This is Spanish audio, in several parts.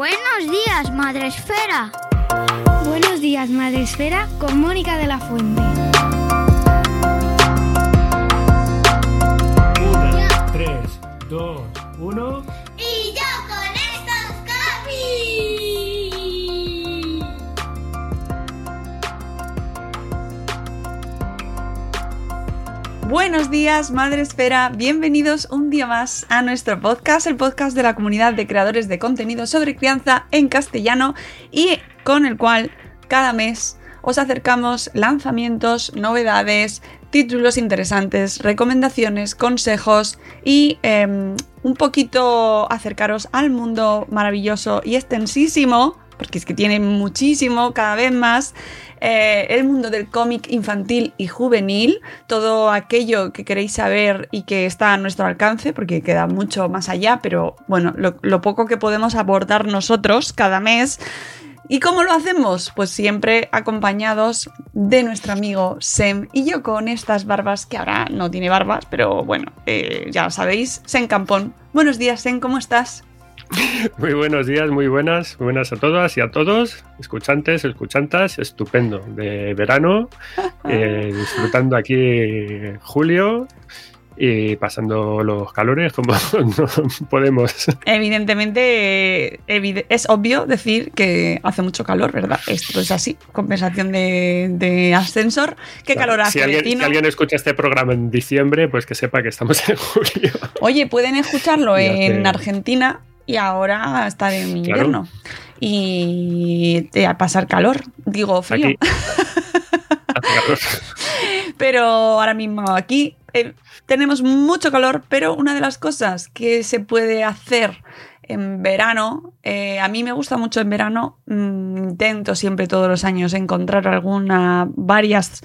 Buenos días, Madre Esfera. Buenos días, Madre Esfera, con Mónica de la Fuente. Una, tres, dos, Buenos días, Madre Esfera. Bienvenidos un día más a nuestro podcast, el podcast de la comunidad de creadores de contenido sobre crianza en castellano y con el cual cada mes os acercamos lanzamientos, novedades, títulos interesantes, recomendaciones, consejos y em, un poquito acercaros al mundo maravilloso y extensísimo, porque es que tiene muchísimo cada vez más, eh, el mundo del cómic infantil y juvenil, todo aquello que queréis saber y que está a nuestro alcance, porque queda mucho más allá, pero bueno, lo, poco que podemos abordar nosotros cada mes. ¿Y cómo lo hacemos? Pues siempre acompañados de nuestro amigo Sem y yo con estas barbas, que ahora no tiene barbas, pero bueno, eh, ya lo sabéis, Sem Campón. Buenos días, Sem, ¿cómo estás? Muy buenos días, muy buenas, muy buenas a todas y a todos, escuchantes, escuchantas, estupendo, de verano, eh, disfrutando aquí julio y pasando los calores como no podemos. Evidentemente, evide- es obvio decir que hace mucho calor, ¿verdad? Esto es así, compensación de, de ascensor. ¿Qué calor hace, si alguien, si alguien escucha este programa en diciembre, pues que sepa que estamos en julio. Oye, pueden escucharlo en Argentina y ahora está en Claro. invierno. Y eh, a pasar calor, digo frío. Aquí. Hace calor. Pero ahora mismo aquí eh, tenemos mucho calor, pero una de las cosas que se puede hacer en verano, eh, a mí me gusta mucho en verano, mm, intento siempre todos los años encontrar alguna, varias,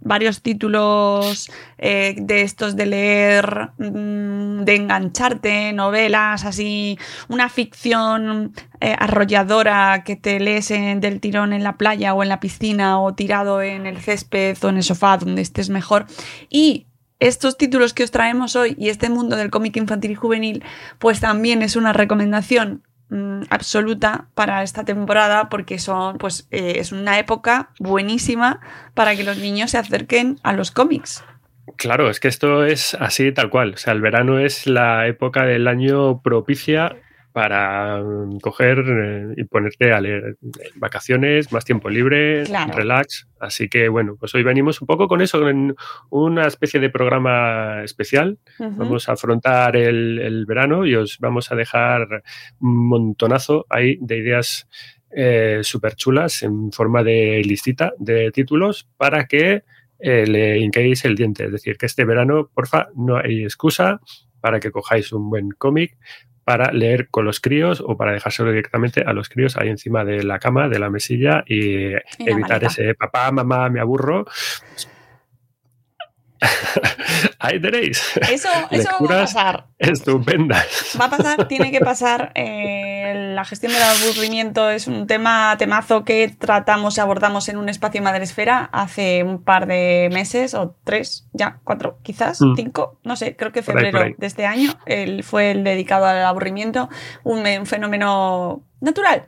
varios títulos eh, de estos de leer, mm, de engancharte, novelas, así, una ficción eh, arrolladora que te lees en- del tirón en la playa o en la piscina o tirado en el césped o en el sofá donde estés mejor. Y estos títulos que os traemos hoy y este mundo del cómic infantil y juvenil, pues también es una recomendación mm, absoluta para esta temporada porque son, pues, eh, es una época buenísima para que los niños se acerquen a los cómics. Claro, es que esto es así tal cual. O sea, el verano es la época del año propicia para mm, coger eh, y ponerte a leer vacaciones, más tiempo libre, Claro. relax. Así que bueno, pues hoy venimos un poco con eso, con una especie de programa especial. Vamos a afrontar el, el verano y os vamos a dejar un montonazo ahí de ideas súper chulas en forma de listita de títulos para que eh, le hinquéis el diente. Es decir, que este verano, porfa, no hay excusa para que cojáis un buen cómic para leer con los críos o para dejárselo directamente a los críos ahí encima de la cama, de la mesilla y evitar maleta. ese papá, mamá, me aburro. Ahí tenéis. Eso, eso va a pasar. estupendas. Va a pasar, tiene que pasar. eh, la gestión del aburrimiento es un tema, temazo que tratamos y abordamos en un espacio Madresfera hace un par de meses o tres, ya cuatro, quizás, Mm. cinco, no sé, creo que Por ahí, febrero por ahí. de este año el, fue el dedicado al aburrimiento, un fenómeno natural.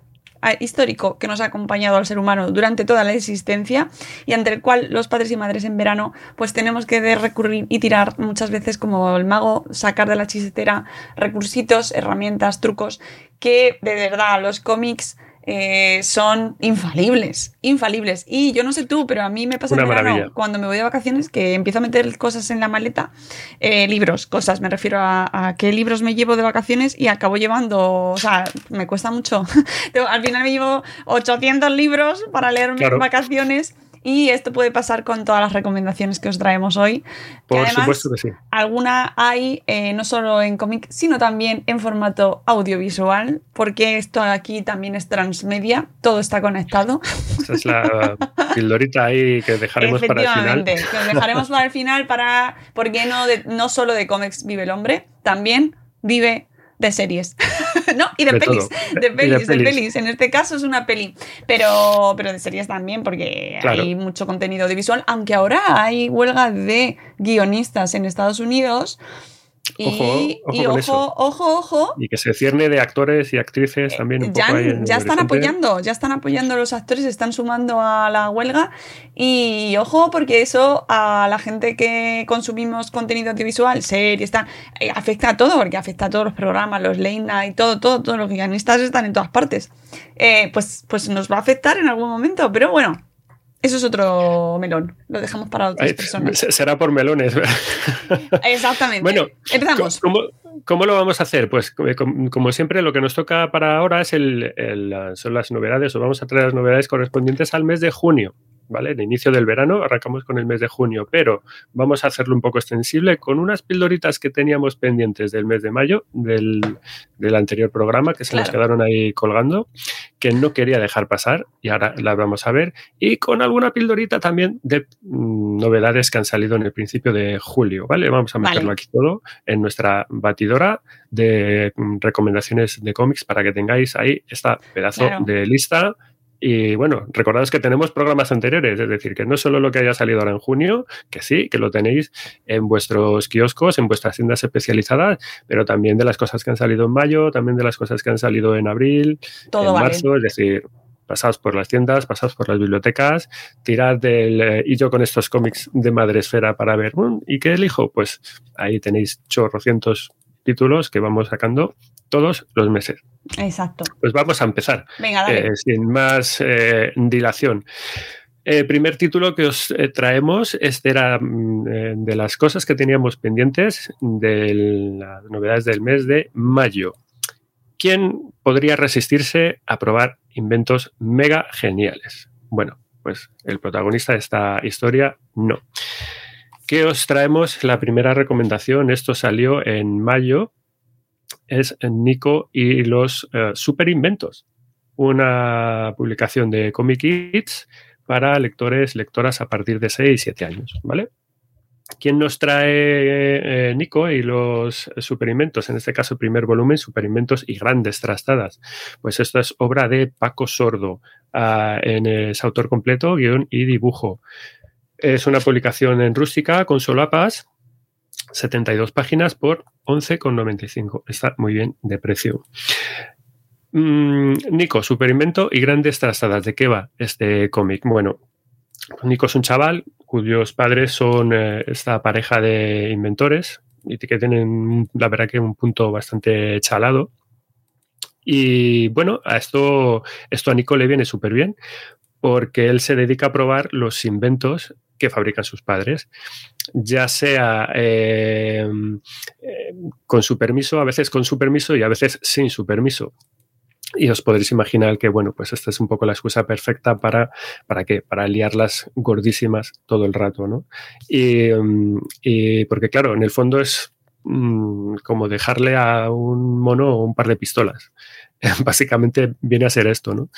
Histórico que nos ha acompañado al ser humano durante toda la existencia y ante el cual los padres y madres en verano pues tenemos que recurrir y tirar muchas veces como el mago, sacar de la chistetera recursitos, herramientas, trucos que de verdad los cómics eh, son infalibles, infalibles. Y yo no sé tú, pero a mí me pasa en verano, cuando me voy de vacaciones, que empiezo a meter cosas en la maleta, eh, libros, cosas, me refiero a, qué libros me llevo de vacaciones y acabo llevando, o sea, me cuesta mucho. Al final me llevo 800 libros para leer mis vacaciones y esto puede pasar con todas las recomendaciones que os traemos hoy. Por supuesto que sí. Alguna hay eh, no solo en cómic, sino también en formato audiovisual, porque esto aquí también es transmedia, todo está conectado. Esa es la pildorita ahí que dejaremos para el final. que dejaremos para el final para, porque no, no solo de cómics vive el hombre, también vive de series. no, y de, pelis, de, pelis, de pelis, En este caso es una peli. Pero, pero de series también, porque hay mucho contenido audiovisual. Aunque ahora hay huelga de guionistas en Estados Unidos y, ojo, ojo, ojo, Y que se cierne de actores y actrices también. Un ya, poco ya están apoyando, ya están apoyando los actores, están sumando a la huelga. Y ojo, porque eso a la gente que consumimos contenido audiovisual, series, está, eh, afecta a todo, porque afecta a todos los programas, los late night, todo, todo, todos los guionistas están en todas partes. Eh, pues, pues nos va a afectar en algún momento, pero bueno, eso es otro melón. Lo dejamos para otras personas. Será por melones. Exactamente. Bueno, empezamos. ¿cómo, lo vamos a hacer? Pues como, siempre, lo que nos toca para ahora es el, son las novedades, o vamos a traer las novedades correspondientes al mes de junio. ¿Vale? De inicio del verano, arrancamos con el mes de junio, pero vamos a hacerlo un poco extensible con unas pildoritas que teníamos pendientes del mes de mayo, del, anterior programa, que se nos quedaron ahí colgando, que no quería dejar pasar y ahora las vamos a ver, y con alguna pildorita también de mm, novedades que han salido en el principio de julio, ¿vale? Vamos a meterlo aquí todo en nuestra batidora de mm, recomendaciones de cómics para que tengáis ahí esta pedazo de lista y bueno, recordad que tenemos programas anteriores, es decir, que no solo lo que haya salido ahora en junio, que sí, que lo tenéis en vuestros kioscos, en vuestras tiendas especializadas, pero también de las cosas que han salido en mayo, también de las cosas que han salido en abril, en marzo, es decir, pasaos por las tiendas, pasaos por las bibliotecas, tirad del eh, y yo con estos cómics de Madresfera para ver, ¿y qué elijo? Pues ahí tenéis chorrocientos títulos que vamos sacando todos los meses. Exacto. Pues vamos a empezar. Venga, dale. Eh, sin más eh, dilación. El primer título que os eh, traemos este era mm, de las cosas que teníamos pendientes de las novedades del mes de mayo. ¿Quién podría resistirse a probar inventos mega geniales? Bueno, pues el protagonista de esta historia no. ¿Qué os traemos? La primera recomendación, esto salió en mayo, es Nico y los uh, Super Inventos, una publicación de Comic Kids para lectores, lectoras a partir de 6 y 7 años, ¿vale? ¿Quién nos trae eh, Nico y los superinventos? En este caso, primer volumen, superinventos y grandes trastadas. Pues esto es obra de Paco Sordo, uh, en es autor completo, guion y dibujo. Es una publicación en rústica con solapas 72 páginas por 11,95. Está muy bien de precio. Mm, Nico, superinvento y grandes trazadas. ¿De qué va este cómic? Bueno, Nico es un chaval cuyos padres son eh, esta pareja de inventores y que tienen, la verdad, que un punto bastante chalado. Y bueno, a esto, esto a Nico le viene súper bien porque él se dedica a probar los inventos que fabrican sus padres, ya sea eh, con su permiso, a veces con su permiso y a veces sin su permiso. Y os podréis imaginar que, bueno, pues esta es un poco la excusa perfecta para, ¿para qué? Para liarlas gordísimas todo el rato, ¿no? Y, y porque, claro, en el fondo es mm, como dejarle a un mono un par de pistolas. básicamente viene a ser esto, ¿no?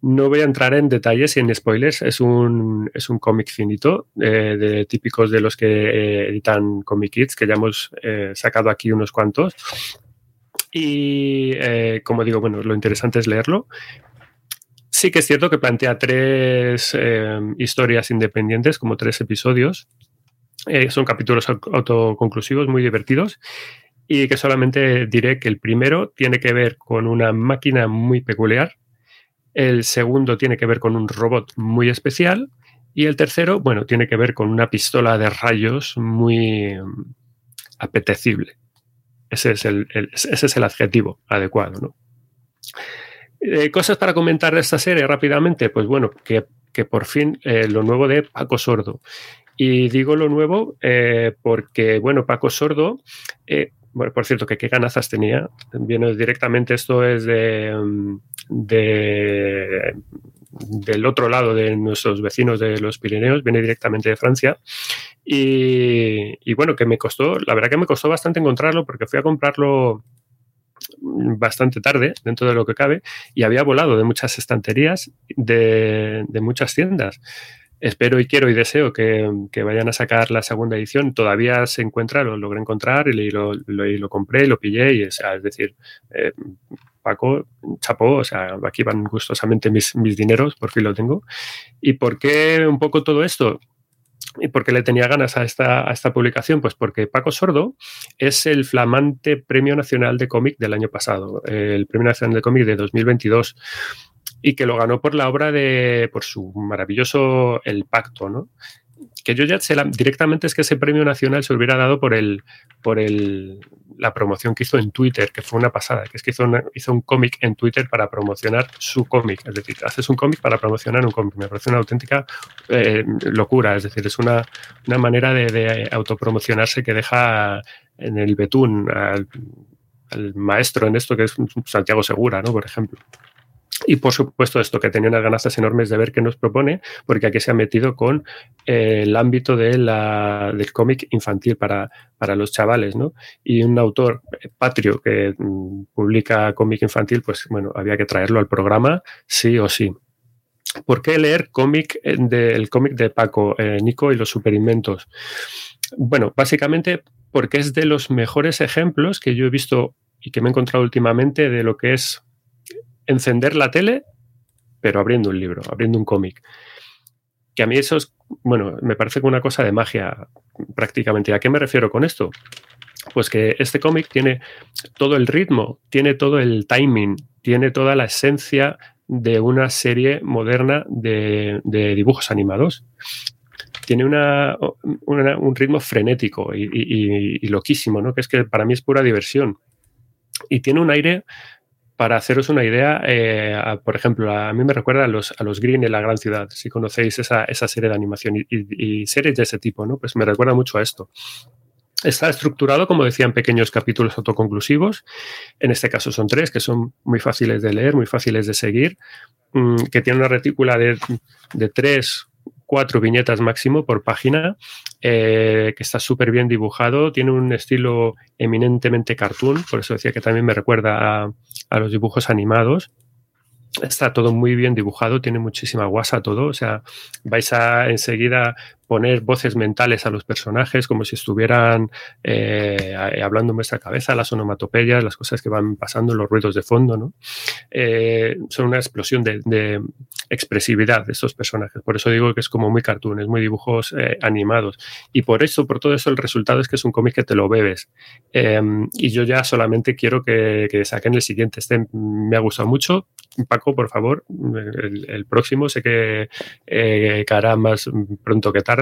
No voy a entrar en detalles y en spoilers, es un, es un cómic finito, eh, de típicos de los que eh, editan Comic Kids, que ya hemos eh, sacado aquí unos cuantos. Y como digo, bueno, lo interesante es leerlo. Sí que es cierto que plantea tres historias independientes, como tres episodios. son capítulos autoconclusivos muy divertidos y que solamente diré que el primero tiene que ver con una máquina muy peculiar El segundo tiene que ver con un robot muy especial. Y el tercero, bueno, tiene que ver con una pistola de rayos muy mm, apetecible. Ese es el, ese es el adjetivo adecuado, ¿no? Eh, cosas para comentar de esta serie rápidamente. Pues bueno, que, por fin eh, lo nuevo de Paco Sordo. Y digo lo nuevo eh, porque, bueno, Paco Sordo, bueno, por cierto, que qué ganazas tenía. Viene directamente, esto es mm, de del otro lado de nuestros vecinos de los Pirineos, viene directamente de Francia. Y, bueno, que me costó, la verdad que me costó bastante encontrarlo porque fui a comprarlo bastante tarde, dentro de lo que cabe, y había volado de muchas estanterías, de, muchas tiendas. Espero y quiero y deseo que, vayan a sacar la segunda edición. Todavía se encuentra, lo logré encontrar y lo, compré, lo pillé. Y, es decir, eh, Paco, chapó, o sea, aquí van gustosamente mis, mis dineros, por fin lo tengo. ¿Y por qué un poco todo esto? ¿Y por qué le tenía ganas a esta, a esta publicación? Pues porque Paco Sordo es el flamante Premio Nacional de Cómic del año pasado, el Premio Nacional de Cómic de 2022, y que lo ganó por la obra de, por su maravilloso El Pacto, ¿no? que yo ya sé directamente es que ese premio nacional se hubiera dado por el por el, la promoción que hizo en Twitter, que fue una pasada, que es que hizo, hizo un cómic en Twitter para promocionar su cómic. Es decir, haces un cómic para promocionar un cómic. Me parece una auténtica eh, locura. Es decir, es una, una manera de, de, autopromocionarse que deja en el betún al, al maestro en esto que es Santiago Segura, ¿no? Por ejemplo. Y por supuesto esto, que tenía unas ganas enormes de ver qué nos propone, porque aquí se ha metido con eh, el ámbito de la, del cómic infantil para, para los chavales, ¿no? Y un autor eh, patrio que mm, publica cómic infantil, pues bueno, había que traerlo al programa sí o sí. ¿Por qué leer cómic eh, del cómic de Paco, Nico y los superinventos? Bueno, básicamente porque es de los mejores ejemplos que yo he visto y que me he encontrado últimamente de lo que es encender la tele, pero abriendo un libro, abriendo un cómic. Que a mí eso es, bueno, me parece una cosa de magia prácticamente. ¿A qué me refiero con esto? Pues que este cómic tiene todo el ritmo, tiene todo el timing, tiene toda la esencia de una serie moderna de, dibujos animados. Tiene una, un ritmo frenético y, y, loquísimo, ¿no? Que es que para mí es pura diversión. Y tiene un aire para haceros una idea, eh, por ejemplo, a mí me recuerda a los, los Green en la gran ciudad, si conocéis esa, serie de animación y, series de ese tipo, ¿no? Pues me recuerda mucho a esto. Está estructurado, como decía, en pequeños capítulos autoconclusivos. En este caso son tres, que son muy fáciles de leer, muy fáciles de seguir, mm, que tienen una retícula de, de tres, cuatro viñetas máximo por página, eh, que está súper bien dibujado, tiene un estilo eminentemente cartoon, por eso decía que también me recuerda a, a los dibujos animados. Está todo muy bien dibujado, tiene muchísima guasa todo, o sea, vais a enseguida poner voces mentales a los personajes como si estuvieran eh, hablando en vuestra cabeza, las onomatopeyas, las cosas que van pasando, los ruidos de fondo, ¿no? Eh, son una explosión de, expresividad de estos personajes. Por eso digo que es como muy cartoon, es muy dibujos eh, animados. Y por eso, por todo eso, el resultado es que es un cómic que te lo bebes. Em, y yo ya solamente quiero que, saquen el siguiente. Este me ha gustado mucho. Paco, por favor, el, próximo sé que caerá más pronto que tarde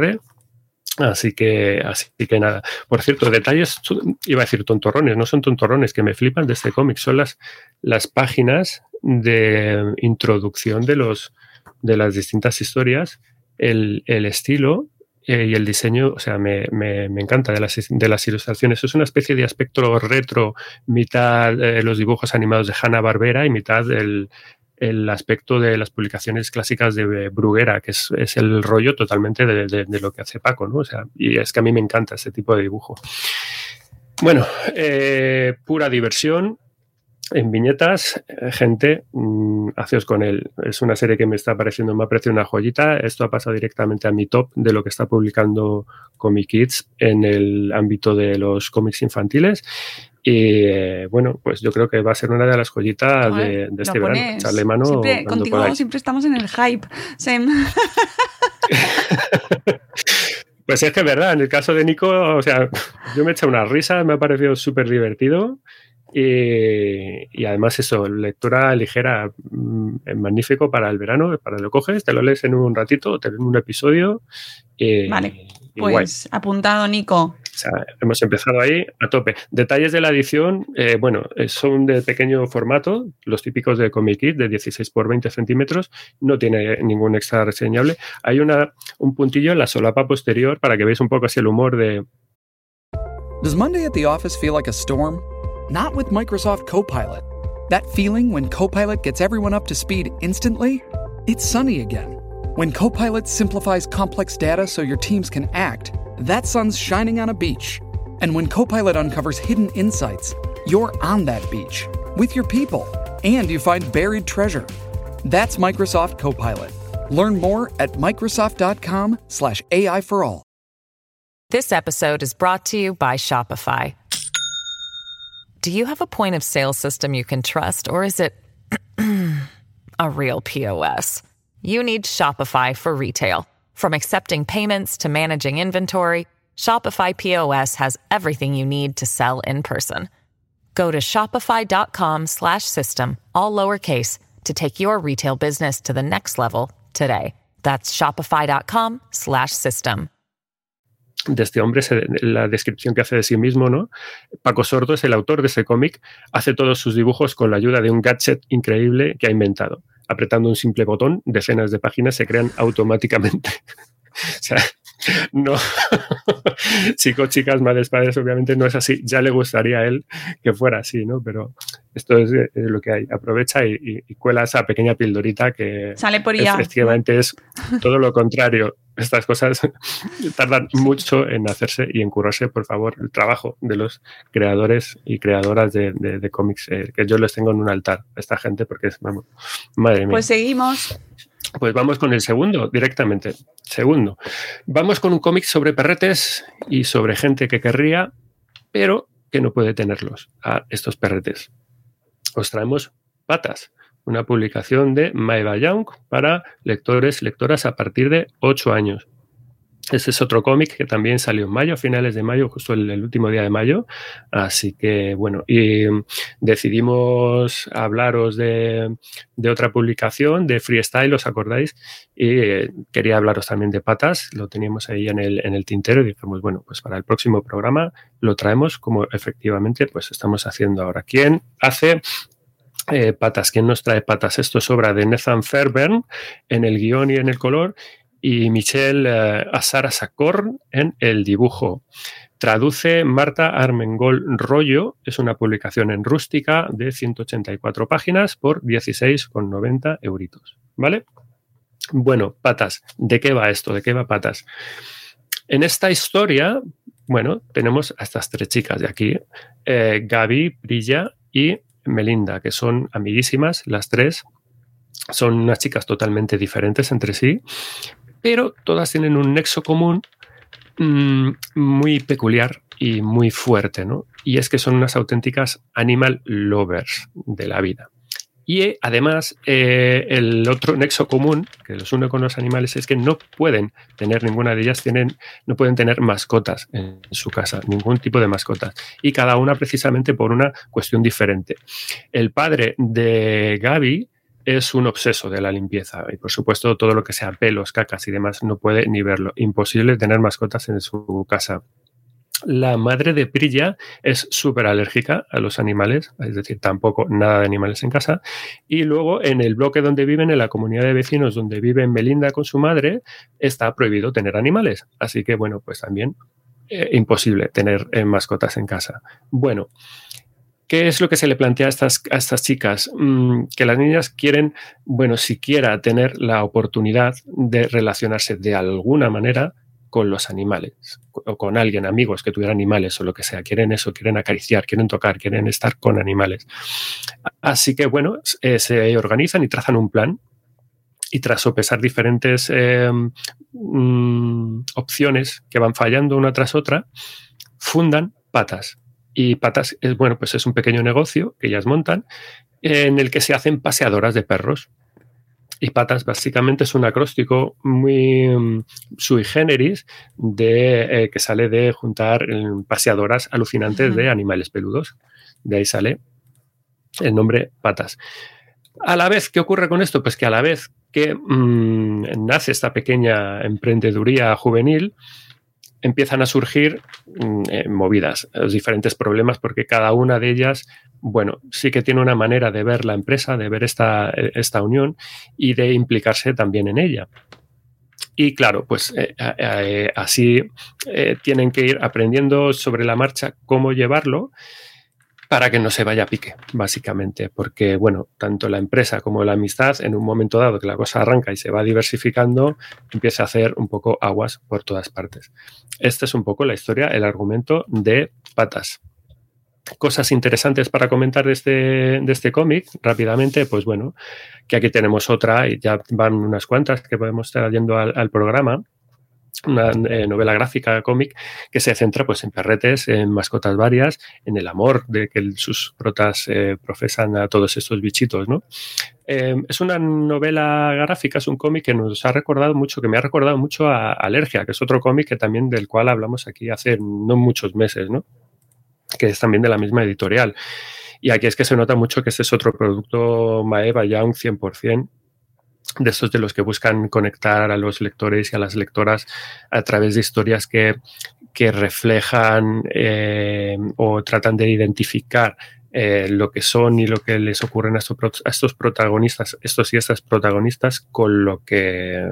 Así que, así que nada. Por cierto, detalles, iba a decir tontorrones, no son tontorrones que me flipan de este cómic, son las, las páginas de introducción de, los, de las distintas historias, el, estilo eh, y el diseño, o sea, me, encanta de las, de las, ilustraciones. Es una especie de aspecto retro, mitad eh, los dibujos animados de Hanna Barbera y mitad el, el aspecto de las publicaciones clásicas de Bruguera, que es, el rollo totalmente de, lo que hace Paco, ¿no? O sea, y es que a mí me encanta ese tipo de dibujo. Bueno, eh, pura diversión. En viñetas, eh, gente, mm, haceos con él. Es una serie que me está pareciendo, me ha parecido una joyita. Esto ha pasado directamente a mi top de lo que está publicando Comic Kids en el ámbito de los cómics infantiles. Y bueno, pues yo creo que va a ser una de las joyitas de, este verano. mano siempre, contigo siempre estamos en el hype, pues es que es verdad, en el caso de Nico, o sea, yo me he echado una risa, me ha parecido súper divertido. Y, además eso, lectura ligera, mm, magnífico para el verano, para lo coges, te lo lees en un ratito, te en un episodio. vale, pues apuntado Nico. Hemos empezado ahí a tope. Detalles de la edición, eh, bueno, eh, son de pequeño formato, los típicos de Comic Kit, de 16 por 20 centímetros, no tiene ningún extra reseñable. Hay una, un puntillo en la solapa posterior para que veáis un poco así el humor de... Does Monday at the office feel like a storm? Not with Microsoft Copilot. That feeling when Copilot gets everyone up to speed instantly? It's sunny again. When Copilot simplifies complex data so your teams can act, that sun's shining on a beach. And when Copilot uncovers hidden insights, you're on that beach with your people and you find buried treasure. That's Microsoft Copilot. Learn more at Microsoft.com/slash AI for all. This episode is brought to you by Shopify. Do you have a point of sale system you can trust, or is it a real POS? you need Shopify for retail. From accepting payments to managing inventory, Shopify POS has everything you need to sell in person. Go to shopify.com/system all lowercase to take your retail business to the next level today. That's shopify.com/system. De este hombre, la descripción que hace de sí mismo, ¿no? Paco Sordo es el autor de ese cómic, hace todos sus dibujos con la ayuda de un gadget increíble que ha inventado. Apretando un simple botón, decenas de páginas se crean automáticamente. o sea, no, chicos, chicas, madres, padres, obviamente no es así. Ya le gustaría a él que fuera así, ¿no? Pero esto es, lo que hay. Aprovecha y, cuela esa pequeña pildorita que Sale por efectivamente es todo lo contrario. Estas cosas tardan mucho en hacerse y en curarse, por favor, el trabajo de los creadores y creadoras de, cómics, eh, que yo les tengo en un altar a esta gente porque es, vamos, madre mía. Pues seguimos. Pues vamos con el segundo, directamente. Segundo. Vamos con un cómic sobre perretes y sobre gente que querría, pero que no puede tenerlos, a estos perretes. Os traemos Patas, una publicación de Maeva Young para lectores, lectoras a partir de 8 años. Ese es otro cómic que también salió en mayo, a finales de mayo, justo el, último día de mayo. Así que, bueno, y decidimos hablaros de, otra publicación, de Freestyle, ¿os acordáis? Y eh, quería hablaros también de Patas, lo teníamos ahí en el, en el tintero y dijimos, bueno, pues para el próximo programa lo traemos como efectivamente pues estamos haciendo ahora. ¿Quién hace eh, patas. ¿Quién nos trae patas? Esto es obra de Nathan Fairbairn en el guion y en el color y Michelle eh, Asara Sacorn en el dibujo. Traduce Marta Armengol Rollo, es una publicación en rústica de 184 páginas por 16,90 euritos. ¿Vale? Bueno, patas, ¿de qué va esto? ¿De qué va patas? En esta historia, bueno, tenemos a estas tres chicas de aquí, eh, Gaby, Brilla y Melinda, que son amiguísimas, las tres. Son unas chicas totalmente diferentes entre sí, pero todas tienen un nexo común mm, muy peculiar y muy fuerte, ¿no? Y es que son unas auténticas animal lovers de la vida. Y además, eh, el otro nexo común que los une con los animales es que no pueden tener ninguna de ellas, tienen, no pueden tener mascotas en su casa, ningún tipo de mascotas. Y cada una precisamente por una cuestión diferente. El padre de Gaby es un obseso de la limpieza y por supuesto todo lo que sea pelos, cacas y demás no puede ni verlo. Imposible tener mascotas en su casa. La madre de Prilla es súper alérgica a los animales, es decir, tampoco nada de animales en casa. Y luego en el bloque donde viven, en la comunidad de vecinos donde vive Melinda con su madre, está prohibido tener animales. Así que bueno, pues también eh, imposible tener eh, mascotas en casa. Bueno, ¿Qué es lo que se le plantea a estas, a estas chicas? Mm, que las niñas quieren, bueno, siquiera tener la oportunidad de relacionarse de alguna manera con los animales o con alguien, amigos que tuvieran animales o lo que sea. Quieren eso, quieren acariciar, quieren tocar, quieren estar con animales. Así que, bueno, eh, se organizan y trazan un plan y tras sopesar diferentes eh, mm, opciones que van fallando una tras otra, fundan patas y Patas es, bueno, pues es un pequeño negocio que ellas montan en el que se hacen paseadoras de perros. Y patas básicamente es un acróstico muy mm, sui generis de, eh, que sale de juntar paseadoras alucinantes de animales peludos. De ahí sale el nombre patas. A la vez, ¿qué ocurre con esto? Pues que a la vez que mm, nace esta pequeña emprendeduría juvenil, empiezan a surgir mm, eh, movidas, los diferentes problemas, porque cada una de ellas, bueno, sí que tiene una manera de ver la empresa, de ver esta, esta unión y de implicarse también en ella. Y claro, pues eh, eh, así tienen que ir aprendiendo sobre la marcha cómo llevarlo para que no se vaya a pique, básicamente, porque, bueno, tanto la empresa como la amistad, en un momento dado que la cosa arranca y se va diversificando, empieza a hacer un poco aguas por todas partes. Esta es un poco la historia, el argumento de patas. Cosas interesantes para comentar de este, de este cómic rápidamente, pues bueno, que aquí tenemos otra y ya van unas cuantas que podemos estar yendo al programa una eh, novela gráfica, cómic, que se centra pues, en perretes, en mascotas varias, en el amor de que sus protas eh, profesan a todos estos bichitos. ¿no? Eh, es una novela gráfica, es un cómic que nos ha recordado mucho, que me ha recordado mucho a Alergia, que es otro cómic que también del cual hablamos aquí hace no muchos meses, ¿no? que es también de la misma editorial. Y aquí es que se nota mucho que este es otro producto Maeva Young 100%, de estos de los que buscan conectar a los lectores y a las lectoras a través de historias que, reflejan eh, o tratan de identificar eh, lo que son y lo que les ocurren a estos, protagonistas, estos y estas protagonistas, con lo que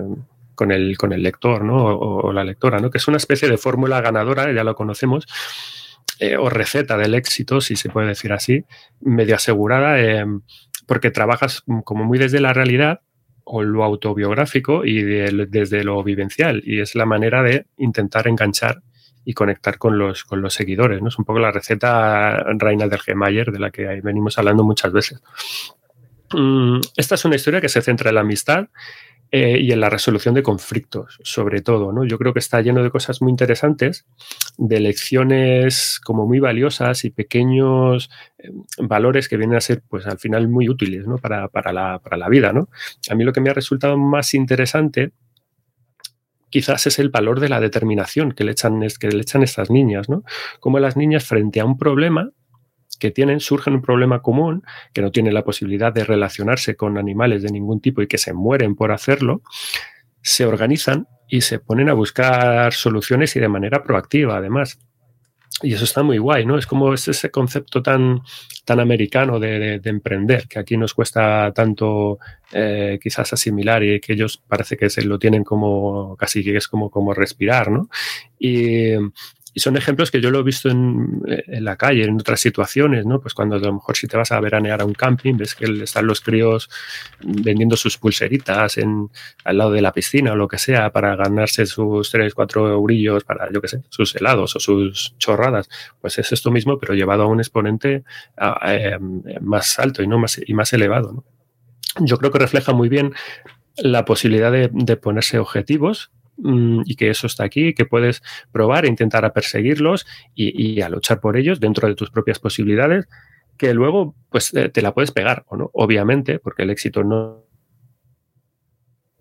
con el, con el lector ¿no? o, la lectora, ¿no? que es una especie de fórmula ganadora, ya lo conocemos, eh, o receta del éxito, si se puede decir así, medio asegurada, porque trabajas como muy desde la realidad o lo autobiográfico y desde lo vivencial. Y es la manera de intentar enganchar y conectar con los, con los seguidores. ¿no? Es un poco la receta Reina del Gemayer de la que venimos hablando muchas veces. Mm, esta es una historia que se centra en la amistad eh, y en la resolución de conflictos, sobre todo. ¿no? Yo creo que está lleno de cosas muy interesantes, de lecciones como muy valiosas y pequeños eh, valores que vienen a ser, pues al final, muy útiles ¿no? para, para, la, para la vida. ¿no? A mí lo que me ha resultado más interesante quizás es el valor de la determinación que le echan, que le echan estas niñas, ¿no? Como las niñas frente a un problema que tienen, surgen un problema común, que no tienen la posibilidad de relacionarse con animales de ningún tipo y que se mueren por hacerlo, se organizan y se ponen a buscar soluciones y de manera proactiva, además. Y eso está muy guay, ¿no? Es como ese concepto tan, tan americano de, emprender, que aquí nos cuesta tanto eh, quizás asimilar y que ellos parece que se lo tienen como casi que es como, como respirar, ¿no? Y, y son ejemplos que yo lo he visto en, la calle, en otras situaciones, ¿no? Pues cuando a lo mejor si te vas a veranear a un camping, ves que están los críos vendiendo sus pulseritas en, al lado de la piscina o lo que sea para ganarse sus 3, 4 eurillos para, yo qué sé, sus helados o sus chorradas. Pues es esto mismo, pero llevado a un exponente eh, más alto y, no más, y más elevado. Yo creo que refleja muy bien la posibilidad de, ponerse objetivos y que eso está aquí, que puedes probar e intentar a perseguirlos y, a luchar por ellos dentro de tus propias posibilidades, que luego pues eh, te la puedes pegar o no, obviamente, porque el éxito no,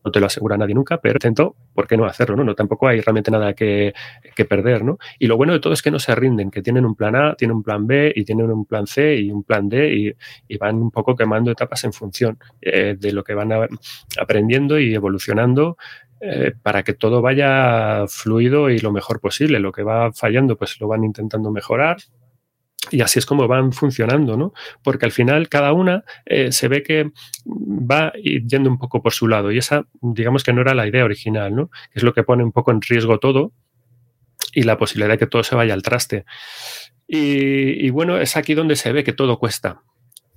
no te lo asegura nadie nunca, pero intento, ¿por qué no hacerlo? No, no tampoco hay realmente nada que, perder, ¿no? Y lo bueno de todo es que no se rinden, que tienen un plan A, tienen un plan B y tienen un plan C y un plan D y, van un poco quemando etapas en función eh, de lo que van aprendiendo y evolucionando eh, para que todo vaya fluido y lo mejor posible. Lo que va fallando, pues lo van intentando mejorar. Y así es como van funcionando, ¿no? Porque al final cada una eh, se ve que va yendo un poco por su lado. Y esa, digamos que no era la idea original, ¿no? es lo que pone un poco en riesgo todo y la posibilidad de que todo se vaya al traste. y bueno, es aquí donde se ve que todo cuesta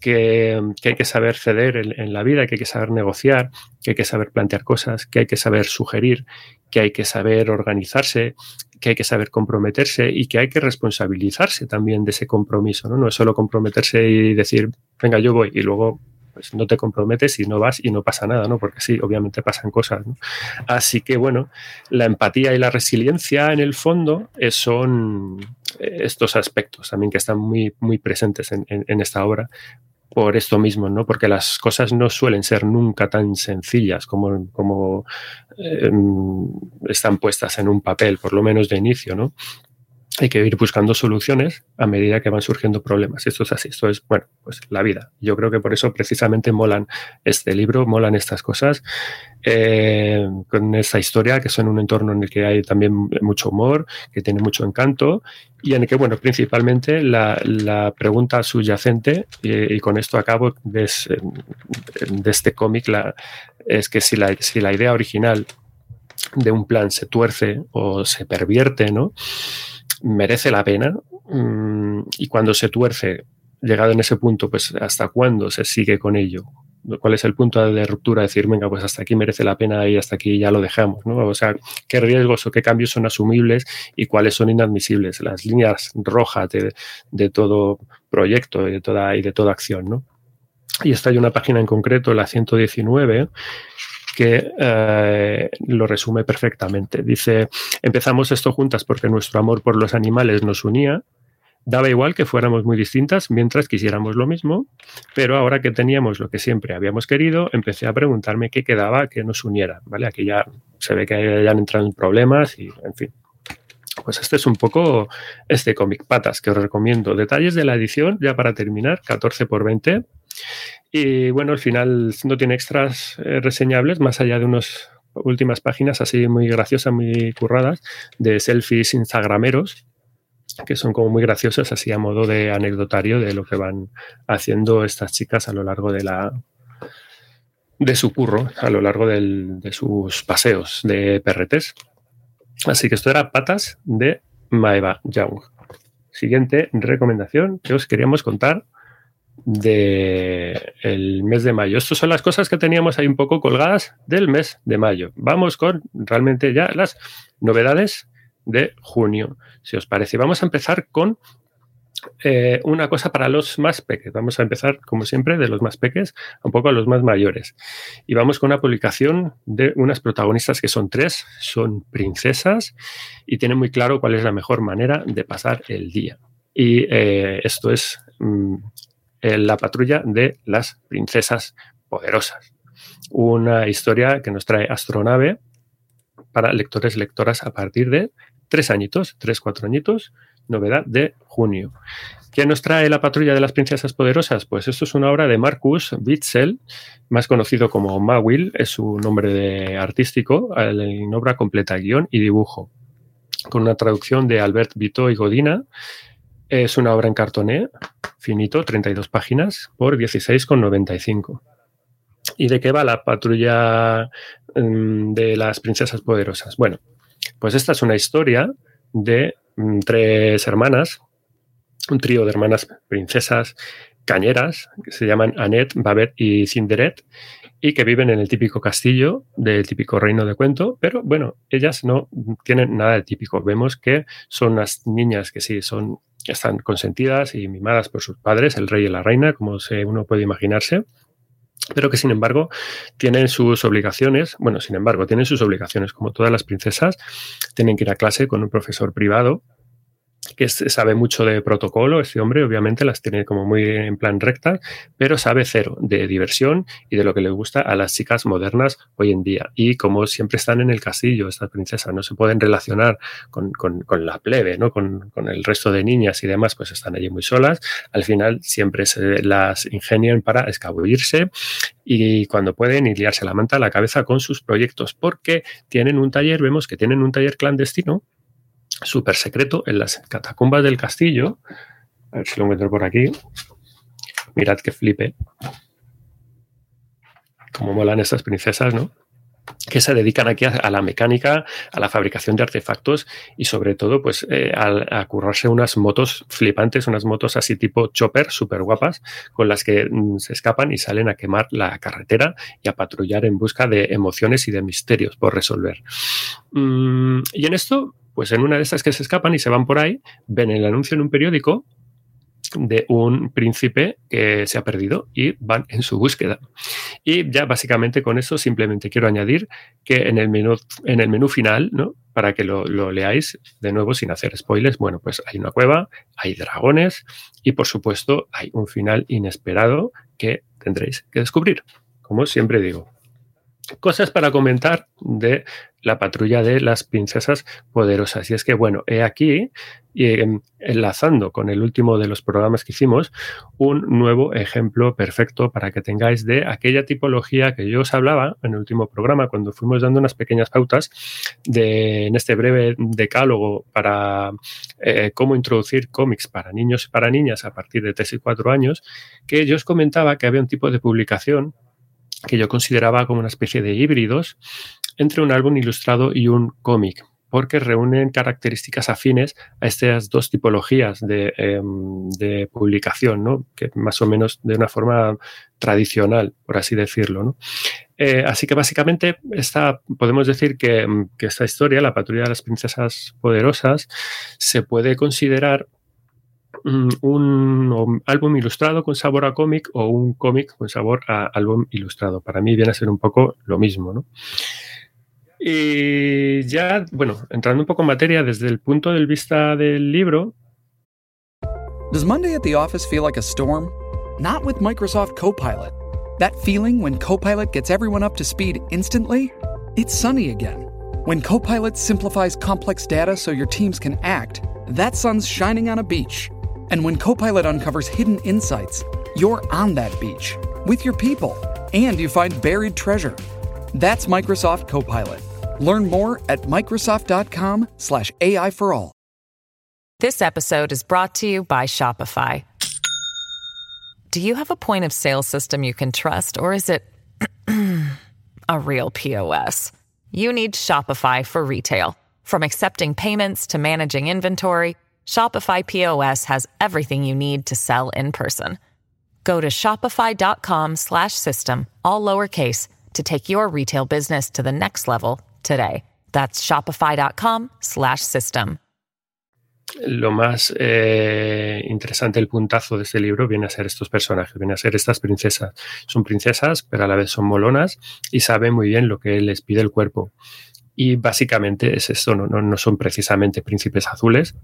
que, hay que saber ceder en, la vida, que hay que saber negociar, que hay que saber plantear cosas, que hay que saber sugerir, que hay que saber organizarse, que hay que saber comprometerse y que hay que responsabilizarse también de ese compromiso. No, no es solo comprometerse y decir, venga, yo voy y luego pues no te comprometes y no vas y no pasa nada, ¿no? Porque sí, obviamente pasan cosas. Así que bueno, la empatía y la resiliencia en el fondo eh, son eh, estos aspectos también que están muy, muy presentes en esta obra por esto mismo, ¿no? Porque las cosas no suelen ser nunca tan sencillas como, como eh, están puestas en un papel, por lo menos de inicio, ¿no? Hay que ir buscando soluciones a medida que van surgiendo problemas. Esto es así, esto es, bueno, pues la vida. Yo creo que por eso precisamente molan este libro, molan estas cosas, eh, con esta historia, que son un entorno en el que hay también mucho humor, que tiene mucho encanto, y en el que, bueno, principalmente la, pregunta subyacente, y, con esto acabo de, este cómic, es que si la idea original de un plan se tuerce o se pervierte, ¿no? Merece la pena mm, y cuando se tuerce, llegado en ese punto, pues hasta cuándo se sigue con ello. ¿Cuál es el punto de ruptura? Decir, venga, pues hasta aquí merece la pena y hasta aquí ya lo dejamos, ¿no? O sea, qué riesgos o qué cambios son asumibles y cuáles son inadmisibles, las líneas rojas de, todo proyecto y de toda, y de toda acción, ¿no? Y esta hay una página en concreto, la 119, que eh, lo resume perfectamente. Dice, empezamos esto juntas porque nuestro amor por los animales nos unía. Daba igual que fuéramos muy distintas mientras quisiéramos lo mismo, pero ahora que teníamos lo que siempre habíamos querido, empecé a preguntarme qué quedaba que nos uniera. ¿vale? Aquí ya se ve que hayan entrado en problemas y, en fin. Pues este es un poco este cómic Patas que os recomiendo. Detalles de la edición, ya para terminar, 14 por 20. Y bueno, al final no tiene extras eh, reseñables, más allá de unas últimas páginas así muy graciosas, muy curradas, de selfies instagrameros, que son como muy graciosas, así a modo de anecdotario de lo que van haciendo estas chicas a lo largo de la de su curro, a lo largo de sus paseos de perretes. Así que esto era Patas de Maeva Young. Siguiente recomendación que os queríamos contar del mes de mayo. Estas son las cosas que teníamos ahí un poco colgadas del mes de mayo. Vamos con realmente ya las novedades de junio, si os parece. Vamos a empezar con eh, una cosa para los más pequeños. Vamos a empezar, como siempre, de los más pequeños un poco a los más mayores. Y vamos con una publicación de unas protagonistas que son tres, son princesas y tienen muy claro cuál es la mejor manera de pasar el día. Y eh, esto es mm, la patrulla de las princesas poderosas. Una historia que nos trae Astronave para lectores y lectoras a partir de tres añitos, tres, cuatro añitos, novedad de junio. ¿Qué nos trae la patrulla de las princesas poderosas? Pues esto es una obra de Marcus Witzel, más conocido como Mawil, es su nombre de artístico, en obra completa, guion y dibujo, con una traducción de Albert Vito y Godina es una obra en cartoné, finito, 32 páginas, por 16,95. ¿Y de qué va la patrulla mm, de las princesas poderosas? Bueno, pues esta es una historia de mm, tres hermanas, un trío de hermanas princesas cañeras, que se llaman Annette, Babette y Cinderet, y que viven en el típico castillo del típico reino de cuento, pero bueno, ellas no tienen nada de típico. Vemos que son unas niñas que sí son están consentidas y mimadas por sus padres, el rey y la reina, como se, uno puede imaginarse, pero que sin embargo tienen sus obligaciones, bueno, sin embargo, tienen sus obligaciones, como todas las princesas, tienen que ir a clase con un profesor privado que sabe mucho de protocolo, este hombre obviamente las tiene como muy en plan recta, pero sabe cero de diversión y de lo que le gusta a las chicas modernas hoy en día. Y como siempre están en el castillo, estas princesas no se pueden relacionar con, la plebe, ¿no? Con, con, el resto de niñas y demás, pues están allí muy solas. Al final siempre se las ingenian para escabullirse y cuando pueden y liarse la manta a la cabeza con sus proyectos, porque tienen un taller, vemos que tienen un taller clandestino súper secreto en las catacumbas del castillo. A ver si lo encuentro por aquí. Mirad que flipe. Cómo molan estas princesas, ¿no? que se dedican aquí a, la mecánica, a la fabricación de artefactos y sobre todo pues eh, a, currarse unas motos flipantes, unas motos así tipo chopper, súper guapas, con las que mm, se escapan y salen a quemar la carretera y a patrullar en busca de emociones y de misterios por resolver. Mm, y en esto pues en una de esas que se escapan y se van por ahí, ven el anuncio en un periódico de un príncipe que se ha perdido y van en su búsqueda. Y ya básicamente con eso simplemente quiero añadir que en el menú, en el menú final, ¿no? para que lo, lo leáis de nuevo sin hacer spoilers, bueno, pues hay una cueva, hay dragones y por supuesto hay un final inesperado que tendréis que descubrir, como siempre digo. Cosas para comentar de la patrulla de las princesas poderosas. Y es que, bueno, he aquí, em, enlazando con el último de los programas que hicimos, un nuevo ejemplo perfecto para que tengáis de aquella tipología que yo os hablaba en el último programa, cuando fuimos dando unas pequeñas pautas de, en este breve decálogo para eh, cómo introducir cómics para niños y para niñas a partir de 3 y 4 años, que yo os comentaba que había un tipo de publicación que yo consideraba como una especie de híbridos entre un álbum ilustrado y un cómic, porque reúnen características afines a estas dos tipologías de, em, publicación, ¿no? que más o menos de una forma tradicional, por así decirlo. Eh, así que básicamente esta, podemos decir que, que, esta historia, la patrulla de las princesas poderosas, se puede considerar Mm, un álbum ilustrado con sabor a cómic o un cómic con sabor a álbum ilustrado. Para mí viene a ser un poco lo mismo, ¿no? Y ya, bueno, entrando un poco en materia desde el punto de vista del libro. Does Monday at the office feel like a storm? Not with Microsoft Copilot. That feeling when Copilot gets everyone up to speed instantly? It's sunny again. When Copilot simplifies complex data so your teams can act, that sun's shining on a beach. And when Copilot uncovers hidden insights, you're on that beach with your people and you find buried treasure. That's Microsoft Copilot. Learn more at Microsoft.com/slash AI for all. This episode is brought to you by Shopify. Do you have a point of sale system you can trust, or is it a real POS? You need Shopify for retail. From accepting payments to managing inventory. Shopify POS has everything you need to sell in person. Go to shopify.com/system all lowercase to take your retail business to the next level today. That's shopify.com/system. Lo más eh, interesante, el puntazo de este libro viene a ser estos personajes, viene a ser estas princesas. Son princesas, pero a la vez son molonas y saben muy bien lo que les pide el cuerpo. Y básicamente es esto, no, no, no son precisamente príncipes azules,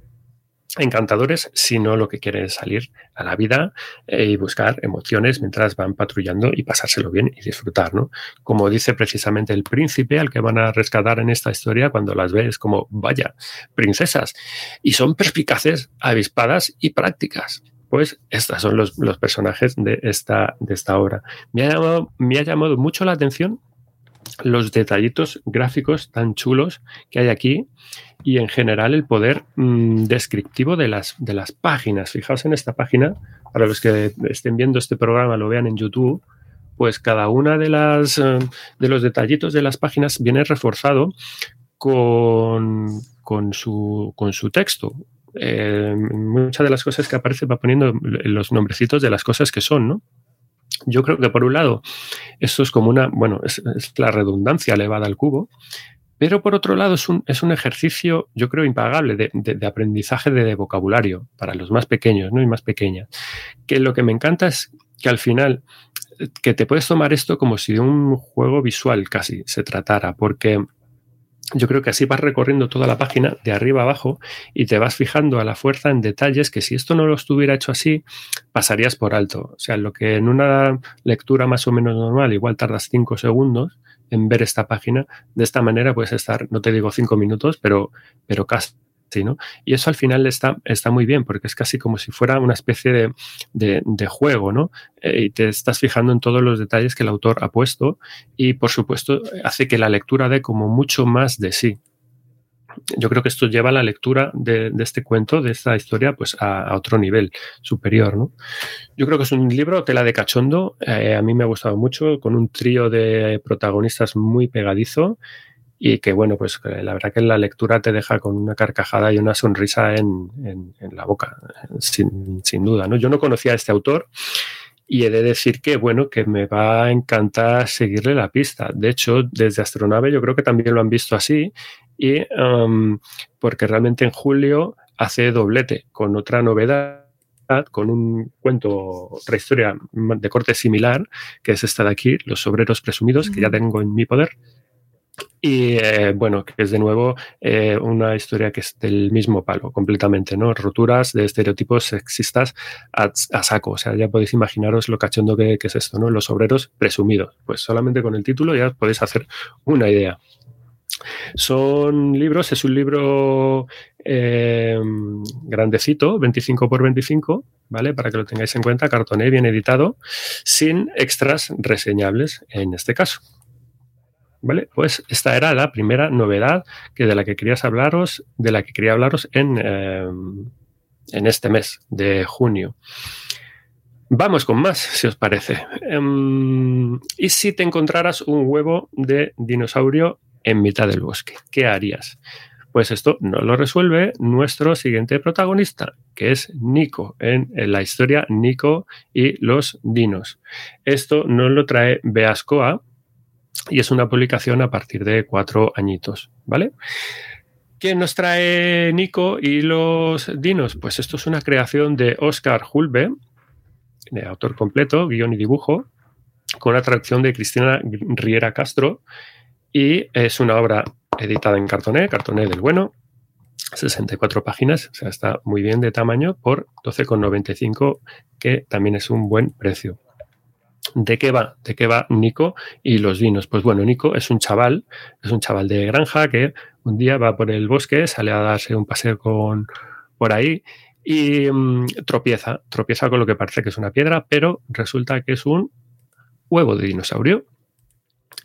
encantadores, sino lo que quieren es salir a la vida eh, y buscar emociones mientras van patrullando y pasárselo bien y disfrutar, ¿no? Como dice precisamente el príncipe al que van a rescatar en esta historia cuando las ves como, vaya, princesas, y son perspicaces, avispadas y prácticas. Pues estos son los, los personajes de esta, de esta obra. Me ha, llamado, me ha llamado mucho la atención los detallitos gráficos tan chulos que hay aquí y en general el poder mm, descriptivo de las, de las páginas. Fijaos en esta página, para los que estén viendo este programa, lo vean en YouTube, pues cada una de las eh, de los detallitos de las páginas viene reforzado con, con, su, con su texto. Eh, muchas de las cosas que aparece va poniendo los nombrecitos de las cosas que son, ¿no? Yo creo que por un lado, esto es como una, bueno, es, la redundancia elevada al cubo, pero por otro lado es un, es un ejercicio, yo creo, impagable de, de, aprendizaje de, vocabulario para los más pequeños ¿no? y más pequeñas. Que lo que me encanta es que al final, que te puedes tomar esto como si de un juego visual casi se tratara, porque yo creo que así vas recorriendo toda la página de arriba abajo y te vas fijando a la fuerza en detalles que si esto no lo estuviera hecho así, pasarías por alto. O sea, lo que en una lectura más o menos normal igual tardas cinco segundos en ver esta página, de esta manera puedes estar, no te digo cinco minutos, pero, pero casi y eso al final está, está muy bien, porque es casi como si fuera una especie de, juego, ¿no? Eh, y te estás fijando en todos los detalles que el autor ha puesto y, por supuesto, hace que la lectura dé como mucho más de sí. Yo creo que esto lleva la lectura de, este cuento, de esta historia, pues a, otro nivel superior, ¿no? Yo creo que es un libro tela de cachondo. Eh, a mí me ha gustado mucho, con un trío de protagonistas muy pegadizo y que bueno, pues la verdad que la lectura te deja con una carcajada y una sonrisa en, en, la boca, sin, sin, duda. ¿no? Yo no conocía a este autor y he de decir que bueno, que me va a encantar seguirle la pista. De hecho, desde Astronave yo creo que también lo han visto así y um, porque realmente en julio hace doblete con otra novedad con un cuento, otra historia de corte similar, que es esta de aquí, Los Obreros Presumidos, que ya tengo en mi poder. Y eh, bueno, que es de nuevo eh, una historia que es del mismo palo, completamente, ¿no? Roturas de estereotipos sexistas a, saco. O sea, ya podéis imaginaros lo cachondo que, es esto, ¿no? Los obreros presumidos. Pues solamente con el título ya podéis hacer una idea. Son libros, es un libro eh, grandecito, 25 por 25, ¿vale? Para que lo tengáis en cuenta, cartoné, bien editado, sin extras reseñables en este caso. ¿Vale? Pues esta era la primera novedad que de la que querías hablaros, de la que quería hablaros en, eh, en este mes de junio. Vamos con más, si os parece. Em, ¿Y si te encontraras un huevo de dinosaurio en mitad del bosque? ¿Qué harías? Pues esto no lo resuelve nuestro siguiente protagonista, que es Nico, en, la historia Nico y los dinos. Esto nos lo trae Beascoa y es una publicación a partir de cuatro añitos, ¿vale? ¿Qué nos trae Nico y los dinos? Pues esto es una creación de Oscar Hulbe, de autor completo, guion y dibujo, con la traducción de Cristina Riera Castro y es una obra editada en cartoné, cartoné del bueno, 64 páginas, o sea, está muy bien de tamaño por 12,95, que también es un buen precio. ¿De qué va? ¿De qué va Nico y los vinos? Pues bueno, Nico es un chaval, es un chaval de granja que un día va por el bosque, sale a darse un paseo con, por ahí y mm, tropieza, tropieza con lo que parece que es una piedra, pero resulta que es un huevo de dinosaurio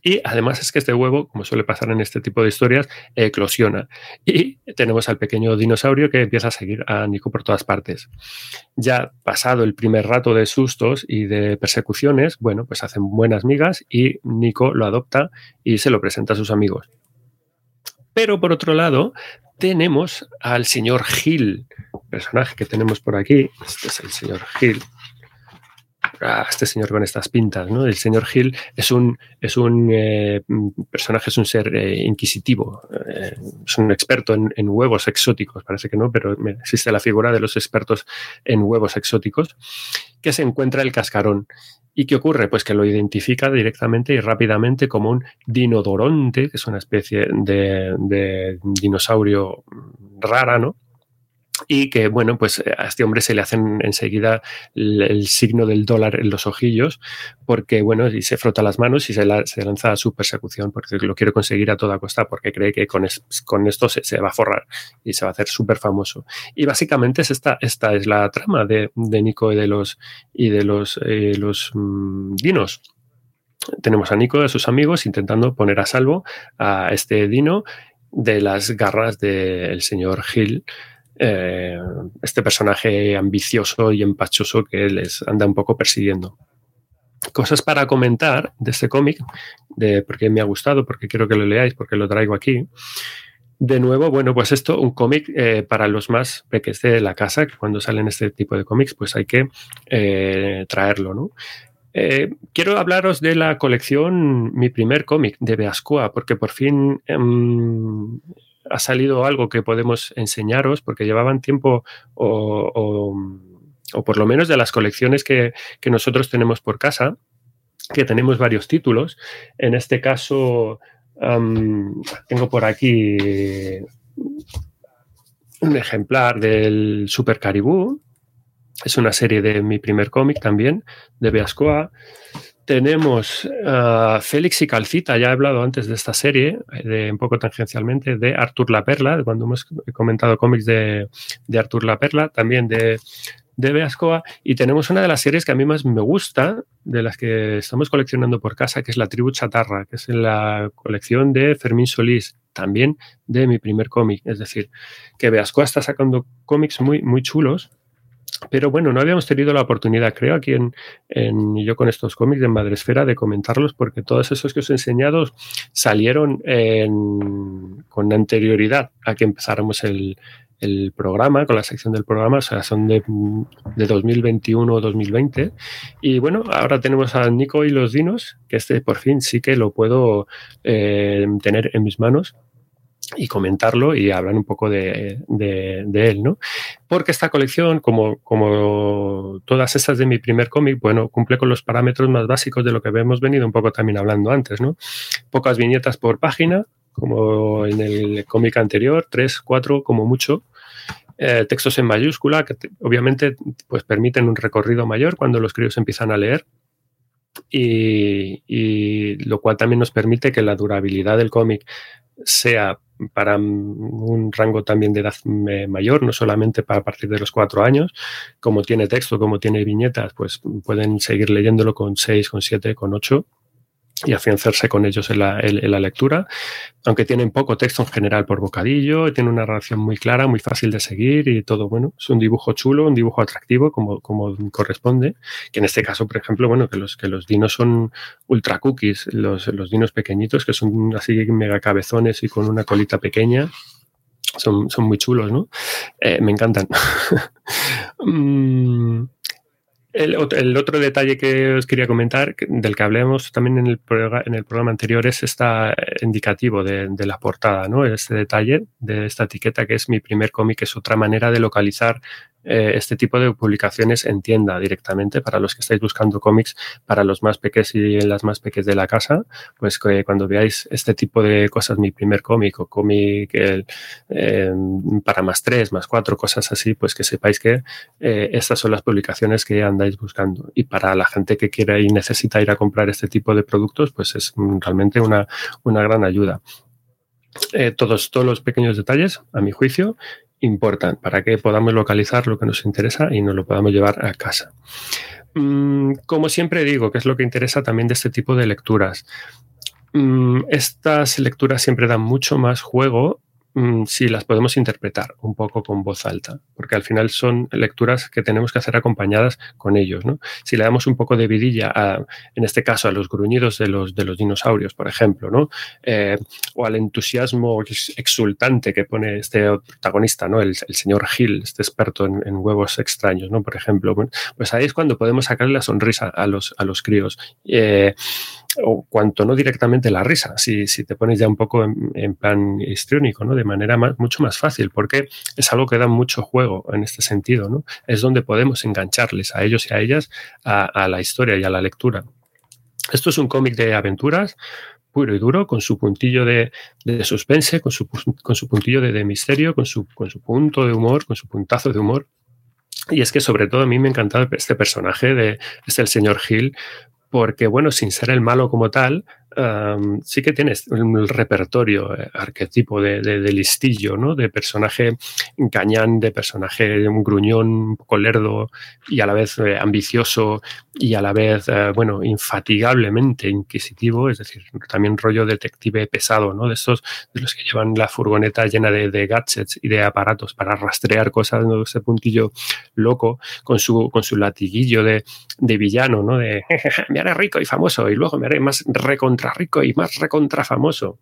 y además es que este huevo, como suele pasar en este tipo de historias, eclosiona. Y tenemos al pequeño dinosaurio que empieza a seguir a Nico por todas partes. Ya pasado el primer rato de sustos y de persecuciones, bueno, pues hacen buenas migas y Nico lo adopta y se lo presenta a sus amigos. Pero por otro lado, tenemos al señor Gil, personaje que tenemos por aquí. Este es el señor Gil Ah, este señor con estas pintas, ¿no? El señor Hill es un, es un eh, personaje, es un ser eh, inquisitivo, eh, es un experto en, huevos exóticos, parece que no, pero existe la figura de los expertos en huevos exóticos, que se encuentra el cascarón. ¿Y qué ocurre? Pues que lo identifica directamente y rápidamente como un dinodoronte, que es una especie de, de dinosaurio rara, ¿no? Y que, bueno, pues a este hombre se le hacen enseguida el, signo del dólar en los ojillos, porque, bueno, y se frota las manos y se, lanza a su persecución, porque lo quiere conseguir a toda costa, porque cree que con, esto se, va a forrar y se va a hacer súper famoso. Y básicamente es esta, es la trama de, Nico y de los, y de los, eh, los mm, dinos tenemos a Nico y a sus amigos intentando poner a salvo a este dino de las garras del señor Hill, eh, este personaje ambicioso y empachoso que les anda un poco persiguiendo. Cosas para comentar de este cómic, de por qué me ha gustado, porque quiero que lo leáis, porque lo traigo aquí. De nuevo, bueno, pues esto, un cómic eh, para los más pequeños de la casa, que cuando salen este tipo de cómics, pues hay que eh, traerlo, ¿no? quiero hablaros de la colección, mi primer cómic de Beascoa, porque por fin em, ha salido algo que podemos enseñaros, porque llevaban tiempo o, por lo menos de las colecciones que, nosotros tenemos por casa, que tenemos varios títulos. En este caso, tengo por aquí un ejemplar del Super Caribú. Es una serie de mi primer cómic también, de Beascoa. Tenemos a Félix y Calcita, ya he hablado antes de esta serie, de, un poco tangencialmente, de Artur La Perla, cuando hemos comentado cómics de, Artur La Perla, también de, de Beascoa, y tenemos una de las series que a mí más me gusta, de las que estamos coleccionando por casa, que es La Tribu Chatarra, que es la colección de Fermín Solís, también de mi primer cómic. Es decir, que Beascoa está sacando cómics muy, muy chulos pero bueno, no habíamos tenido la oportunidad, creo, aquí en, yo con estos cómics de Madresfera, de comentarlos, porque todos esos que os he enseñado salieron con anterioridad a que empezáramos el, programa, con la sección del programa, o sea, son de, de 2021 o 2020. Y bueno, ahora tenemos a Nico y los Dinos, que este por fin sí que lo puedo eh, tener en mis manos y comentarlo y hablar un poco de, él, ¿no? Porque esta colección, como, como todas estas de mi primer cómic, bueno, cumple con los parámetros más básicos de lo que hemos venido un poco también hablando antes, ¿no? Pocas viñetas por página, como en el cómic anterior, tres, cuatro, como mucho. Eh, textos en mayúscula, que obviamente pues permiten un recorrido mayor cuando los críos empiezan a leer. Y, y, lo cual también nos permite que la durabilidad del cómic sea para un rango también de edad mayor, no solamente para a partir de los cuatro años, como tiene texto, como tiene viñetas, pues pueden seguir leyéndolo con seis, con siete, con ocho y afianzarse con ellos en la, lectura, aunque tienen poco texto en general por bocadillo, tiene una relación muy clara, muy fácil de seguir y todo, bueno, es un dibujo chulo, un dibujo atractivo como, como corresponde, que en este caso, por ejemplo, bueno, que los, que los dinos son ultra cookies, los, los dinos pequeñitos, que son así mega cabezones y con una colita pequeña, son, son muy chulos, ¿no? Eh, me encantan. Mm, el, otro detalle que os quería comentar, del que hablemos también en el, en el programa anterior, es este indicativo de, de, la portada, ¿no? Este detalle de esta etiqueta que es mi primer cómic, es otra manera de localizar eh, este tipo de publicaciones en tienda directamente para los que estáis buscando cómics para los más pequeños y las más pequeñas de la casa, pues que cuando veáis este tipo de cosas, mi primer cómic o cómic eh, para más tres, más cuatro, cosas así, pues que sepáis que eh, estas son las publicaciones que andáis buscando. Y para la gente que quiera y necesita ir a comprar este tipo de productos, pues es realmente una, una gran ayuda. todos, todos los pequeños detalles, a mi juicio, importan para que podamos localizar lo que nos interesa y nos lo podamos llevar a casa. Mm, como siempre digo, que es lo que interesa también de este tipo de lecturas. Mm, estas lecturas siempre dan mucho más juego Mm, si las podemos interpretar un poco con voz alta, porque al final son lecturas que tenemos que hacer acompañadas con ellos. ¿no? Si le damos un poco de vidilla, a, en este caso, a los gruñidos de los, de los dinosaurios, por ejemplo, ¿no? Eh, o al entusiasmo exultante que pone este protagonista, ¿no? el, señor Hill, este experto en, huevos extraños, ¿no? por ejemplo, pues ahí es cuando podemos sacarle la sonrisa a los, a los críos. Eh, o cuanto no directamente la risa, si, si te pones ya un poco en, plan histriónico, ¿no? De manera mucho más fácil, porque es algo que da mucho juego en este sentido, ¿no? Es donde podemos engancharles a ellos y a ellas a, la historia y a la lectura. Esto es un cómic de aventuras puro y duro, con su puntillo de, suspense, con su, con su puntillo de, misterio, con su, con su punto de humor, con su puntazo de humor. Y es que sobre todo a mí me ha encantado este personaje de es el señor Hill, porque bueno, sin ser el malo como tal, sí que tienes un repertorio eh, arquetipo de, listillo, ¿no? De personaje cañán, de personaje un gruñón, un poco y a la vez eh, ambicioso y a la vez, eh, bueno, infatigablemente inquisitivo, es decir, también rollo detective pesado, ¿no? De esos, de los que llevan la furgoneta llena de, gadgets y de aparatos para rastrear cosas, ¿no? Ese puntillo loco con su, con su latiguillo de, villano, ¿no? De me haré rico y famoso y luego me haré más recontra rico y más recontra famoso.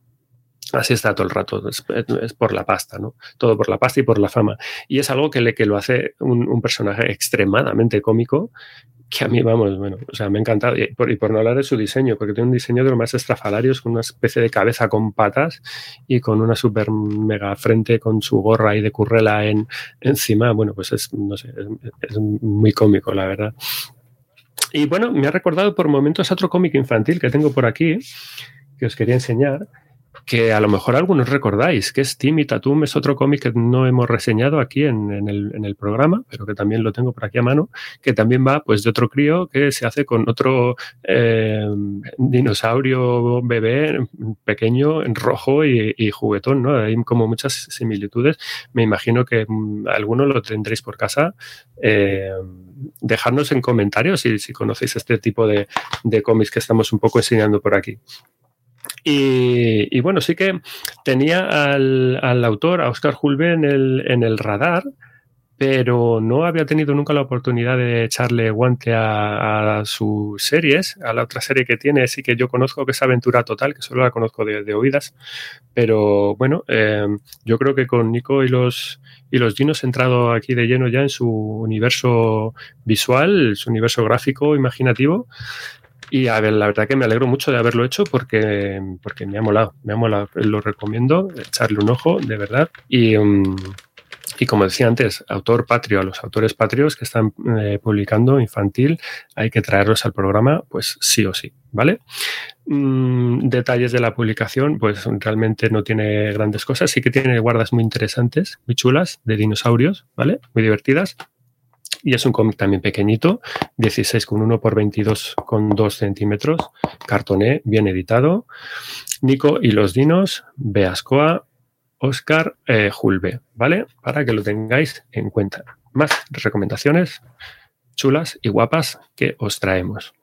Así está todo el rato, es, por la pasta, ¿no? Todo por la pasta y por la fama. Y es algo que, le, que lo hace un, personaje extremadamente cómico, que a mí, vamos, bueno, o sea, me ha encantado. Y por, y por, no hablar de su diseño, porque tiene un diseño de los más estrafalarios, con una especie de cabeza con patas y con una super mega frente con su gorra y de currela en, encima. Bueno, pues es, no sé, es muy cómico, la verdad. Y bueno, me ha recordado por momentos otro cómic infantil que tengo por aquí, que os quería enseñar, que a lo mejor algunos recordáis, que es Tim y Tatum, es otro cómic que no hemos reseñado aquí en, el, programa, pero que también lo tengo por aquí a mano, que también va pues de otro crío que se hace con otro eh, dinosaurio bebé pequeño, en rojo y, juguetón, ¿no? Hay como muchas similitudes. Me imagino que mm, algunos lo tendréis por casa. Eh, dejadnos en comentarios si, conocéis este tipo de, de cómics que estamos un poco enseñando por aquí. Y, bueno, sí que tenía al, autor, a Oscar Julve, en el, en el radar, pero no había tenido nunca la oportunidad de echarle guante a, sus series, a la otra serie que tiene, sí que yo conozco, que es Aventura Total, que solo la conozco de, oídas, pero bueno, eh, yo creo que con Nico y los, y los dinos entrado aquí de lleno ya en su universo visual, su universo gráfico, imaginativo, Y a ver, la verdad que me alegro mucho de haberlo hecho porque, porque me ha molado, me ha molado. Lo recomiendo, echarle un ojo, de verdad. Y, um, y como decía antes, autor patrio, a los autores patrios que están eh, publicando infantil, hay que traerlos al programa, pues sí o sí, ¿vale? Mm, detalles de la publicación, pues realmente no tiene grandes cosas, sí que tiene guardas muy interesantes, muy chulas, de dinosaurios, ¿vale? Muy divertidas. Y es un cómic también pequeñito, 16,1 por 22,2 centímetros, cartoné, bien editado. Nico y los dinos, Beascoa, Oscar eh, ¿vale? Para que lo tengáis en cuenta. Más recomendaciones chulas y guapas que os traemos.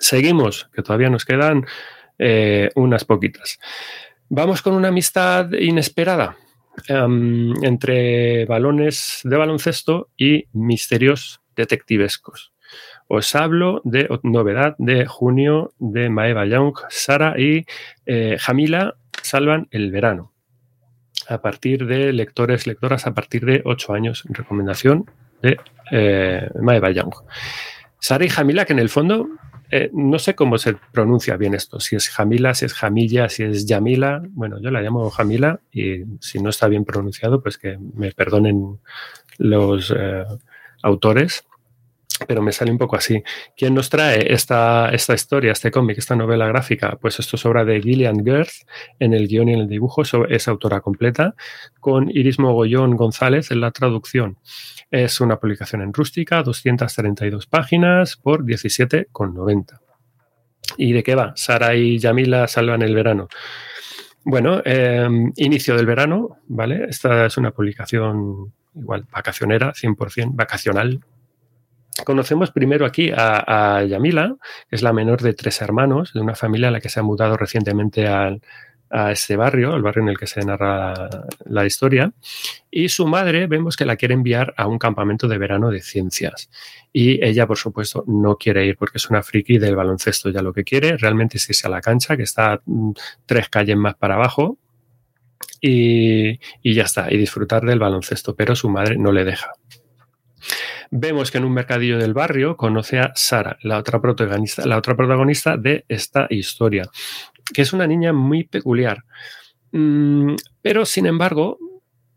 Seguimos, que todavía nos quedan eh, unas poquitas. Vamos con una amistad inesperada em, entre balones de baloncesto y misterios detectivescos. Os hablo de novedad de junio de Maeva Young, Sara y eh, Jamila salvan el verano a partir de lectores, lectoras a partir de 8 años. Recomendación de eh, Maeva Young. Sara y Jamila, que en el fondo eh, no sé cómo se pronuncia bien esto, si es Jamila, si es Jamilla, si es Yamila. Bueno, yo la llamo Jamila y si no está bien pronunciado, pues que me perdonen los eh, autores pero me sale un poco así. ¿Quién nos trae esta, esta historia, este cómic, esta novela gráfica? Pues esto es obra de Gillian Girth, en el guion y en el dibujo es autora completa, con Iris Mogollón González en la traducción. Es una publicación en rústica, 232 páginas por 17,90. ¿Y de qué va? Sara y Yamila salvan el verano. Bueno, em, inicio del verano, ¿vale? Esta es una publicación igual vacacionera, 100% vacacional, Conocemos primero aquí a, Yamila, que es la menor de tres hermanos, de una familia a la que se ha mudado recientemente a este barrio, el barrio en el que se narra la, historia, y su madre vemos que la quiere enviar a un campamento de verano de ciencias. Y ella, por supuesto, no quiere ir porque es una friki del baloncesto. Ya lo que quiere realmente es irse a la cancha, que está mm, tres calles más para abajo, y, y ya está, y disfrutar del baloncesto, pero su madre no le deja vemos que en un mercadillo del barrio conoce a Sara, la otra protagonista, la otra protagonista de esta historia, que es una niña muy peculiar. Mm, pero, sin embargo,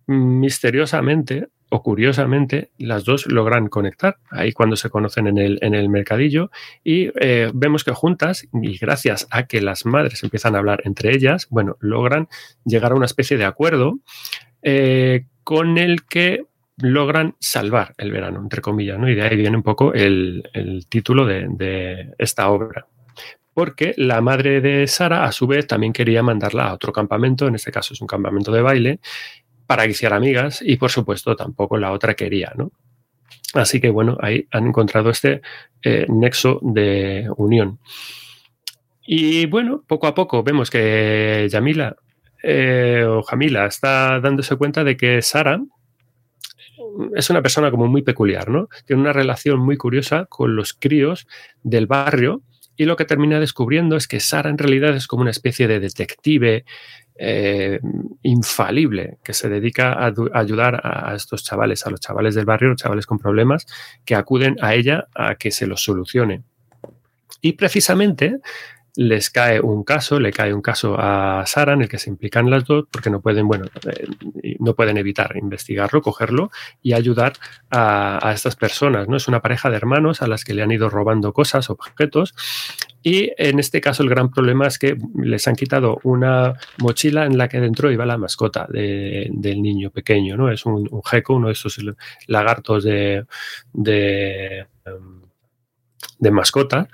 misteriosamente o curiosamente, las dos logran conectar ahí cuando se conocen en el, en el mercadillo y eh, vemos que juntas, y gracias a que las madres empiezan a hablar entre ellas, bueno, logran llegar a una especie de acuerdo eh, con el que logran salvar el verano, entre comillas, ¿no? Y de ahí viene un poco el, título de, esta obra. Porque la madre de Sara, a su vez, también quería mandarla a otro campamento, en este caso es un campamento de baile, para que hiciera amigas, y por supuesto tampoco la otra quería, ¿no? Así que bueno, ahí han encontrado este eh, nexo de unión. Y bueno, poco a poco vemos que Yamila eh, o Jamila está dándose cuenta de que Sara es una persona como muy peculiar, ¿no? Tiene una relación muy curiosa con los críos del barrio y lo que termina descubriendo es que Sara en realidad es como una especie de detective eh, infalible que se dedica a, ayudar a, estos chavales, a los chavales del barrio, los chavales con problemas, que acuden a ella a que se los solucione. Y precisamente les cae un caso, le cae un caso a Sara en el que se implican las dos porque no pueden, bueno, eh, no pueden evitar investigarlo, cogerlo y ayudar a, estas personas, ¿no? Es una pareja de hermanos a las que le han ido robando cosas, objetos y en este caso el gran problema es que les han quitado una mochila en la que dentro iba la mascota del niño pequeño, ¿no? Es un, un geco, uno de esos lagartos de, de, em, de mascota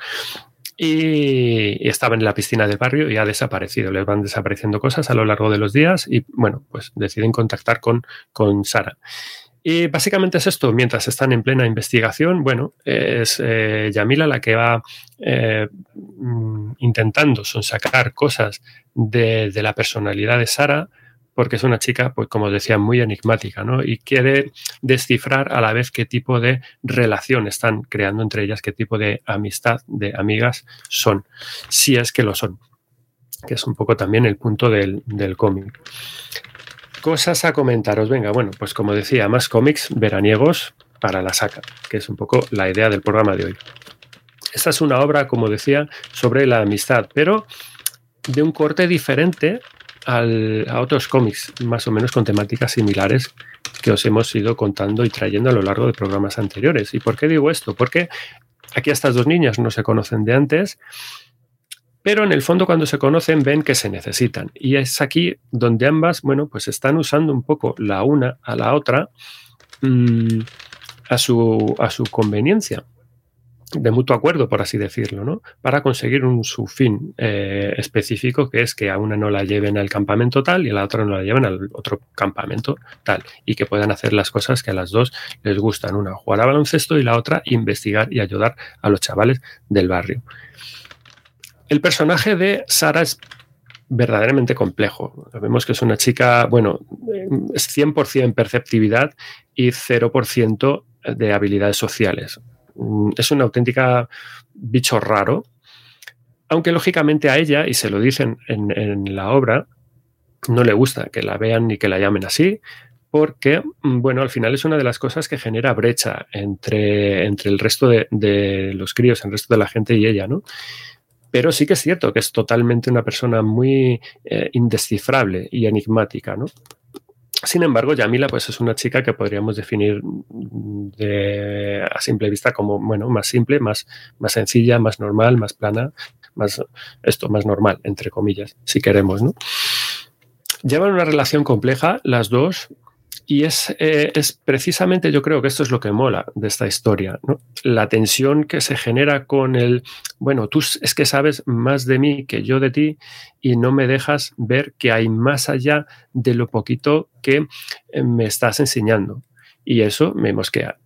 y, estaba en la piscina del barrio y ha desaparecido. Les van desapareciendo cosas a lo largo de los días y bueno, pues deciden contactar con, con Sara. Y básicamente es esto, mientras están en plena investigación, bueno, es eh, Yamila la que va eh, mm, intentando sonsacar cosas de, de la personalidad de Sara, porque es una chica, pues como decía, muy enigmática, ¿no? Y quiere descifrar a la vez qué tipo de relación están creando entre ellas, qué tipo de amistad, de amigas son, si es que lo son, que es un poco también el punto del, del cómic. Cosas a comentaros, venga, bueno, pues como decía, más cómics veraniegos para la saca, que es un poco la idea del programa de hoy. Esta es una obra, como decía, sobre la amistad, pero de un corte diferente a otros cómics, más o menos con temáticas similares que os hemos ido contando y trayendo a lo largo de programas anteriores. ¿Y por qué digo esto? Porque aquí estas dos niñas no se conocen de antes, pero en el fondo cuando se conocen ven que se necesitan. Y es aquí donde ambas, bueno, pues están usando un poco la una a la otra mm, a, su, a su conveniencia de mutuo acuerdo, por así decirlo, ¿no? Para conseguir un, su fin eh, específico, que es que a una no la lleven al campamento tal y a la otra no la lleven al otro campamento tal, y que puedan hacer las cosas que a las dos les gustan, una jugar a baloncesto y la otra investigar y ayudar a los chavales del barrio. El personaje de Sara es verdaderamente complejo. Vemos que es una chica, bueno, es 100% perceptividad y 0% de habilidades sociales. Mm, es una auténtica bicho raro, aunque lógicamente a ella, y se lo dicen en, la obra, no le gusta que la vean ni que la llamen así, porque, mm, bueno, al final es una de las cosas que genera brecha entre, entre el resto de, los críos, el resto de la gente y ella, ¿no? Pero sí que es cierto que es totalmente una persona muy eh, indescifrable y enigmática, ¿no? Sin embargo, Yamila pues, es una chica que podríamos definir a simple vista como bueno, más simple, más, más sencilla, más normal, más plana, más esto, más normal, entre comillas, si queremos. ¿no? Llevan una relación compleja, las dos, y es, eh, es, precisamente, yo creo que esto es lo que mola de esta historia, ¿no? La tensión que se genera con el, bueno, tú es que sabes más de mí que yo de ti y no me dejas ver que hay más allá de lo poquito que eh, me estás enseñando. Y eso me mosquea.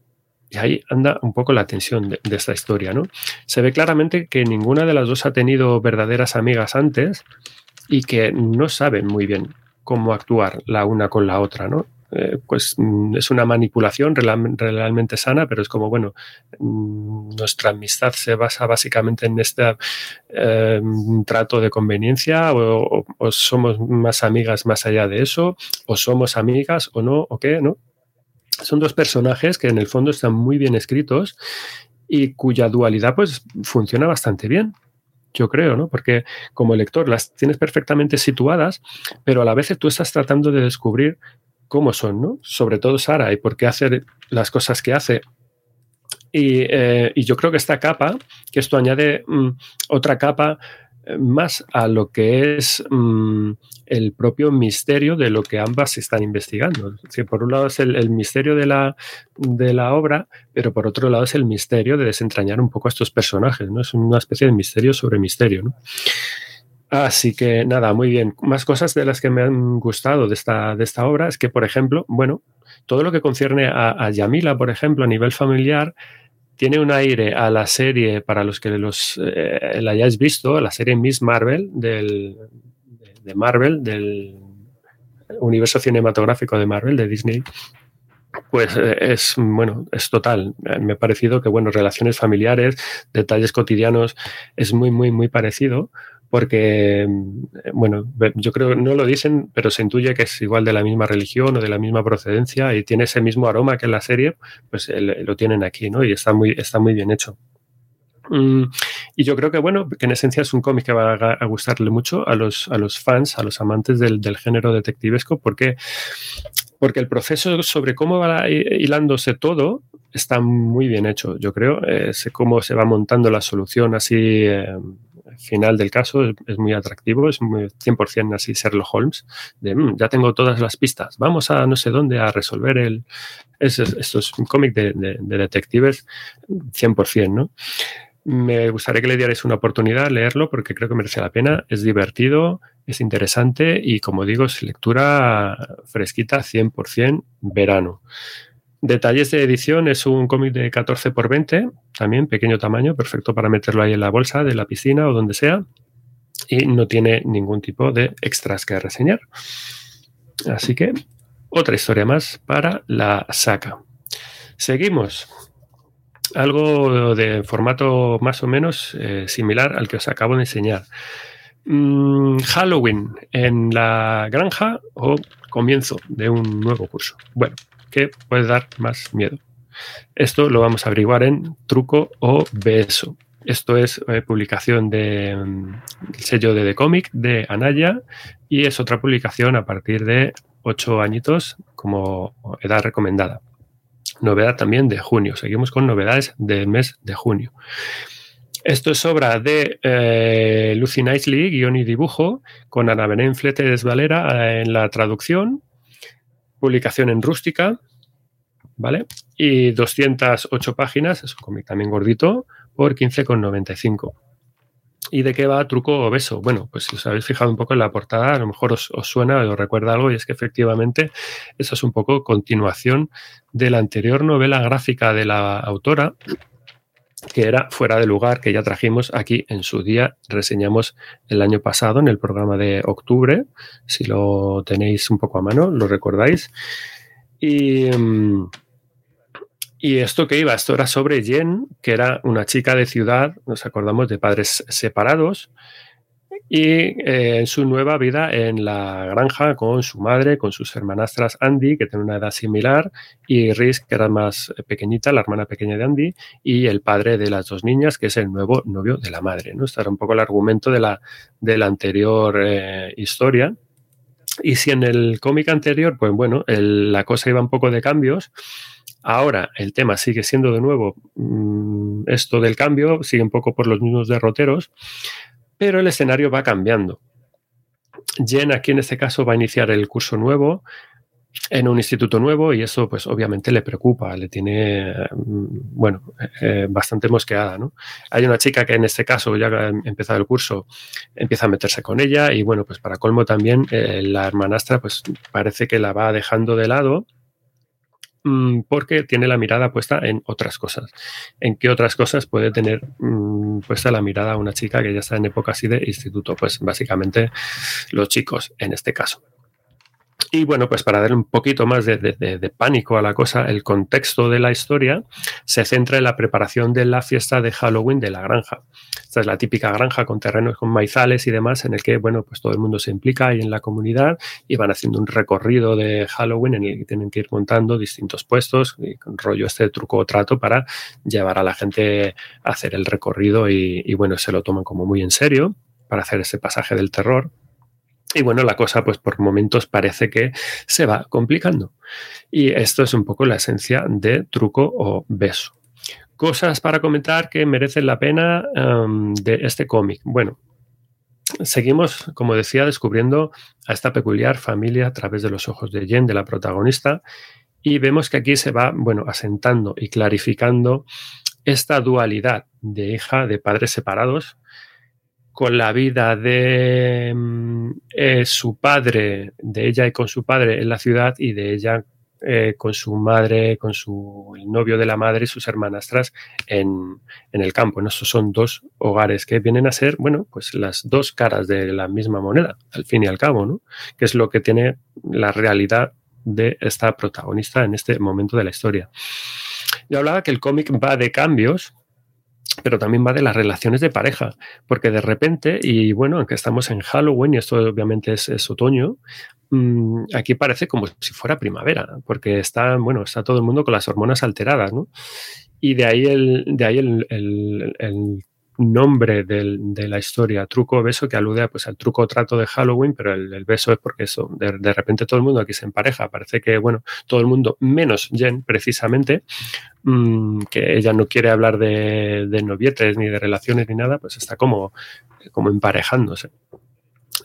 Y ahí anda un poco la tensión de, de esta historia, ¿no? Se ve claramente que ninguna de las dos ha tenido verdaderas amigas antes y que no saben muy bien cómo actuar la una con la otra, ¿no? Eh, pues mm, es una manipulación realmente sana, pero es como, bueno, mm, nuestra amistad se basa básicamente en este eh, trato de conveniencia o, somos más amigas más allá de eso, o somos amigas o no, o qué, ¿no? Son dos personajes que en el fondo están muy bien escritos y cuya dualidad pues funciona bastante bien yo creo, ¿no? Porque como lector las tienes perfectamente situadas, pero a la vez tú estás tratando de descubrir cómo son, ¿no? Sobre todo Sara y por qué hace las cosas que hace. Y, eh, yo creo que esta capa, que esto añade mm, otra capa eh, más a lo que es mm, el propio misterio de lo que ambas están investigando. por un lado es el, misterio de la, de la, obra, pero por otro lado es el misterio de desentrañar un poco a estos personajes, ¿no? Es una especie de misterio sobre misterio, ¿no? Así que nada, muy bien. Más cosas de las que me han gustado de esta, de esta obra es que, por ejemplo, bueno, todo lo que concierne a, Yamila, por ejemplo, a nivel familiar, tiene un aire a la serie, para los que los, eh, la hayáis visto, la serie Miss Marvel del, de Marvel, del universo cinematográfico de Marvel, de Disney, pues eh, es bueno, es total. Me ha parecido que bueno, relaciones familiares, detalles cotidianos, es muy, muy, muy parecido porque, bueno, yo creo que no lo dicen, pero se intuye que es igual de la misma religión o de la misma procedencia y tiene ese mismo aroma que en la serie, pues lo tienen aquí, ¿no? Y está muy, está muy bien hecho. Mm, y yo creo que, bueno, que en esencia es un cómic que va a, gustarle mucho a los, a los fans, a los amantes del, del género detectivesco, porque, porque el proceso sobre cómo va hilándose todo está muy bien hecho, yo creo. Eh, cómo se va montando la solución así. Eh, final del caso es, muy atractivo, es muy 100% así Sherlock Holmes, de mm, ya tengo todas las pistas, vamos a no sé dónde a resolver el... esto es un cómic de, detectives 100%, ¿no? Me gustaría que le dierais una oportunidad leerlo porque creo que merece la pena, es divertido, es interesante y como digo, es lectura fresquita 100% verano. Detalles de edición es un cómic de 14 por 20, también pequeño tamaño, perfecto para meterlo ahí en la bolsa de la piscina o donde sea. Y no tiene ningún tipo de extras que reseñar. Así que otra historia más para la saca. Seguimos. Algo de formato más o menos eh, similar al que os acabo de enseñar. Mm, Halloween en la granja o comienzo de un nuevo curso. Bueno, que puede dar más miedo. Esto lo vamos a averiguar en truco o beso. Esto es eh, publicación de, mm, del sello de The Comic de Anaya y es otra publicación a partir de ocho añitos como edad recomendada. Novedad también de junio. Seguimos con novedades del mes de junio. Esto es obra de eh, Lucy Nicely, guion y dibujo, con Ana Belén Fletes Valera eh, en la traducción, publicación en rústica, ¿vale? Y 208 páginas, es un cómic también gordito, por 15,95. ¿Y de qué va Truco Obeso? Bueno, pues si os habéis fijado un poco en la portada, a lo mejor os, os suena os recuerda algo, y es que efectivamente eso es un poco continuación de la anterior novela gráfica de la autora, que era Fuera de lugar, que ya trajimos aquí en su día, reseñamos el año pasado en el programa de octubre, si lo tenéis un poco a mano, lo recordáis. Y, mm, y esto que iba, esto era sobre Jen, que era una chica de ciudad, nos acordamos de padres separados, y eh, en su nueva vida en la granja con su madre, con sus hermanastras Andy, que tiene una edad similar, y Riz, que era más pequeñita, la hermana pequeña de Andy, y el padre de las dos niñas, que es el nuevo novio de la madre. ¿no? Este era un poco el argumento de la, anterior eh, historia. Y si en el cómic anterior, pues bueno, el, la cosa iba un poco de cambios, Ahora el tema sigue siendo de nuevo mmm, esto del cambio, sigue un poco por los mismos derroteros, pero el escenario va cambiando. Jen aquí en este caso va a iniciar el curso nuevo en un instituto nuevo y eso pues obviamente le preocupa, le tiene, bueno, eh, bastante mosqueada, ¿no? Hay una chica que en este caso ya ha empezado el curso, empieza a meterse con ella y bueno, pues para colmo también eh, la hermanastra pues parece que la va dejando de lado Mm, porque tiene la mirada puesta en otras cosas. ¿En qué otras cosas puede tener mmm, puesta la mirada una chica que ya está en época así de instituto? Pues básicamente los chicos, en este caso. Y bueno, pues para dar un poquito más de, pánico a la cosa, el contexto de la historia se centra en la preparación de la fiesta de Halloween de la granja. Esta es la típica granja con terrenos con maizales y demás, en el que, bueno, pues todo el mundo se implica ahí en la comunidad y van haciendo un recorrido de Halloween en el que tienen que ir montando distintos puestos y con rollo este truco o trato para llevar a la gente a hacer el recorrido y, y bueno, se lo toman como muy en serio para hacer ese pasaje del terror. Y bueno, la cosa pues por momentos parece que se va complicando. Y esto es un poco la esencia de truco o beso. Cosas para comentar que merecen la pena um, de este cómic. Bueno, seguimos, como decía, descubriendo a esta peculiar familia a través de los ojos de Jen, de la protagonista, y vemos que aquí se va, bueno, asentando y clarificando esta dualidad de hija de padres separados, con la vida de eh, su padre, de ella y con su padre en la ciudad y de ella eh, con su madre, con su el novio de la madre y sus hermanastras en, en el campo. ¿no? Estos son dos hogares que vienen a ser, bueno, pues las dos caras de la misma moneda, al fin y al cabo, ¿no? Que es lo que tiene la realidad de esta protagonista en este momento de la historia. Yo hablaba que el cómic va de cambios, pero también va de las relaciones de pareja, porque de repente, y bueno, aunque estamos en Halloween y esto obviamente es, otoño, mmm, aquí parece como si fuera primavera, porque está, bueno, está todo el mundo con las hormonas alteradas, ¿no? Y de ahí el, de ahí el, el, el nombre del, de la historia, truco beso, que alude pues, al truco trato de Halloween, pero el, beso es porque eso, de, repente todo el mundo aquí se empareja. Parece que, bueno, todo el mundo, menos Jen, precisamente, mmm, que ella no quiere hablar de, de, novietes ni de relaciones ni nada, pues está como, como emparejándose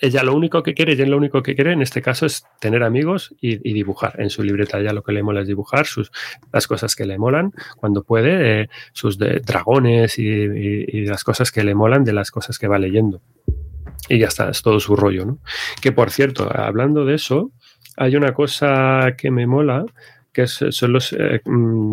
ella lo único que quiere, ella lo único que quiere en este caso es tener amigos y, dibujar. En su libreta ya lo que le mola es dibujar, sus, las cosas que le molan cuando puede, eh, sus dragones y, las cosas que le molan de las cosas que va leyendo. Y ya está, es todo su rollo. Que por cierto, hablando de eso, hay una cosa que me mola, que son los eh,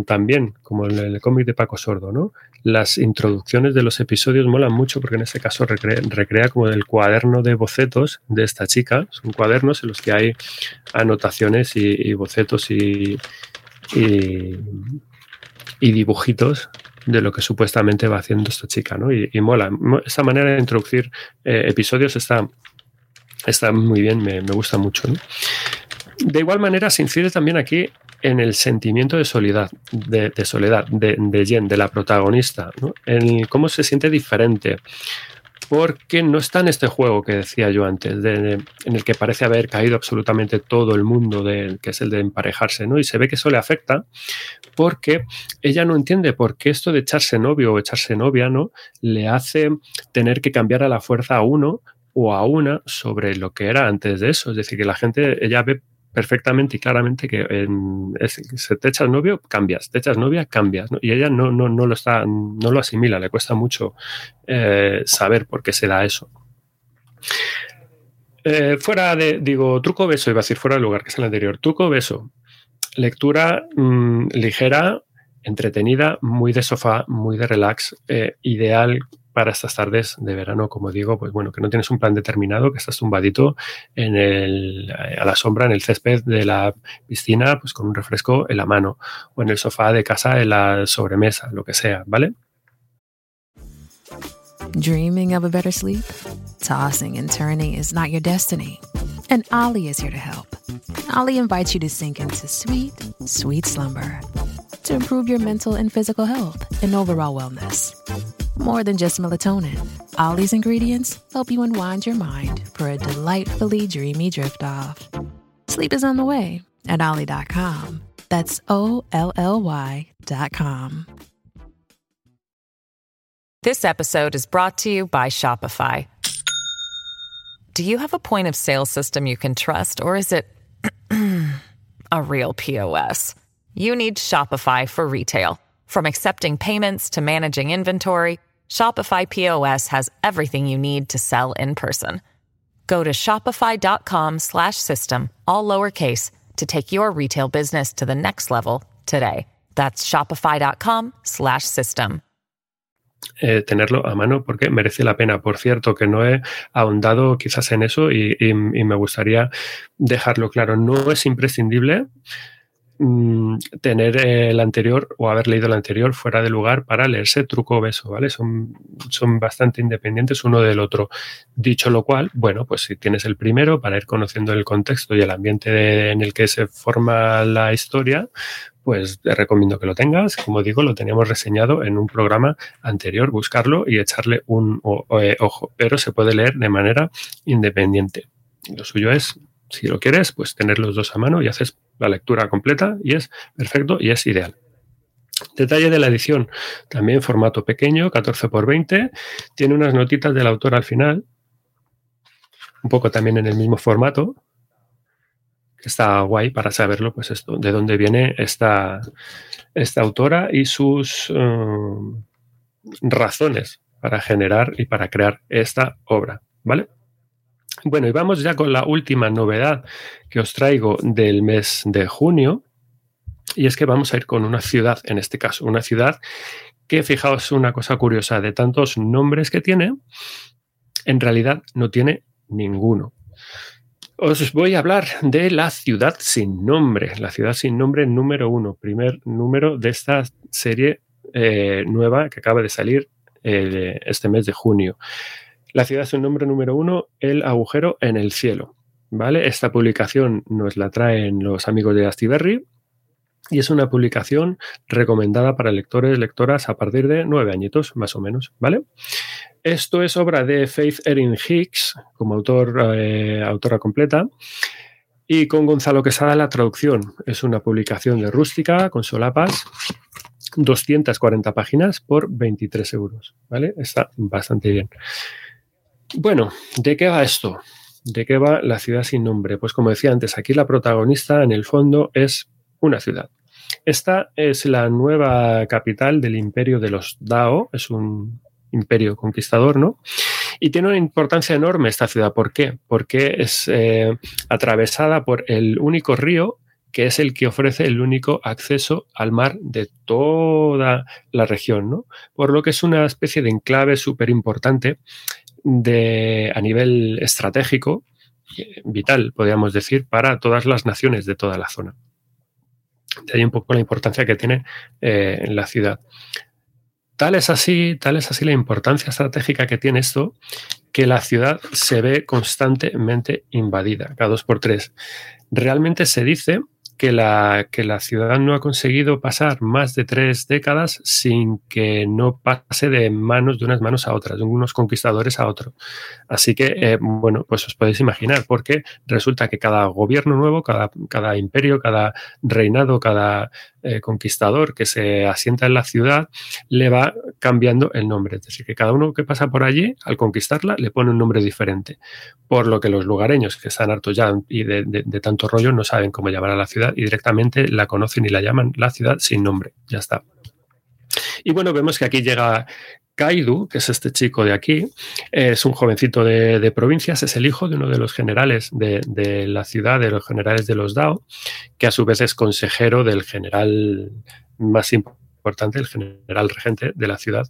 también, como en el cómic de Paco Sordo, ¿no? Las introducciones de los episodios molan mucho porque en este caso recrea, como el cuaderno de bocetos de esta chica. Son cuadernos en los que hay anotaciones y, bocetos y, y, dibujitos de lo que supuestamente va haciendo esta chica, ¿no? Y, mola. Esta manera de introducir eh, episodios está, está muy bien, me, gusta mucho. De igual manera se incide también aquí en el sentimiento de soledad, de, soledad, de, de, Jen, de la protagonista, en cómo se siente diferente. Porque no está en este juego que decía yo antes, en el que parece haber caído absolutamente todo el mundo, de, que es el de emparejarse, ¿no? Y se ve que eso le afecta porque ella no entiende por qué esto de echarse novio o echarse novia, ¿no? Le hace tener que cambiar a la fuerza a uno o a una sobre lo que era antes de eso. Es decir, que la gente, ella ve perfectamente y claramente que en, se te echas novio, cambias, te echas novia, cambias. Y ella no, no, no, lo está, no lo asimila, le cuesta mucho eh, saber por qué se da eso. Eh, fuera de, digo, truco beso, iba a decir fuera del lugar, que es el anterior. Truco beso. Lectura mm, ligera, entretenida, muy de sofá, muy de relax, eh, ideal para estas tardes de verano, como digo, pues bueno, que no tienes un plan determinado, que estás tumbadito en el, eh, a la sombra en el césped de la piscina, pues con un refresco en la mano, o en el sofá de casa en la sobremesa, lo que sea, ¿vale? Dreaming of a better sleep? Tossing and turning is not your destiny. And Ollie is here to help. Ollie invites you to sink into sweet, sweet slumber to improve your mental and physical health and overall wellness. More than just melatonin, Ollie's ingredients help you unwind your mind for a delightfully dreamy drift off. Sleep is on the way at Ollie.com. That's O L L Y.com. This episode is brought to you by Shopify. Do you have a point of sale system you can trust, or is it a real POS? You need Shopify for retail. From accepting payments to managing inventory, Shopify POS has everything you need to sell in person. Go to shopify.com/system all lowercase to take your retail business to the next level today. That's shopify.com/system. Eh, tenerlo a mano porque merece la pena. Por cierto, que no he ahondado quizás en eso y, y, y me gustaría dejarlo claro. No es imprescindible Mm, tener el anterior o haber leído el anterior fuera de lugar para leerse truco beso, ¿vale? Son, son bastante independientes uno del otro. Dicho lo cual, bueno, pues si tienes el primero para ir conociendo el contexto y el ambiente en el que se forma la historia, pues te recomiendo que lo tengas. Como digo, lo teníamos reseñado en un programa anterior, buscarlo y echarle un eh, ojo, pero se puede leer de manera independiente. Lo suyo es si lo quieres, pues tener los dos a mano y haces la lectura completa y es perfecto y es ideal. Detalle de la edición, también formato pequeño, 14 x 20, tiene unas notitas del autor al final, un poco también en el mismo formato, está guay para saberlo, pues esto, de dónde viene esta, esta autora y sus um, razones para generar y para crear esta obra, ¿vale? Bueno, y vamos ya con la última novedad que os traigo del mes de junio. Y es que vamos a ir con una ciudad, en este caso, una ciudad que, fijaos, una cosa curiosa, de tantos nombres que tiene, en realidad no tiene ninguno. Os voy a hablar de la ciudad sin nombre, la ciudad sin nombre número uno, primer número de esta serie eh, nueva que acaba de salir eh, este mes de junio. La ciudad es un nombre número uno, el agujero en el cielo. ¿Vale? Esta publicación nos la traen los amigos de Astiberri y es una publicación recomendada para lectores, lectoras a partir de nueve añitos, más o menos, ¿vale? Esto es obra de Faith Erin Hicks, como autor, eh, autora completa, y con Gonzalo Quesada la traducción. Es una publicación de rústica, con solapas, 240 páginas por 23 euros, ¿vale? Está bastante bien. Bueno, ¿de qué va esto? ¿De qué va la ciudad sin nombre? Pues como decía antes, aquí la protagonista en el fondo es una ciudad. Esta es la nueva capital del imperio de los Dao, es un imperio conquistador, ¿no? Y tiene una importancia enorme esta ciudad. ¿Por qué? Porque es eh, atravesada por el único río que es el que ofrece el único acceso al mar de toda la región, ¿no? Por lo que es una especie de enclave súper importante de, a nivel estratégico, vital, podríamos decir, para todas las naciones de toda la zona. De ahí un poco la importancia que tiene eh, en la ciudad. Tal es así, tal es así la importancia estratégica que tiene esto, que la ciudad se ve constantemente invadida, cada dos por tres. Realmente se dice que la, que la ciudad no ha conseguido pasar más de tres décadas sin que no pase de manos de unas manos a otras, de unos conquistadores a otros. Así que, eh, bueno, pues os podéis imaginar, porque resulta que cada gobierno nuevo, cada, cada imperio, cada reinado, cada eh, conquistador que se asienta en la ciudad, le va cambiando el nombre. Es decir, que cada uno que pasa por allí, al conquistarla, le pone un nombre diferente. Por lo que los lugareños, que están hartos ya y de, de tanto rollo, no saben cómo llamar a la ciudad y directamente la conocen y la llaman la ciudad sin nombre. Ya está. Y bueno, vemos que aquí llega Kaidu, que es este chico de aquí, es un jovencito de, provincias, es el hijo de uno de los generales de, la ciudad, de los generales de los Dao, que a su vez es consejero del general más importante, el general regente de la ciudad,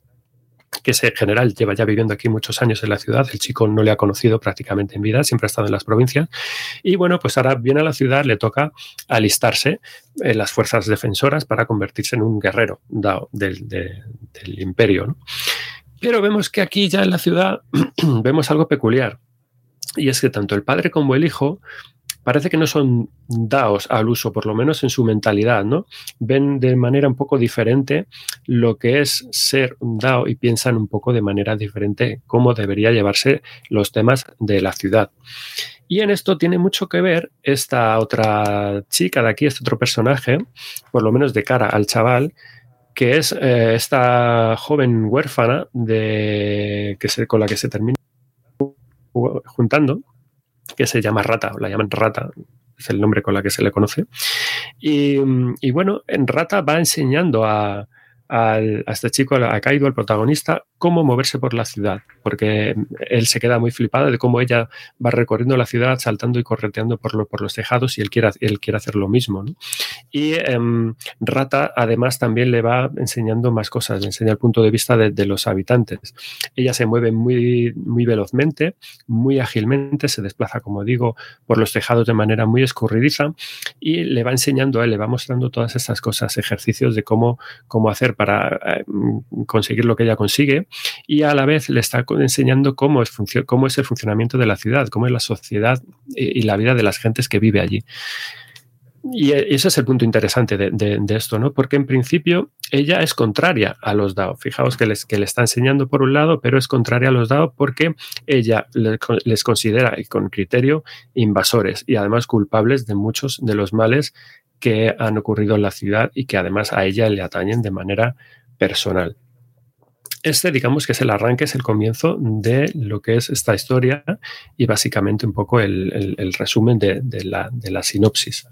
que ese general lleva ya viviendo aquí muchos años en la ciudad, el chico no le ha conocido prácticamente en vida, siempre ha estado en las provincias, y bueno, pues ahora viene a la ciudad, le toca alistarse en las fuerzas defensoras para convertirse en un guerrero del, imperio. Pero vemos que aquí ya en la ciudad vemos algo peculiar, y es que tanto el padre como el hijo parece que no son daos al uso, por lo menos en su mentalidad, ¿no? Ven de manera un poco diferente lo que es ser un dao y piensan un poco de manera diferente cómo debería llevarse los temas de la ciudad. Y en esto tiene mucho que ver esta otra chica de aquí, este otro personaje, por lo menos de cara al chaval, que es eh, esta joven huérfana de, que se, con la que se termina juntando que se llama Rata, o la llaman Rata, es el nombre con la que se le conoce. Y, y bueno, en Rata va enseñando a, a este chico, a Kaido, el protagonista, cómo moverse por la ciudad, porque él se queda muy flipado de cómo ella va recorriendo la ciudad, saltando y correteando por, por los tejados y él quiere, él quiere hacer lo mismo. Y em, Rata además también le va enseñando más cosas, le enseña el punto de vista de, los habitantes. Ella se mueve muy, muy velozmente, muy ágilmente, se desplaza, como digo, por los tejados de manera muy escurridiza y le va enseñando a él, le va mostrando todas estas cosas, ejercicios de cómo, cómo hacer para eh, conseguir lo que ella consigue y a la vez le está enseñando cómo es, cómo es el funcionamiento de la ciudad, cómo es la sociedad y la vida de las gentes que vive allí. Y ese es el punto interesante de, esto, ¿no? Porque en principio ella es contraria a los DAO. Fijaos que les, que le está enseñando por un lado, pero es contraria a los DAO porque ella les considera, con criterio, invasores y además culpables de muchos de los males que han ocurrido en la ciudad y que además a ella le atañen de manera personal este, digamos que es el arranque, es el comienzo de lo que es esta historia y básicamente un poco el, resumen de, la, sinopsis.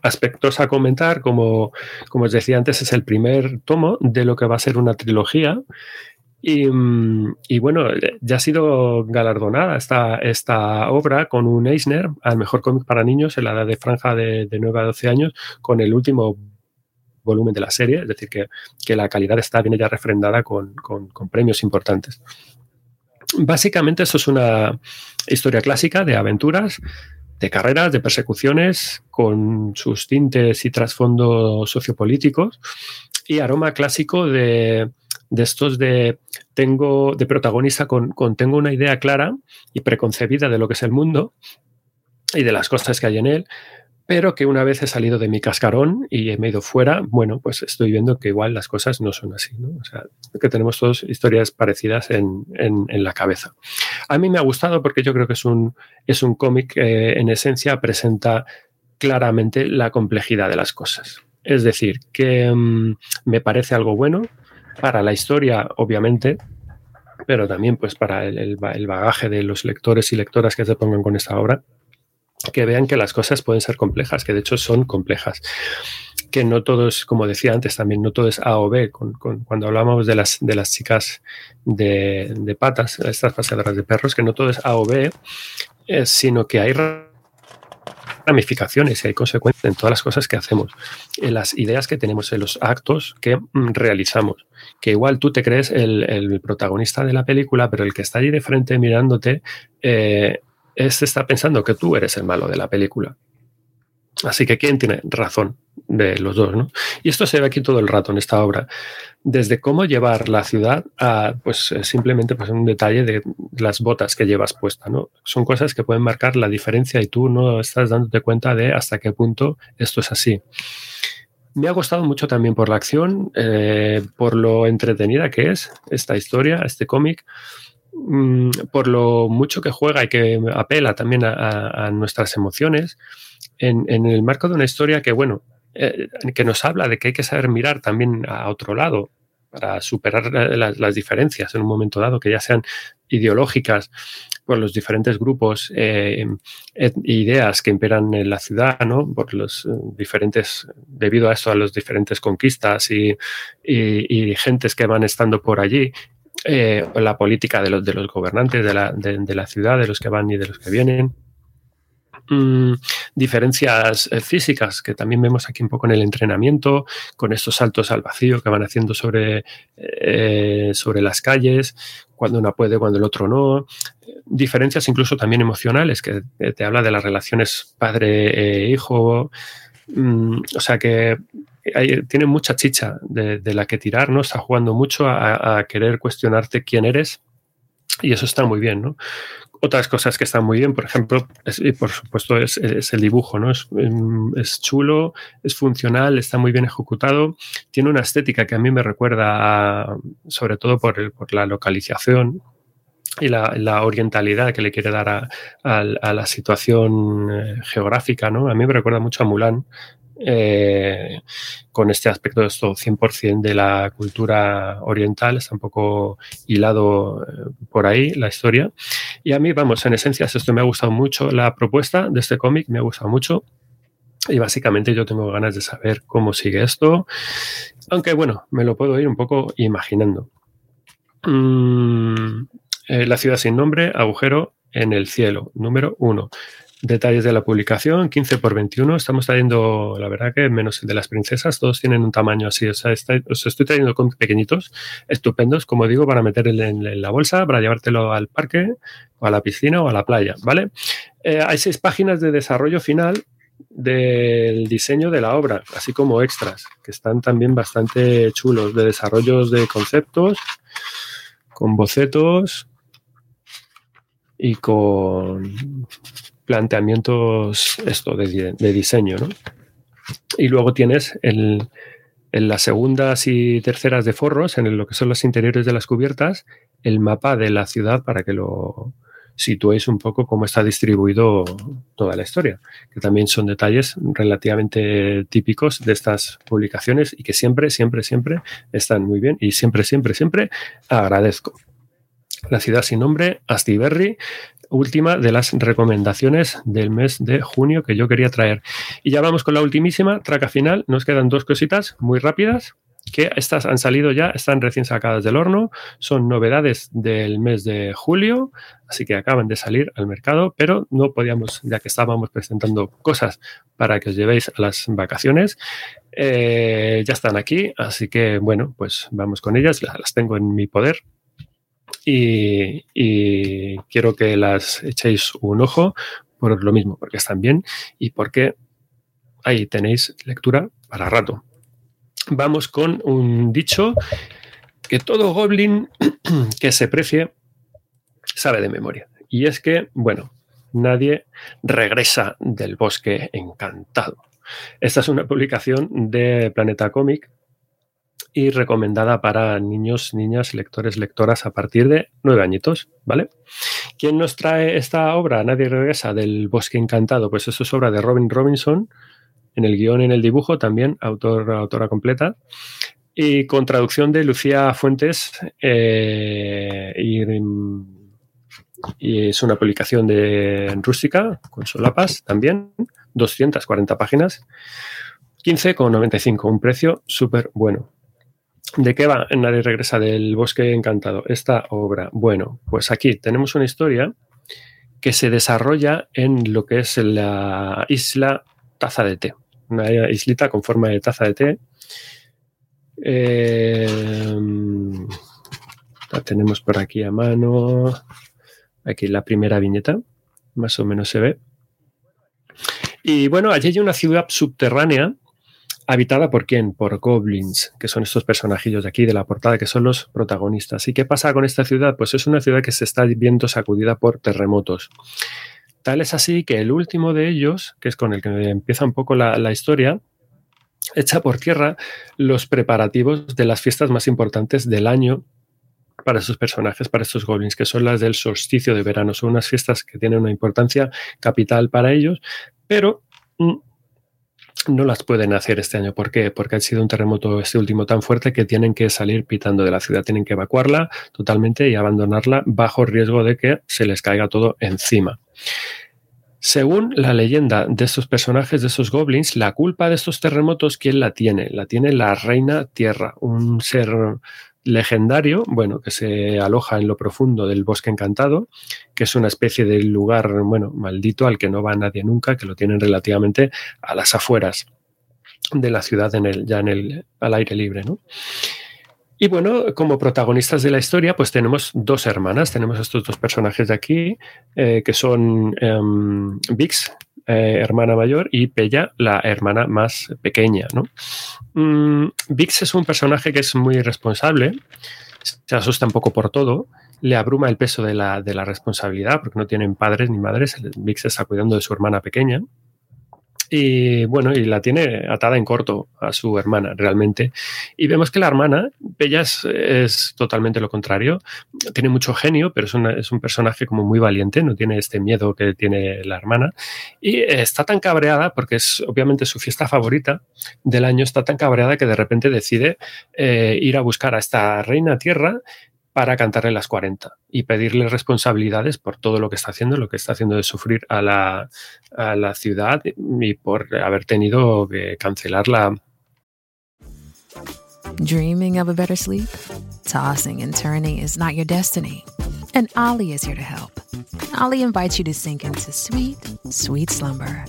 Aspectos a comentar, como, como os decía antes, es el primer tomo de lo que va a ser una trilogía. Y, bueno, ya ha sido galardonada esta, esta obra con un Eisner al mejor cómic para niños en la edad de franja de, de 9 a 12 años, con el último volumen de la serie, es decir, que, la calidad está bien ya refrendada con, premios importantes. Básicamente esto es una historia clásica de aventuras, de carreras, de persecuciones, con sus tintes y trasfondos sociopolíticos y aroma clásico de, estos de tengo de protagonista con, con, tengo una idea clara y preconcebida de lo que es el mundo y de las cosas que hay en él, pero que una vez he salido de mi cascarón y he ido fuera, bueno, pues estoy viendo que igual las cosas no son así, ¿no? O sea, que tenemos todas historias parecidas en, la cabeza. A mí me ha gustado porque yo creo que es un, es un cómic que en esencia presenta claramente la complejidad de las cosas. Es decir, que mm, me parece algo bueno para la historia, obviamente, pero también pues para el bagaje de los lectores y lectoras que se pongan con esta obra que vean que las cosas pueden ser complejas, que de hecho son complejas. Que no todo es, como decía antes también, no todo es A o B. cuando hablábamos de las, de las chicas de, patas, estas paseadoras de perros, que no todo es A o B, sino que hay ramificaciones y hay consecuencias en todas las cosas que hacemos, en las ideas que tenemos, en los actos que mm, realizamos. Que igual tú te crees el, protagonista de la película, pero el que está allí de frente mirándote eh, este está pensando que tú eres el malo de la película. Así que quién tiene razón de los dos, ¿no? Y esto se ve aquí todo el rato en esta obra. desde cómo llevar la ciudad a pues eh, simplemente pues un detalle de las botas que llevas puesta, ¿no? Son cosas que pueden marcar la diferencia y tú no estás dándote cuenta de hasta qué punto esto es así. Me ha gustado mucho también por la acción, eh, por lo entretenida que es esta historia, este cómic, mm, por lo mucho que juega y que apela también a, nuestras emociones, en, el marco de una historia que, bueno, eh, que nos habla de que hay que saber mirar también a otro lado para superar las, diferencias en un momento dado, que ya sean ideológicas por los diferentes grupos e ideas que imperan en la ciudad, ¿no? por los diferentes, debido a esto, a las diferentes conquistas y, gentes que van estando por allí, la política de los, de los gobernantes de la, de la ciudad, de los que van y de los que vienen. Mm, diferencias eh, físicas que también vemos aquí un poco en el entrenamiento, con estos saltos al vacío que van haciendo sobre, eh, sobre las calles, cuando uno puede, cuando el otro no. Diferencias incluso también emocionales, que te habla de las relaciones padre-hijo. Mm, o sea que tiene mucha chicha de, la que tirar, ¿no? Está jugando mucho a querer cuestionarte quién eres y eso está muy bien, ¿no? Otras cosas que están muy bien, por ejemplo, y por supuesto, es, el dibujo, ¿no? Es, chulo, es funcional, está muy bien ejecutado, tiene una estética que a mí me recuerda, sobre todo por, por la localización, y la, orientalidad que le quiere dar a, la situación eh, geográfica, ¿no? A mí me recuerda mucho a Mulan, eh, con este aspecto de esto 100% de la cultura oriental, está un poco hilado eh, por ahí la historia. Y a mí, vamos, en esencia, esto me ha gustado mucho, la propuesta de este cómic me ha gustado mucho. Y básicamente yo tengo ganas de saber cómo sigue esto, aunque bueno, me lo puedo ir un poco imaginando. Mm, eh, la ciudad sin nombre, agujero en el cielo, número uno. Detalles de la publicación, 15 por 21. Estamos trayendo, la verdad que menos de las princesas, todos tienen un tamaño así. O sea, os estoy trayendo con pequeñitos, estupendos, como digo, para meter en, la bolsa, para llevártelo al parque, o a la piscina, o a la playa, ¿vale? Eh, hay seis páginas de desarrollo final del diseño de la obra, así como extras, que están también bastante chulos, de desarrollos de conceptos, con bocetos y con planteamientos esto de, diseño, ¿no? Y luego tienes en las segundas y terceras de forros, en lo que son los interiores de las cubiertas, el mapa de la ciudad para que lo situéis un poco cómo está distribuido toda la historia, que también son detalles relativamente típicos de estas publicaciones y que siempre, siempre, siempre están muy bien y siempre, siempre, siempre agradezco. La ciudad sin nombre, Astiberri, última de las recomendaciones del mes de junio que yo quería traer. Y ya vamos con la ultimísima, traca final. Nos quedan dos cositas muy rápidas que estas han salido ya, están recién sacadas del horno, son novedades del mes de julio, así que acaban de salir al mercado, pero no podíamos, ya que estábamos presentando cosas para que os llevéis a las vacaciones, eh, ya están aquí, así que bueno, pues vamos con ellas, las tengo en mi poder, y, quiero que las echéis un ojo por lo mismo, porque están bien y porque ahí tenéis lectura para rato. Vamos con un dicho que todo goblin que se precie sabe de memoria. Y es que, bueno, nadie regresa del bosque encantado. Esta es una publicación de Planeta Comic y recomendada para niños, niñas, lectores, lectoras a partir de nueve añitos, ¿vale? ¿Quién nos trae esta obra? Nadie regresa del Bosque Encantado. Pues eso es obra de Robin Robinson, en el guion en el dibujo también, autor, autora completa, y con traducción de Lucía Fuentes eh, y, y, es una publicación de rústica, con solapas también, 240 páginas, 15,95, un precio súper bueno. ¿De qué va Nadie regresa del bosque encantado? Esta obra. Bueno, pues aquí tenemos una historia que se desarrolla en lo que es la isla Taza de Té. Una islita con forma de taza de té. Eh, la tenemos por aquí a mano. Aquí la primera viñeta. Más o menos se ve. Y bueno, allí hay una ciudad subterránea ¿Habitada por quién? Por goblins, que son estos personajillos de aquí, de la portada, que son los protagonistas. ¿Y qué pasa con esta ciudad? Pues es una ciudad que se está viendo sacudida por terremotos. Tal es así que el último de ellos, que es con el que empieza un poco la, historia, echa por tierra los preparativos de las fiestas más importantes del año para esos personajes, para estos goblins, que son las del solsticio de verano. Son unas fiestas que tienen una importancia capital para ellos, pero mm, no las pueden hacer este año. ¿Por qué? Porque ha sido un terremoto este último tan fuerte que tienen que salir pitando de la ciudad, tienen que evacuarla totalmente y abandonarla bajo riesgo de que se les caiga todo encima. Según la leyenda de estos personajes, de esos goblins, la culpa de estos terremotos, ¿quién la tiene? La tiene la reina tierra, un ser legendario, bueno, que se aloja en lo profundo del bosque encantado, que es una especie de lugar, bueno, maldito al que no va nadie nunca, que lo tienen relativamente a las afueras de la ciudad, en el, ya en el, al aire libre, ¿no? Y bueno, como protagonistas de la historia, pues tenemos dos hermanas, tenemos estos dos personajes de aquí, eh, que son em, Vix, eh, hermana mayor, y Pella, la hermana más pequeña. ¿no? Mm, Vix es un personaje que es muy responsable, se asusta un poco por todo, le abruma el peso de la, de la responsabilidad, porque no tienen padres ni madres, Vix está cuidando de su hermana pequeña. Y bueno, y la tiene atada en corto a su hermana, realmente. Y vemos que la hermana, Bella es, totalmente lo contrario. Tiene mucho genio, pero es, es, un personaje como muy valiente, no tiene este miedo que tiene la hermana. Y está tan cabreada, porque es obviamente su fiesta favorita del año, está tan cabreada que de repente decide eh, ir a buscar a esta reina tierra para cantarle las 40 y pedirle responsabilidades por todo lo que está haciendo, lo que está haciendo de sufrir a la, ciudad y por haber tenido que cancelar la. Dreaming of a better sleep? Tossing and turning is not your destiny. And Ollie is here to help. Ollie invites you to sink into sweet, sweet slumber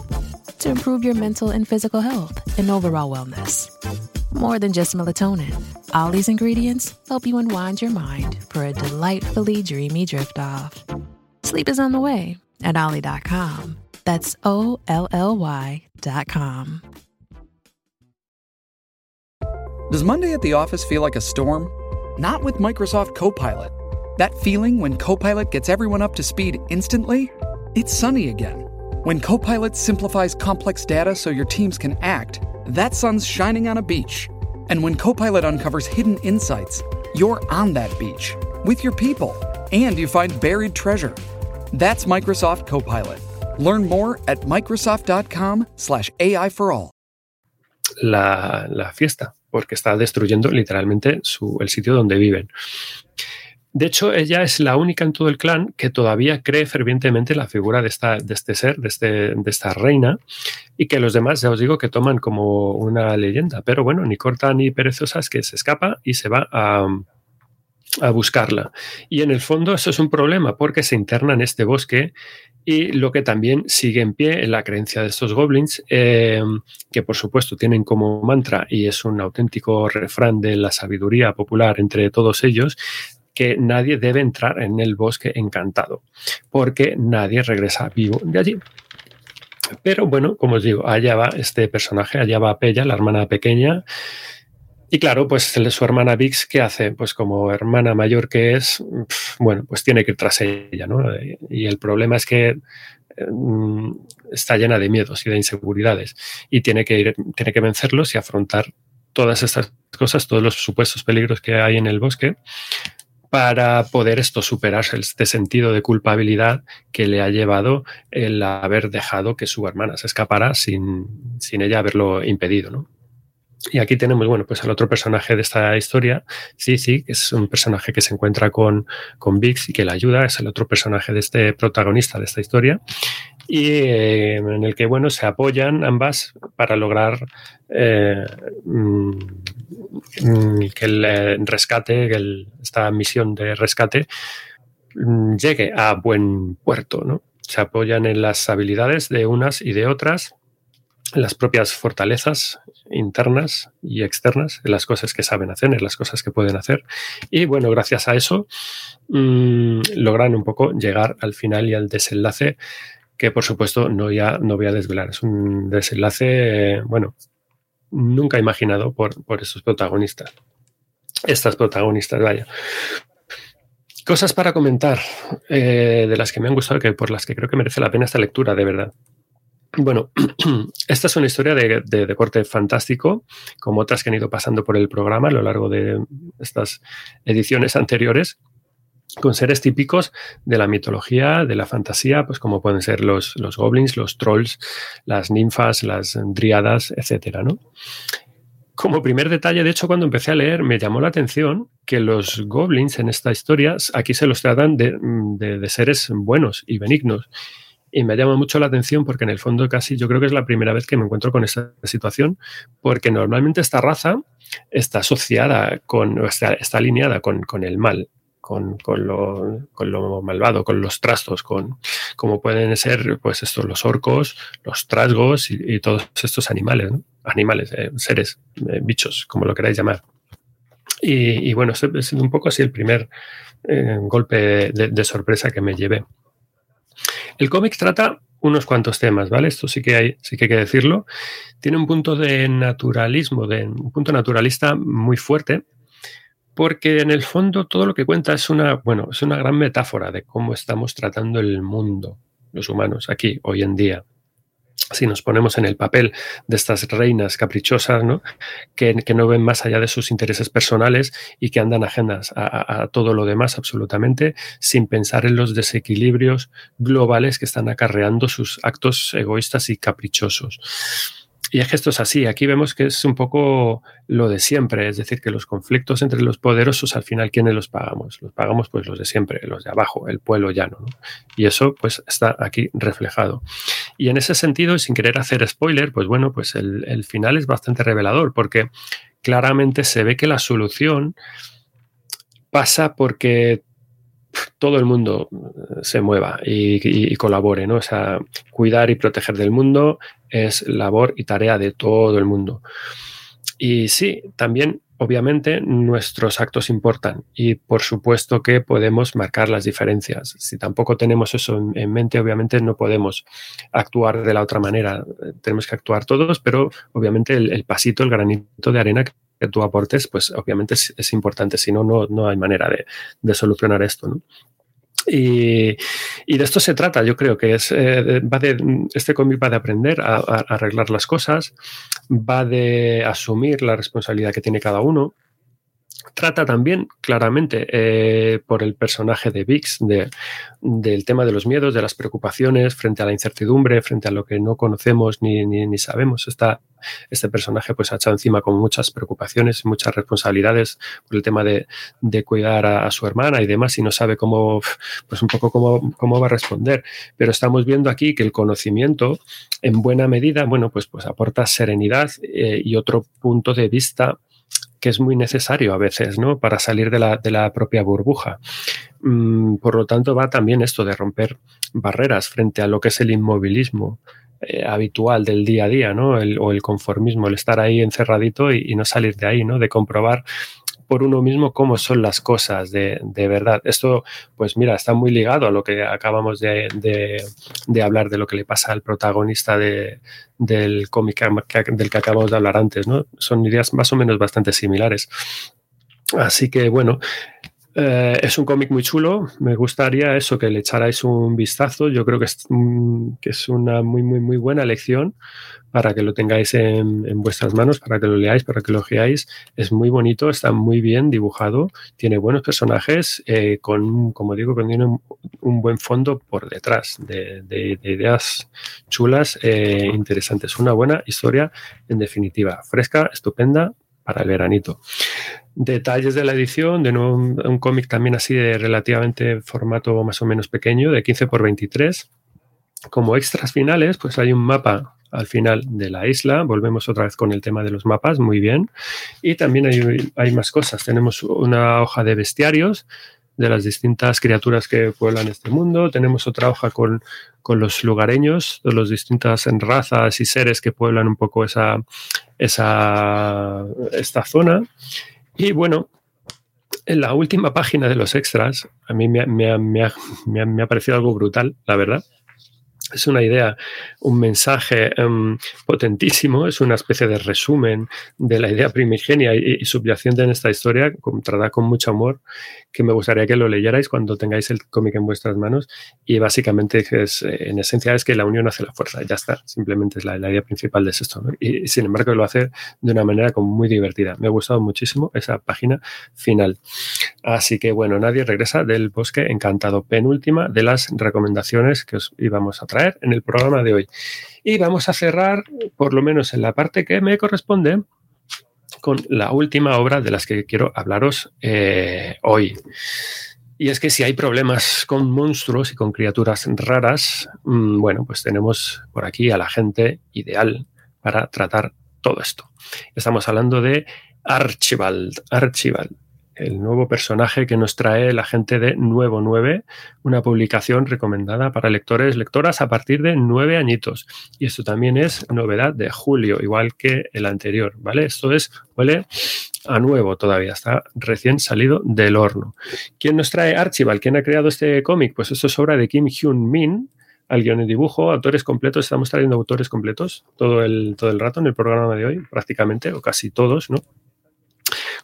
to improve your mental and physical health and overall wellness. More than just melatonin, Ollie's ingredients help you unwind your mind for a delightfully dreamy drift off. Sleep is on the way at Ollie.com. That's O L L Y.com. Does Monday at the office feel like a storm? Not with Microsoft Copilot. That feeling when Copilot gets everyone up to speed instantly? It's sunny again. When Copilot simplifies complex data so your teams can act, that sun's shining on a beach. And when Copilot uncovers hidden insights, you're on that beach with your people and you find buried treasure. That's Microsoft Copilot. Learn more at Microsoft.com/slash AI for all. La, la fiesta, porque está destruyendo literalmente su, el sitio donde viven. De hecho, ella es la única en todo el clan que todavía cree fervientemente la figura de, esta, de este ser, de, este, de esta reina, y que los demás, ya os digo, que toman como una leyenda. Pero bueno, ni corta ni perezosa es que se escapa y se va a, a buscarla. Y en el fondo eso es un problema porque se interna en este bosque y lo que también sigue en pie en la creencia de estos goblins, eh, que por supuesto tienen como mantra y es un auténtico refrán de la sabiduría popular entre todos ellos, que nadie debe entrar en el bosque encantado, porque nadie regresa vivo de allí. Pero bueno, como os digo, allá va este personaje, allá va Pella, la hermana pequeña. Y claro, pues su hermana Vix, ¿qué hace? Pues como hermana mayor que es, bueno, pues tiene que ir tras ella, ¿no? Y el problema es que mm, está llena de miedos y de inseguridades y tiene que ir, tiene que vencerlos y afrontar todas estas cosas, todos los supuestos peligros que hay en el bosque para poder esto superarse este sentido de culpabilidad que le ha llevado el haber dejado que su hermana se escapara sin, sin ella haberlo impedido, ¿no? Y aquí tenemos, bueno, pues el otro personaje de esta historia, sí, sí, que es un personaje que se encuentra con, con Vix y que le ayuda, es el otro personaje de este protagonista de esta historia, y eh, en el que, bueno, se apoyan ambas para lograr eh, mm, mm, que el eh, rescate, que esta misión de rescate mm, llegue a buen puerto, ¿no? Se apoyan en las habilidades de unas y de otras las propias fortalezas internas y externas, en las cosas que saben hacer, en las cosas que pueden hacer. Y bueno, gracias a eso mmm, logran un poco llegar al final y al desenlace que por supuesto no, ya, no voy a desvelar. Es un desenlace, bueno, nunca imaginado por, por esos protagonistas. Estas protagonistas, vaya. Cosas para comentar eh, de las que me han gustado, que por las que creo que merece la pena esta lectura, de verdad. Bueno, esta es una historia de, de, corte fantástico, como otras que han ido pasando por el programa a lo largo de estas ediciones anteriores, con seres típicos de la mitología, de la fantasía, pues como pueden ser los, los goblins, los trolls, las ninfas, las driadas, etcétera, ¿no? Como primer detalle, de hecho, cuando empecé a leer, me llamó la atención que los goblins en esta historia, aquí se los tratan de, seres buenos y benignos. Y me llama mucho la atención porque en el fondo casi yo creo que es la primera vez que me encuentro con esta situación, porque normalmente esta raza está asociada con, está, está alineada con, con el mal con, con, lo, con, lo, malvado, con los trastos, con como pueden ser pues estos los orcos, los trasgos y, todos estos animales, animales, eh, seres, eh, bichos, como lo queráis llamar. Y, bueno, este es un poco así el primer eh, golpe de, sorpresa que me llevé. El cómic trata unos cuantos temas, ¿vale? Esto sí que hay, sí que hay que decirlo. Tiene un punto de naturalismo, de un punto naturalista muy fuerte porque en el fondo todo lo que cuenta es una, bueno, es una gran metáfora de cómo estamos tratando el mundo, los humanos, aquí, hoy en día. Si nos ponemos en el papel de estas reinas caprichosas, ¿no? Que, no ven más allá de sus intereses personales y que andan ajenas a, a todo lo demás absolutamente, sin pensar en los desequilibrios globales que están acarreando sus actos egoístas y caprichosos. Y es que esto es así. Aquí vemos que es un poco lo de siempre, es decir, que los conflictos entre los poderosos al final, ¿quiénes los pagamos? Los pagamos pues los de siempre, los de abajo, el pueblo llano. ¿no? Y eso pues está aquí reflejado. Y en ese sentido, sin querer hacer spoiler, pues bueno, pues el final es bastante revelador porque claramente se ve que la solución pasa porque todo el mundo eh, se mueva y, colabore, ¿no? O sea, cuidar y proteger del mundo es labor y tarea de todo el mundo. Y sí, también, obviamente, nuestros actos importan y por supuesto que podemos marcar las diferencias. Si tampoco tenemos eso en, mente, obviamente no podemos actuar de la otra manera. Tenemos que actuar todos, pero obviamente el, pasito, el granito de arena que tú aportes, pues obviamente es, importante, si no, no hay manera de, de solucionar esto. Y, de esto se trata, yo creo que es, eh, va de, este cómic va de aprender a, arreglar las cosas, va de asumir la responsabilidad que tiene cada uno. Trata también claramente eh, por el personaje de Vix de, del tema de los miedos, de las preocupaciones frente a la incertidumbre, frente a lo que no conocemos ni, ni, sabemos. Este personaje pues ha echado encima con muchas preocupaciones, muchas responsabilidades por el tema de, cuidar a, su hermana y demás y no sabe cómo, pues un poco cómo, cómo va a responder. Pero estamos viendo aquí que el conocimiento en buena medida, bueno, pues, pues aporta serenidad eh, y otro punto de vista que es muy necesario a veces, ¿no? Para salir de la, de la propia burbuja. Mm, por lo tanto, va también esto de romper barreras frente a lo que es el inmovilismo, eh, habitual del día a día, ¿no? El, o el conformismo, el estar ahí encerradito y, no salir de ahí, ¿no? De comprobar por uno mismo cómo son las cosas de, de, verdad. Esto, pues mira, está muy ligado a lo que acabamos de, de, hablar, de lo que le pasa al protagonista del cómic del que acabamos de hablar antes, ¿no? Son ideas más o menos bastante similares. Así que bueno, eh, es un cómic muy chulo. Me gustaría eso, que le echarais un vistazo. Yo creo que es, que es una muy, muy, muy buena lección para que lo tengáis en, vuestras manos, para que lo leáis, para que lo leáis. Es muy bonito, está muy bien dibujado, tiene buenos personajes, eh, con, como digo, tiene un, buen fondo por detrás de, de, de ideas chulas, eh, interesantes. Una buena historia, en definitiva, fresca, estupenda para el veranito. Detalles de la edición, de nuevo un, cómic también así de relativamente formato más o menos pequeño, de 15 por 23. Como extras finales, pues hay un mapa al final de la isla. Volvemos otra vez con el tema de los mapas, muy bien. Y también hay, hay más cosas. Tenemos una hoja de bestiarios de las distintas criaturas que pueblan este mundo. Tenemos otra hoja con, con los lugareños, de las distintas razas y seres que pueblan un poco esa, esa, esta zona. Y bueno, en la última página de los extras, a mí me, me, me, me ha parecido algo brutal, la verdad. Es una idea, un mensaje um, potentísimo, es una especie de resumen de la idea primigenia y, subyacente en esta historia, tratada con mucho amor, que me gustaría que lo leyerais cuando tengáis el cómic en vuestras manos. Y básicamente, es, en esencia, es que la unión hace la fuerza, ya está, simplemente es la, idea principal de esto. ¿no? Y, sin embargo, lo hace de una manera muy divertida. Me ha gustado muchísimo esa página final. Así que, bueno, nadie regresa del bosque encantado. Penúltima de las recomendaciones que os íbamos a traer en el programa de hoy. Y vamos a cerrar, por lo menos en la parte que me corresponde, con la última obra de las que quiero hablaros eh, hoy. Y es que si hay problemas con monstruos y con criaturas raras, mmm, bueno, pues tenemos por aquí a la gente ideal para tratar todo esto. Estamos hablando de Archibald. Archibald el nuevo personaje que nos trae la gente de Nuevo 9, una publicación recomendada para lectores, lectoras a partir de nueve añitos. Y esto también es novedad de julio, igual que el anterior, ¿vale? Esto es, huele a nuevo todavía, está recién salido del horno. ¿Quién nos trae Archibald? ¿Quién ha creado este cómic? Pues esto es obra de Kim Hyun Min, al guion y dibujo, autores completos, estamos trayendo autores completos todo el, todo el rato en el programa de hoy, prácticamente, o casi todos, ¿no?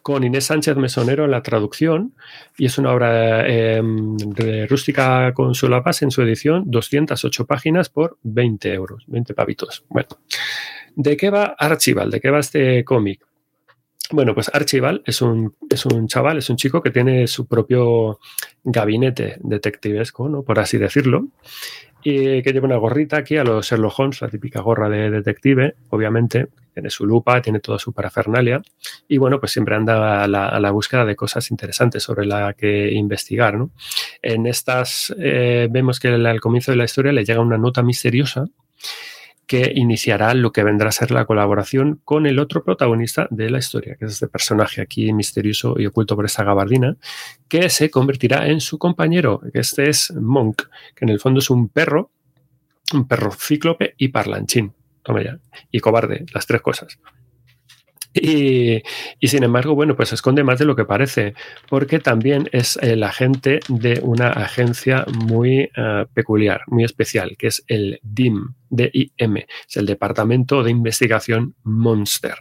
Con Inés Sánchez Mesonero en la traducción y es una obra eh, de rústica con solapas en su edición, 208 páginas por 20 euros, 20 pavitos. Bueno, ¿de qué va Archibald? ¿De qué va este cómic? Bueno, pues Archibald es un, es un chaval, es un chico que tiene su propio gabinete detectivesco, ¿no? por así decirlo, y que lleva una gorrita aquí a los Sherlock Holmes, la típica gorra de detective, obviamente, tiene su lupa, tiene toda su parafernalia y bueno, pues siempre anda a la, búsqueda de cosas interesantes sobre la que investigar. ¿no? En estas eh, vemos que al comienzo de la historia le llega una nota misteriosa que iniciará lo que vendrá a ser la colaboración con el otro protagonista de la historia, que es este personaje aquí misterioso y oculto por esta gabardina, que se convertirá en su compañero, este es Monk, que en el fondo es un perro, un perro cíclope y parlanchín. Toma ya. Y cobarde, las tres cosas. Y, sin embargo, bueno, pues esconde más de lo que parece, porque también es el agente de una agencia muy uh, peculiar, muy especial, que es el DIM, DIM, es el Departamento de Investigación Monster.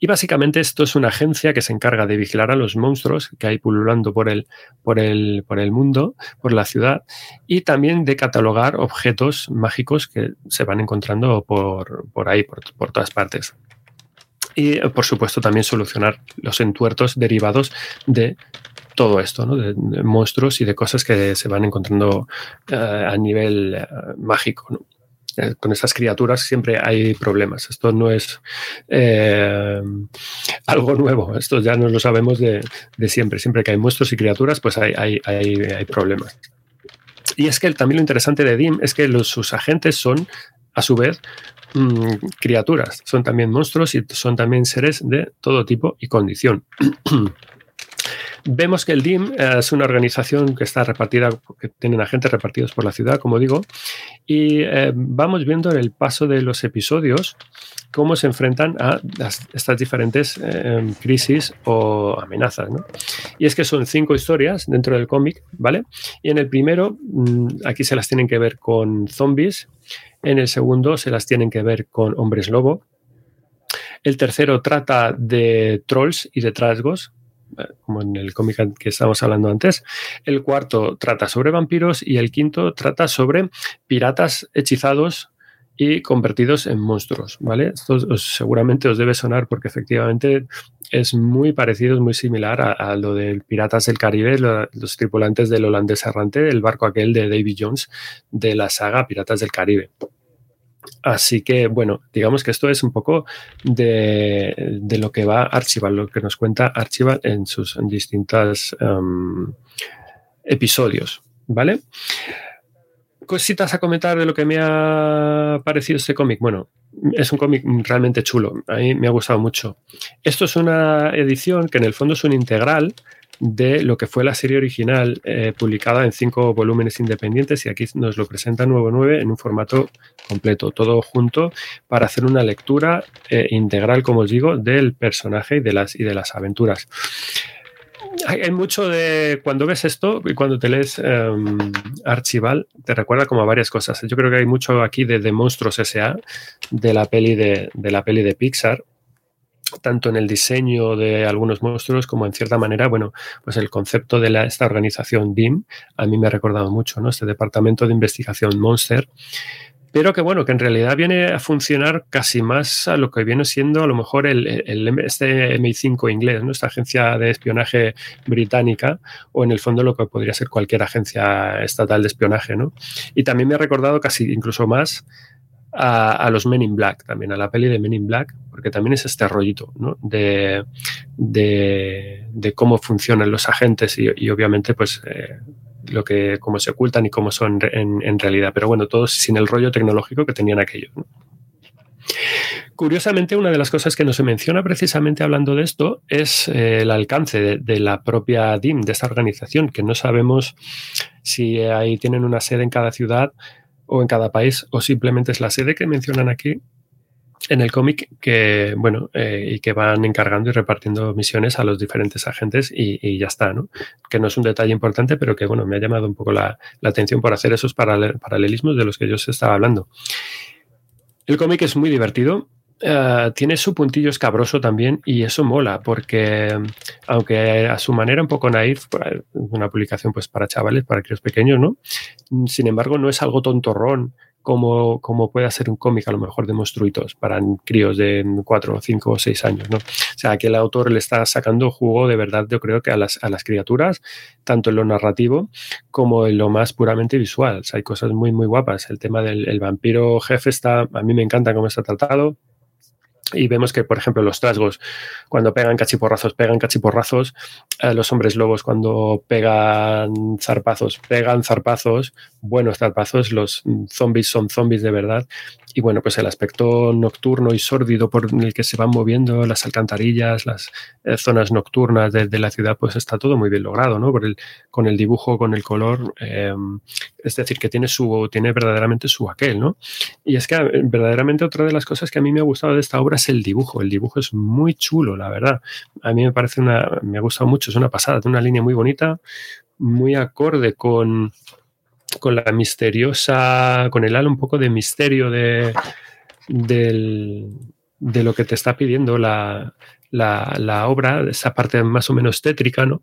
Y básicamente esto es una agencia que se encarga de vigilar a los monstruos que hay pululando por el, por el, por el mundo, por la ciudad, y también de catalogar objetos mágicos que se van encontrando por, por ahí, por, por todas partes y por supuesto también solucionar los entuertos derivados de todo esto, ¿no? de, monstruos y de cosas que se van encontrando uh, a nivel uh, mágico. Eh, con esas criaturas siempre hay problemas. Esto no es eh, algo nuevo, esto ya nos lo sabemos de, siempre. Siempre que hay monstruos y criaturas, pues hay, hay, hay, hay problemas. Y es que también lo interesante de DIM es que sus agentes son, a su vez, mmm, criaturas, son también monstruos y son también seres de todo tipo y condición. Vemos que el DIM es una organización que está repartida, que tienen agentes repartidos por la ciudad, como digo, y eh, vamos viendo en el paso de los episodios cómo se enfrentan a estas diferentes eh, crisis o amenazas. Y es que son cinco historias dentro del cómic, ¿vale? Y en el primero, mmm, aquí se las tienen que ver con zombies, en el segundo se las tienen que ver con hombres lobo, el tercero trata de trolls y de trasgos, como en el cómic que estábamos hablando antes. El cuarto trata sobre vampiros y el quinto trata sobre piratas hechizados y convertidos en monstruos, ¿vale? Esto seguramente os debe sonar porque efectivamente es muy parecido, es muy similar a, lo de Piratas del Caribe, lo, los tripulantes del holandés errante, el barco aquel de Davy Jones de la saga Piratas del Caribe. Así que, bueno, digamos que esto es un poco de, de lo que va Archibald, lo que nos cuenta Archibald en sus distintos um, episodios, ¿vale? Cositas a comentar de lo que me ha parecido este cómic. Bueno, es un cómic realmente chulo, a mí me ha gustado mucho. Esto es una edición que en el fondo es un integral, de lo que fue la serie original eh, publicada en cinco volúmenes independientes y aquí nos lo presenta Nuevo 9 en un formato completo, todo junto para hacer una lectura eh, integral, como os digo, del personaje y de las, y de las aventuras. hay, mucho de cuando ves esto y cuando te lees em, Archival, te recuerda como a varias cosas. Yo creo que hay mucho aquí de, de Monstruos S.A., de la peli de, de la peli de Pixar, tanto en el diseño de algunos monstruos como en cierta manera, bueno, pues el concepto de esta organización DIM a mí me ha recordado mucho, ¿no? Este departamento de investigación Monster, pero que bueno, que en realidad viene a funcionar casi más a lo que viene siendo a lo mejor el, este MI5 inglés, ¿no? esta agencia de espionaje británica, o en el fondo lo que podría ser cualquier agencia estatal de espionaje. ¿no? Y también me ha recordado casi incluso más a, los Men in Black, también a la peli de Men in Black, porque también es este rollito ¿no? de, de, cómo funcionan los agentes y, obviamente pues eh, lo que, cómo se ocultan y cómo son en, realidad. Pero bueno, todos sin el rollo tecnológico que tenían aquellos. Curiosamente, una de las cosas que no se menciona precisamente hablando de esto es eh, el alcance de, la propia DIM, de esta organización, que no sabemos si ahí tienen una sede en cada ciudad o en cada país o simplemente es la sede que mencionan aquí en el cómic que, bueno, eh, y que van encargando y repartiendo misiones a los diferentes agentes y, ya está, ¿no? Que no es un detalle importante, pero que, bueno, me ha llamado un poco la, atención por hacer esos paralelismos de los que yo os estaba hablando. El cómic es muy divertido, eh, tiene su puntillo escabroso también y eso mola porque aunque a su manera un poco naif, pues, una publicación pues para chavales, para críos pequeños, ¿no? Sin embargo, no es algo tontorrón como, como puede ser un cómic a lo mejor de monstruitos para críos de 4, 5 o 6 años. ¿no? O sea, que el autor le está sacando jugo de verdad, yo creo que a las, a las criaturas, tanto en lo narrativo como en lo más puramente visual. O sea, hay cosas muy, muy guapas. El tema del vampiro jefe está, a mí me encanta cómo está tratado y vemos que, por ejemplo, los trasgos, cuando pegan cachiporrazos, pegan cachiporrazos. Eh, los hombres lobos, cuando pegan zarpazos, pegan zarpazos. Buenos zarpazos. Los zombies son zombies de verdad. Y bueno, pues el aspecto nocturno y sórdido por el que se van moviendo las alcantarillas, las eh, zonas nocturnas de, la ciudad, pues está todo muy bien logrado, ¿no? Por el, con el dibujo, con el color. Em, es decir, que tiene, su, tiene verdaderamente su aquel, ¿no? Y es que eh, verdaderamente otra de las cosas que a mí me ha gustado de esta obra es el dibujo. El dibujo es muy chulo, la verdad. A mí me parece una, me ha gustado mucho, es una pasada, tiene una línea muy bonita, muy acorde con, con la misteriosa, con el halo un poco de misterio de, de lo que te está pidiendo la, la, la obra, esa parte más o menos tétrica, ¿no?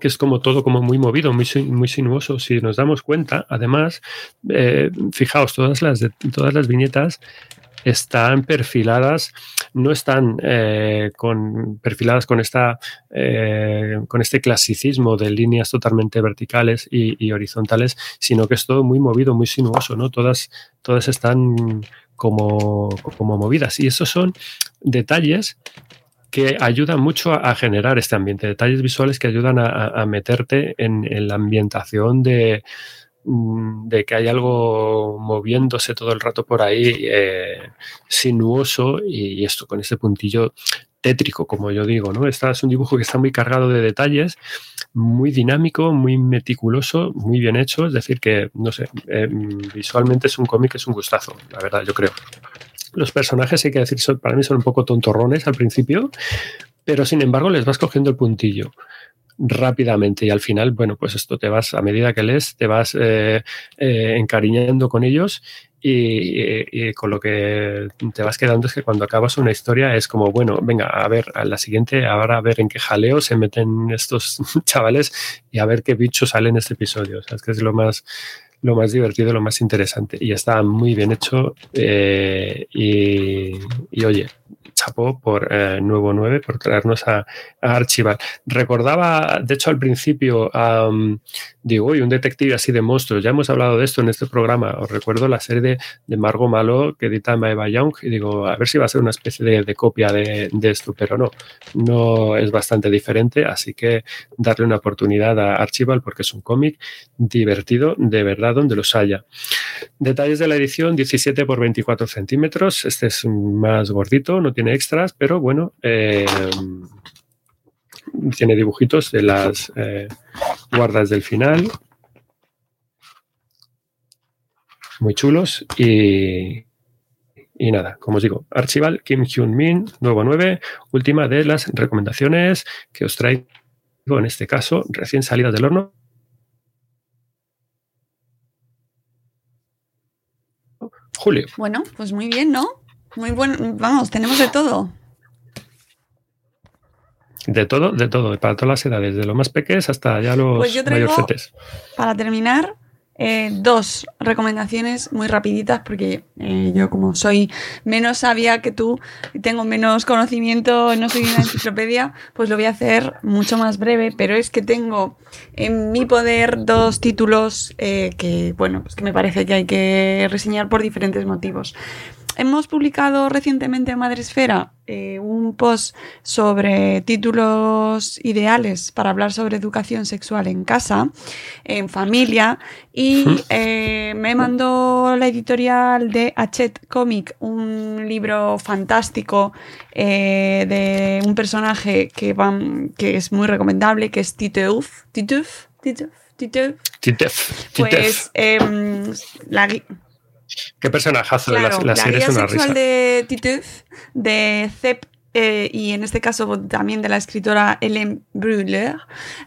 que es como todo como muy movido, muy, muy sinuoso. Si nos damos cuenta, además, eh, fijaos, todas las, todas las viñetas están perfiladas, no están eh, con, perfiladas con, esta, eh, con este clasicismo de líneas totalmente verticales y, horizontales, sino que es todo muy movido, muy sinuoso, ¿no? Todas, todas están como, como movidas. Y esos son detalles que ayudan mucho a, generar este ambiente, detalles visuales que ayudan a, meterte en, la ambientación de, mm, de, que hay algo moviéndose todo el rato por ahí, eh, sinuoso y, esto con ese puntillo tétrico, como yo digo, ¿no? Este es un dibujo que está muy cargado de detalles, muy dinámico, muy meticuloso, muy bien hecho, es decir, que, no sé, eh, visualmente es un cómic, es un gustazo, la verdad, yo creo. Los personajes, hay que decir, para mí son un poco tontorrones al principio, pero sin embargo les vas cogiendo el puntillo rápidamente y al final, bueno, pues esto te vas, a medida que lees, te vas eh, eh, encariñando con ellos y, con lo que te vas quedando es que cuando acabas una historia es como, bueno, venga, a ver, a la siguiente, ahora a ver en qué jaleo se meten estos chavales y a ver qué bicho sale en este episodio. O que es lo más, lo más divertido, lo más interesante. Y está muy bien hecho. Eh, y, oye, chapó por eh, Nuevo 9 por traernos a, Archival. Recordaba, de hecho, al principio, digo, uy, un detective así de monstruos. Ya hemos hablado de esto en este programa. Os recuerdo la serie de, de Margot Malo que edita Maeva Young y digo, a ver si va a ser una especie de, copia de, de, esto, pero no, no es bastante diferente. Así que darle una oportunidad a Archival porque es un cómic divertido de verdad donde los haya. Detalles de la edición: 17 por 24 centímetros. Este es más gordito, no tiene extras, pero bueno, eh, tiene dibujitos de las eh, guardas del final. Muy chulos y, y nada, como os digo, Archival Kim Hyun Min, nuevo 9, última de las recomendaciones que os traigo en este caso, recién salidas del horno. Julio. Bueno, pues muy bien, ¿no? Muy bueno, vamos, tenemos de todo. De todo, de todo, para todas las edades, de lo más pequeños hasta ya los pues Para terminar, eh, dos recomendaciones muy rapiditas porque eh, yo como soy menos sabia que tú y tengo menos conocimiento, no soy una enciclopedia, pues lo voy a hacer mucho más breve, pero es que tengo en mi poder dos títulos eh, que, bueno, pues que me parece que hay que reseñar por diferentes motivos. Hemos publicado recientemente en Madresfera eh, un post sobre títulos ideales para hablar sobre educación sexual en casa, en familia, y eh, me mandó la editorial de Hachet Comic un libro fantástico eh, de un personaje que, que es muy recomendable, que es Titeuf. Titeuf, Titeuf, Titeuf. Pues em, la Qué personajazo de la, la, serie es una sexual de Titeuf, de Zep eh, y en este caso también de la escritora Ellen Brûler.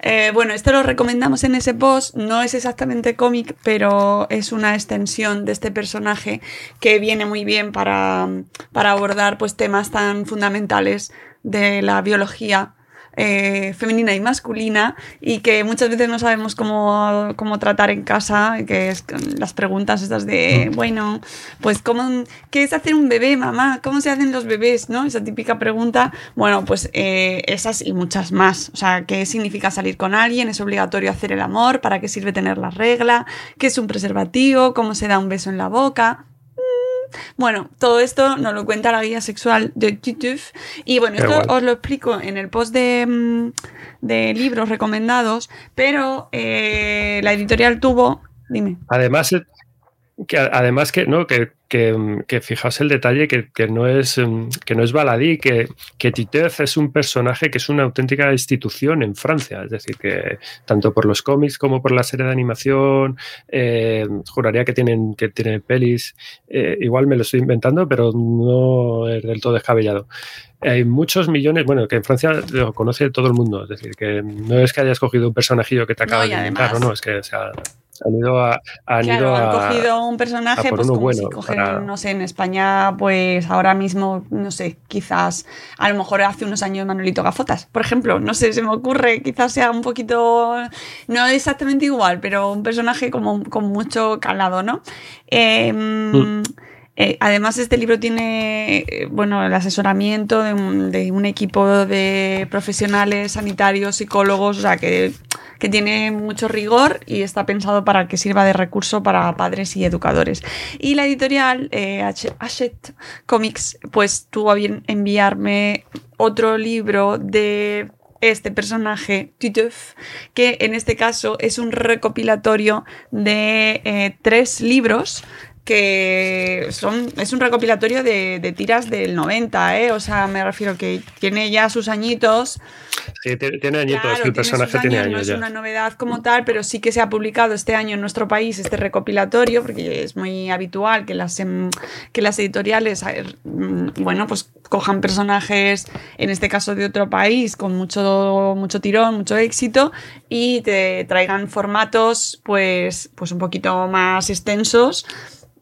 Eh, bueno, esto lo recomendamos en ese post, no es exactamente cómic, pero es una extensión de este personaje que viene muy bien para, para abordar pues, temas tan fundamentales de la biología eh, femenina y masculina y que muchas veces no sabemos cómo, cómo tratar en casa, que es las preguntas estas de, bueno, pues ¿cómo, ¿qué es hacer un bebé, mamá? ¿Cómo se hacen los bebés? ¿No? Esa típica pregunta. Bueno, pues eh, esas y muchas más. O sea, ¿qué significa salir con alguien? ¿Es obligatorio hacer el amor? ¿Para qué sirve tener la regla? ¿Qué es un preservativo? ¿Cómo se da un beso en la boca? Bueno, todo esto nos lo cuenta la guía sexual de Tituf. Y bueno, esto os lo explico en el post de, mm, de libros recomendados, pero eh, la editorial tuvo. Dime. Además, que además que no, que, que, fijaos el detalle que, no es mm, que no es baladí, que, que Titeuf es un personaje que es una auténtica institución en Francia. Es decir, que tanto por los cómics como por la serie de animación, eh, juraría que tienen, que tienen pelis. Eh, igual me lo estoy inventando, pero no es del todo descabellado hay muchos millones, bueno, que en Francia lo conoce todo el mundo, es decir, que no es que hayas cogido un personajillo que te acaba de inventar, no, no, es que o sea, han ido a. Han, claro, han cogido un personaje, pues como si cogen, no sé, en España, pues ahora mismo, no sé, quizás, a lo mejor hace unos años Manuelito Gafotas, por ejemplo, no sé, se me ocurre, quizás sea un poquito, no exactamente igual, pero un personaje como con mucho calado, ¿no? Mm. Eh, además, este libro tiene eh, bueno, el asesoramiento de un, equipo de profesionales, sanitarios, psicólogos, o sea, que que tiene mucho rigor y está pensado para que sirva de recurso para padres y educadores. Y la editorial eh, Hachette Comics pues tuvo a bien enviarme otro libro de este personaje, Titeuf, que en este caso es un recopilatorio de tres libros que son, es un recopilatorio de, tiras del 90, ¿eh? O sea, me refiero que tiene ya sus añitos. Sí, tiene añitos, el personaje tiene años. No es una novedad como tal, pero sí que se ha publicado este año en nuestro país este recopilatorio, porque es muy habitual que las, em, que las editoriales, mm, bueno, pues cojan personajes, en este caso de otro país, con mucho, mucho tirón, mucho éxito, y te traigan formatos, pues, pues un poquito más extensos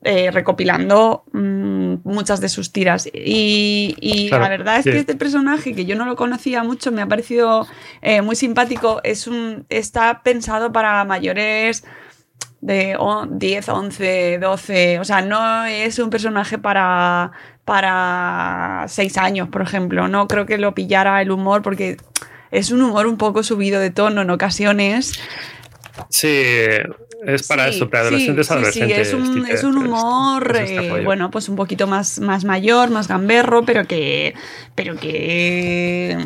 eh, recopilando mm, muchas de sus tiras. Y, la verdad es que este personaje, que yo no lo conocía mucho, me ha parecido eh, muy simpático. Es un, está pensado para mayores de 10, 11, 12. O sea, no es un personaje para, para 6 años, por ejemplo. No creo que lo pillara el humor porque es un humor un poco subido de tono en ocasiones. Sí, es para eso, para adolescentes, sí, adolescentes. Sí, es, un, es un humor, eh, bueno, pues un poquito más, más mayor, más gamberro, pero que, pero que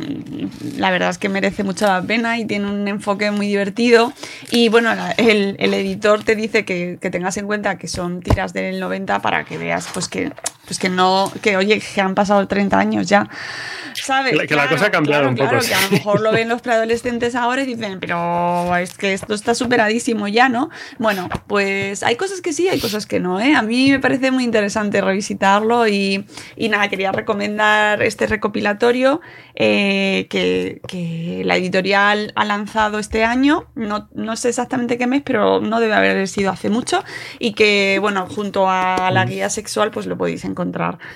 la verdad es que merece mucho la pena y tiene un enfoque muy divertido. Y bueno, el, el editor te dice que, que, tengas en cuenta que son tiras del 90 para que veas, pues que, pues que no, que oye, que han pasado 30 años ya. ¿Sabes? Que, claro, la cosa ha cambiado claro, un poco. Claro, que a lo mejor lo ven los preadolescentes ahora y dicen, pero es que esto está superadísimo ya, ¿no? Bueno, pues hay cosas que sí, hay cosas que no, ¿eh? A mí me parece muy interesante revisitarlo y, y nada, quería recomendar este recopilatorio eh, que, que, la editorial ha lanzado este año, no, no sé exactamente qué mes, pero no debe haber sido hace mucho y que, bueno, junto a la guía sexual, pues lo podéis encontrar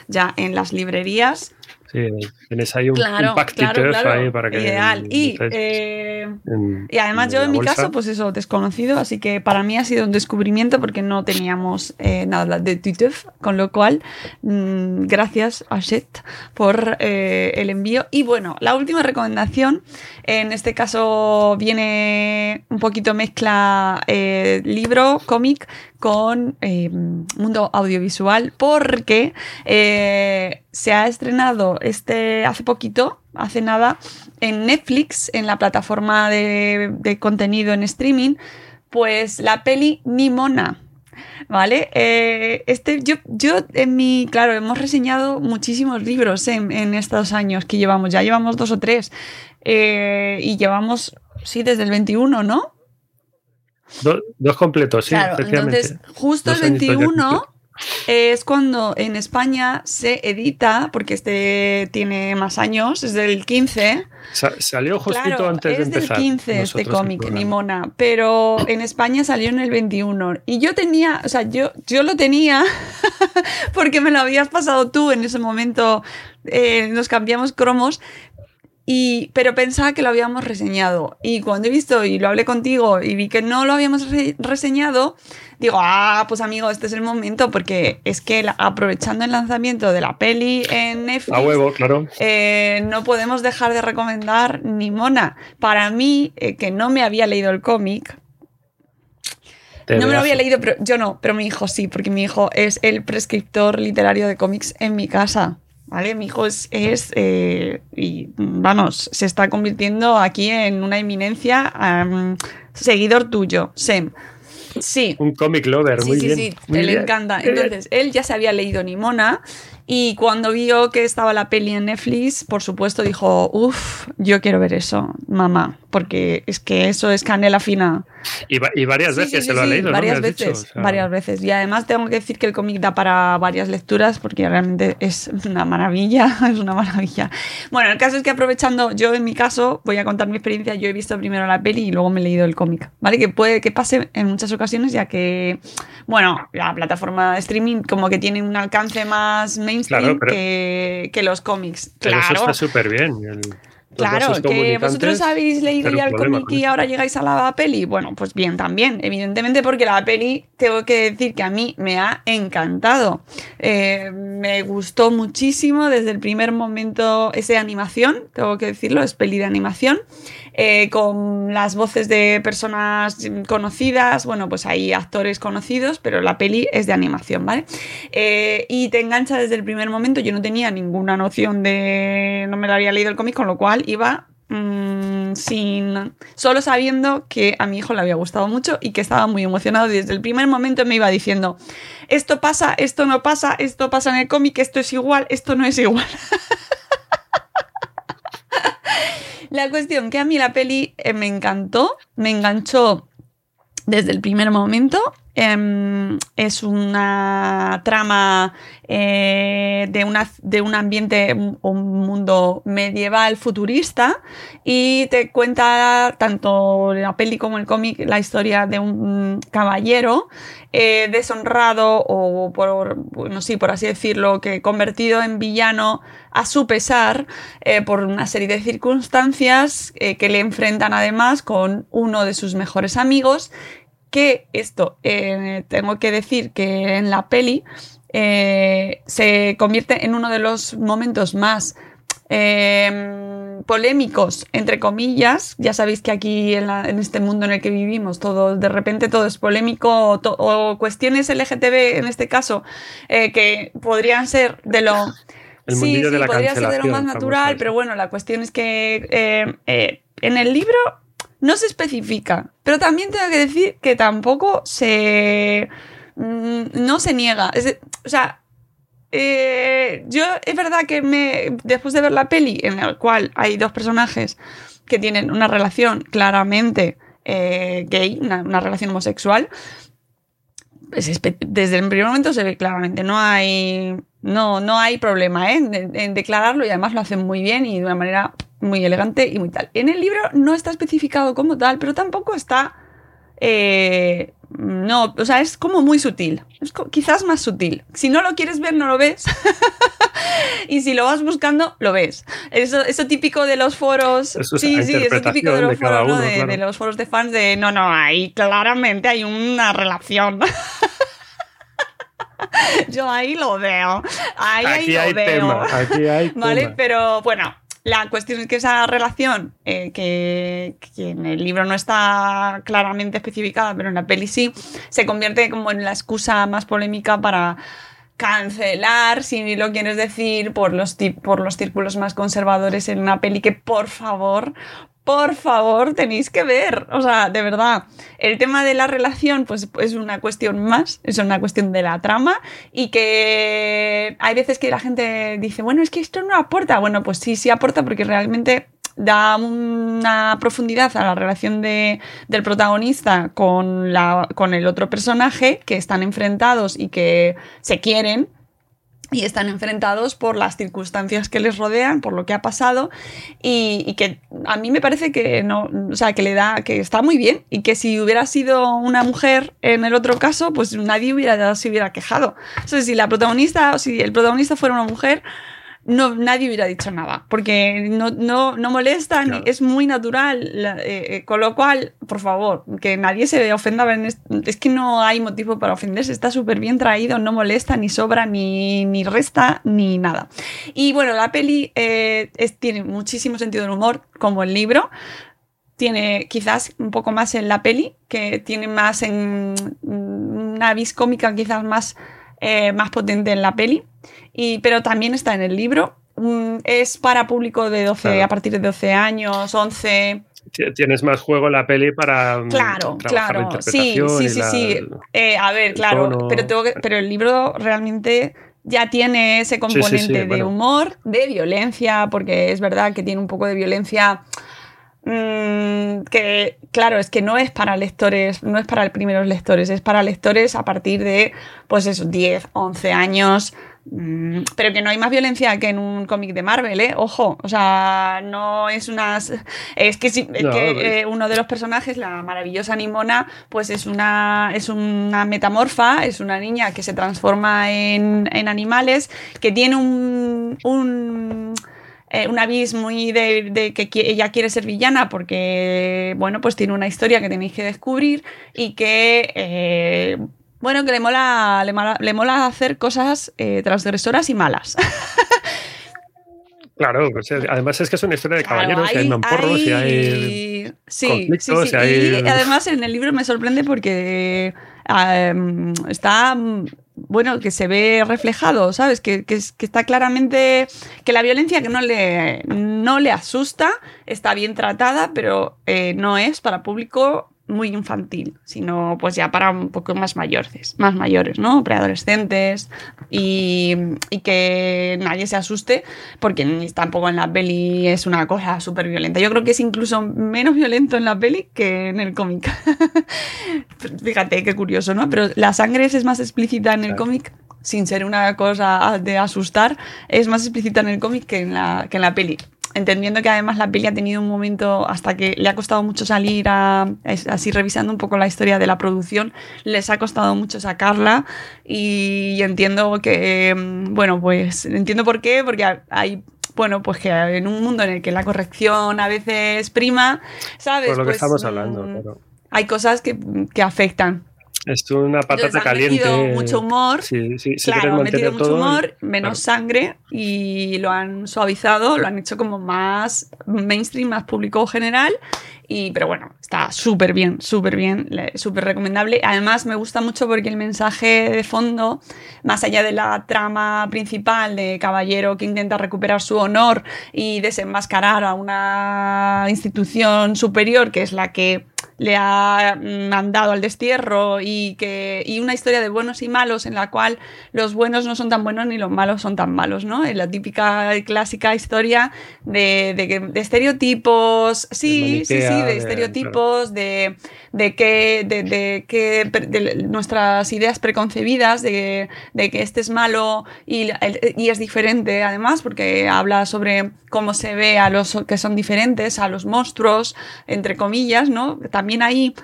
ya en las librerías. Sí, tienes ahí un, claro, un pactito claro, claro. ahí para que. Ideal. Y, eh, en, y además, en yo en mi bolsa. caso, pues eso, desconocido, así que para mí ha sido un descubrimiento porque no teníamos eh, nada de Twitter, con lo cual, mmm, gracias a Shet por eh, el envío. Y bueno, la última recomendación, en este caso viene un poquito mezcla libro, cómic, con eh, mundo audiovisual porque eh, se ha estrenado este hace poquito, hace nada, en Netflix, en la plataforma de, contenido en streaming, pues la peli Nimona. ¿Vale? Eh, este, yo, yo en mi, claro, hemos reseñado muchísimos libros en, en estos años que llevamos, ya llevamos dos o tres, y llevamos, sí, desde el 21, ¿no? Dos, dos completos, sí, claro. Entonces, justo el 21 es cuando en España se edita, porque este tiene más años, es del 15. Sa salió justito claro, antes de es del 15 este cómic, Nimona, pero en España salió en el 21. Y yo tenía, o sea, yo, yo lo tenía porque me lo habías pasado tú en ese momento, eh, nos cambiamos cromos, y, pero pensaba que lo habíamos reseñado. Y cuando he visto y lo hablé contigo y vi que no lo habíamos re reseñado, digo, ah, pues amigo, este es el momento, porque es que la, aprovechando el lanzamiento de la peli en Netflix, a huevo, claro. Eh, no podemos dejar de recomendar ni mona. Para mí, eh, que no me había leído el cómic, no me lo había leído, pero yo no, pero mi hijo sí, porque mi hijo es el prescriptor literario de cómics en mi casa. ¿Vale? Mi hijo es, es eh, y vamos, se está convirtiendo aquí en una eminencia, um, seguidor tuyo, Sem. Sí. Un comic lover, sí, muy sí, bien. Sí, muy le bien. encanta. Entonces, él ya se había leído Nimona y cuando vio que estaba la peli en Netflix, por supuesto dijo, uff, yo quiero ver eso, mamá, porque es que eso es canela fina. Y, y varias Sí, veces sí, se lo ha leído, varias ¿no? Veces, dicho, o sea, varias veces. Y además tengo que decir que el cómic da para varias lecturas porque realmente es una maravilla, es una maravilla. Bueno, el caso es que aprovechando, yo en mi caso voy a contar mi experiencia, yo he visto primero la peli y luego me he leído el cómic, ¿vale? Que puede que pase en muchas ocasiones ya que, bueno, la plataforma de streaming como que tiene un alcance más mainstream Claro, pero- que, que los cómics. pero Claro. eso está súper bien. el- Claro, que vosotros habéis leído ya el cómic y ahora llegáis a la peli. Bueno, pues bien, también, evidentemente, porque la peli, tengo que decir que a mí me ha encantado. Eh, me gustó muchísimo desde el primer momento esa animación, tengo que decirlo, es peli de animación. Eh, con las voces de personas conocidas, bueno, pues hay actores conocidos, pero la peli es de animación, ¿vale? Eh, y te engancha desde el primer momento, yo no tenía ninguna noción de, no me lo había leído el cómic, con lo cual iba mm, sin, solo sabiendo que a mi hijo le había gustado mucho y que estaba muy emocionado desde el primer momento me iba diciendo, esto pasa, esto no pasa, esto pasa en el cómic, esto es igual, esto no es igual. La cuestión que a mí la peli eh, me encantó, me enganchó desde el primer momento. Eh, es una trama eh, de, una, de un ambiente, un, un mundo medieval futurista y te cuenta tanto la peli como el cómic la historia de un caballero eh, deshonrado o por, por así decirlo, que convertido en villano a su pesar eh, por una serie de circunstancias que le enfrentan además con uno de sus mejores amigos que esto, eh, tengo que decir que en la peli eh, se convierte en uno de los momentos más eh, polémicos, entre comillas. Ya sabéis que aquí en, este mundo en el que vivimos, todo de repente todo es polémico o, cuestiones LGTB en este caso que podrían ser de lo... sí, sí, podría ser de lo más natural, pero bueno, la cuestión es que en el libro no se especifica, pero también tengo que decir que tampoco se... Mm, no se niega. o sea, eh, yo es verdad que me, después de ver la peli en la cual hay dos personajes que tienen una relación claramente eh, gay, una, relación homosexual, pues desde el primer momento se ve claramente, no hay, no, no hay problema ¿eh? en declararlo y además lo hacen muy bien y de una manera muy elegante y muy tal. En el libro no está especificado como tal, pero tampoco está... Eh, no, o sea, es como muy sutil. Es quizás más sutil. Si no lo quieres ver, no lo ves. y si lo vas buscando, lo ves. Eso, eso típico de los foros. sí, sí, eso típico de los foros, ¿no? de, los foros de fans de no, no, ahí claramente hay una relación. Yo ahí lo veo. Ahí, ahí lo veo. aquí hay ¿Vale? Pero bueno, la cuestión es que esa relación, eh, que, en el libro no está claramente especificada, pero en la peli sí, se convierte como en la excusa más polémica para cancelar, si lo quieres decir, por los, por los círculos más conservadores en una peli que, por favor, por favor, tenéis que ver. O sea, de verdad, el tema de la relación, pues es una cuestión más, es una cuestión de la trama y que hay veces que la gente dice, bueno, es que esto no aporta. Bueno, pues sí, sí aporta porque realmente da una profundidad a la relación de, del protagonista con, la, con el otro personaje que están enfrentados y que se quieren y están enfrentados por las circunstancias que les rodean, por lo que ha pasado y, que a mí me parece que no, o sea, que le da, que está muy bien y que si hubiera sido una mujer en el otro caso, pues nadie hubiera, se hubiera quejado. O sea, si la protagonista, si el protagonista fuera una mujer, no, nadie hubiera dicho nada, porque no, no, no molesta, es muy natural, eh, eh, con lo cual, por favor, que nadie se ofenda, es que no hay motivo para ofenderse, está súper bien traído, no molesta, ni sobra, ni, ni resta, ni nada. Y bueno, la peli eh, tiene muchísimo sentido del humor, como el libro, tiene quizás un poco más en la peli, que tiene más en una vis cómica quizás más, más potente en la peli y, pero también está en el libro. Mm, es para público de 12, a partir de 12 años, 11. Tienes más juego en la peli para. Mm, claro, claro. Sí, sí, sí, sí. Eh, a ver, claro. Pero, tengo pero el libro realmente ya tiene ese componente de humor, de violencia, porque es verdad que tiene un poco de violencia. Mm, que claro, es que no es para lectores, no es para primeros lectores, es para lectores a partir de, pues eso, 10, 11 años, pero que no hay más violencia que en un cómic de Marvel, ¿eh? Ojo, o sea, no es unas... Es que, que eh, uno de los personajes, la maravillosa Nimona, pues es una, es una metamorfa, es una niña que se transforma en, animales, que tiene un... un eh, un aviso muy de, que ella quiere ser villana porque, bueno, pues tiene una historia que tenéis que descubrir y que, eh, bueno, que le mola, le mola, hacer cosas eh, transgresoras y malas. Claro, pues, eh, además es que es una historia de caballeros, hay, hay mamporros y hay sí, sí, sí. Y además en el libro me sorprende porque em, está, bueno, que se ve reflejado, ¿sabes? Que, está claramente, que la violencia que no le, no le asusta está bien tratada, pero eh, no es para público muy infantil, sino pues ya para un poco más mayores, más mayores, ¿no? Preadolescentes y, y que nadie se asuste porque tampoco en la peli es una cosa súper violenta. Yo creo que es incluso menos violento en la peli que en el cómic. Fíjate qué curioso, ¿no? Pero la sangre es más explícita en el cómic sin ser una cosa de asustar, es más explícita en el cómic que en la, que en la peli entendiendo que además la peli ha tenido un momento hasta que le ha costado mucho salir a, así revisando un poco la historia de la producción, les ha costado mucho sacarla y entiendo que, mm, bueno, pues entiendo por qué, porque hay bueno, pues que en un mundo en el que la corrección a veces prima, ¿sabes? Por lo que pues, estamos hablando, mm, hay cosas que, que afectan. Es una patata Entonces, han caliente. metido mucho humor. Sí, sí, si claro, han metido mucho todo, humor, menos claro. sangre y lo han suavizado, lo han hecho como más mainstream, más público general. Y, pero bueno, está súper bien, súper bien, súper recomendable. Además, me gusta mucho porque el mensaje de fondo, más allá de la trama principal de caballero que intenta recuperar su honor y desenmascarar a una institución superior, que es la que le ha mm, mandado al destierro y que y una historia de buenos y malos en la cual los buenos no son tan buenos ni los malos son tan malos, ¿no? Es la típica y clásica historia de, de, estereotipos, sí, sí, sí, de de- de, de de, de nuestras ideas preconcebidas de, que este es malo y, y es diferente además porque habla sobre cómo se ve a los que son diferentes, a los monstruos, entre comillas, ¿no? También ahí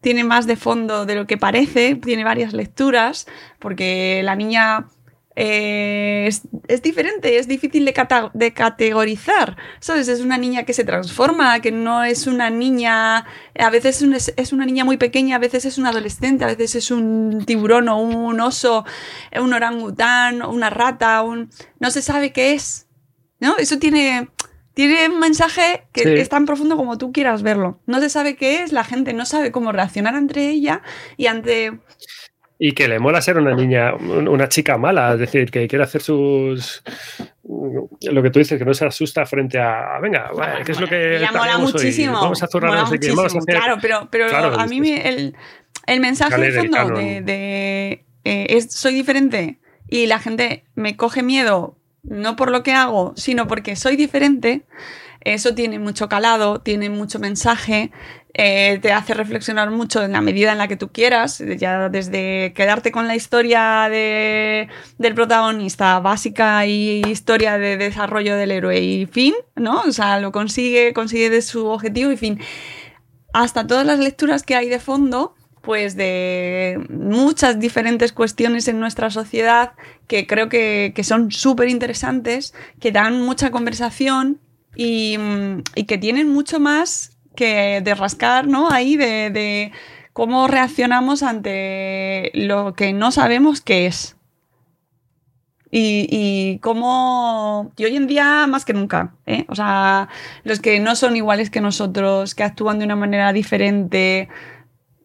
tiene más de fondo de lo que parece, tiene varias lecturas, porque la niña eh, es, es diferente, es difícil de, cata- de categorizar, ¿sabes? Es una niña que se transforma, que no es una niña, a veces es, es- es una niña muy pequeña, a veces es un adolescente, a veces es un tiburón o un oso, un orangután, una rata, un... no se sabe qué es, ¿no? Eso tiene... Tiene un mensaje que Sí. es tan profundo como tú quieras verlo. No se sabe qué es, la gente no sabe cómo reaccionar entre ella y ante Y que le mola ser una niña, un- una chica mala, es decir, que quiere hacer sus. Lo que tú dices, que no se asusta frente a. Venga, vale, ¿qué es lo que. Ella mola hoy? muchísimo. Vamos a zurrar no qué, vamos a hacer. Claro, pero, pero Claro, a mí me- el, el mensaje del fondo de, de, eh, es, soy diferente y la gente me coge miedo no por lo que hago, sino porque soy diferente, eso tiene mucho calado, tiene mucho mensaje, eh, te hace reflexionar mucho en la medida en la que tú quieras, ya desde quedarte con la historia de, del protagonista básica y historia de desarrollo del héroe y fin, ¿no? O sea, lo consigue, consigue de su objetivo y fin. Hasta todas las lecturas que hay de fondo, pues de muchas diferentes cuestiones en nuestra sociedad que creo que, que son súper interesantes, que dan mucha conversación y, que tienen mucho más que de rascar, ¿no? Ahí de, de cómo reaccionamos ante lo que no sabemos qué es. Y, y cómo. Y hoy en día más que nunca, ¿eh? O sea, los que no son iguales que nosotros, que actúan de una manera diferente,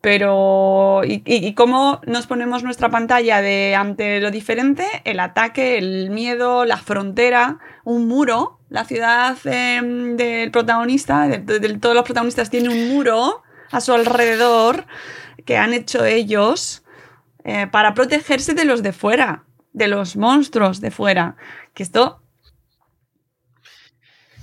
pero. Y, cómo nos ponemos nuestra pantalla de ante lo diferente, el ataque, el miedo, la frontera, un muro. La ciudad em, del protagonista, de todos los protagonistas, tiene un muro a su alrededor que han hecho ellos eh, para protegerse de los de fuera, de los monstruos de fuera. Que esto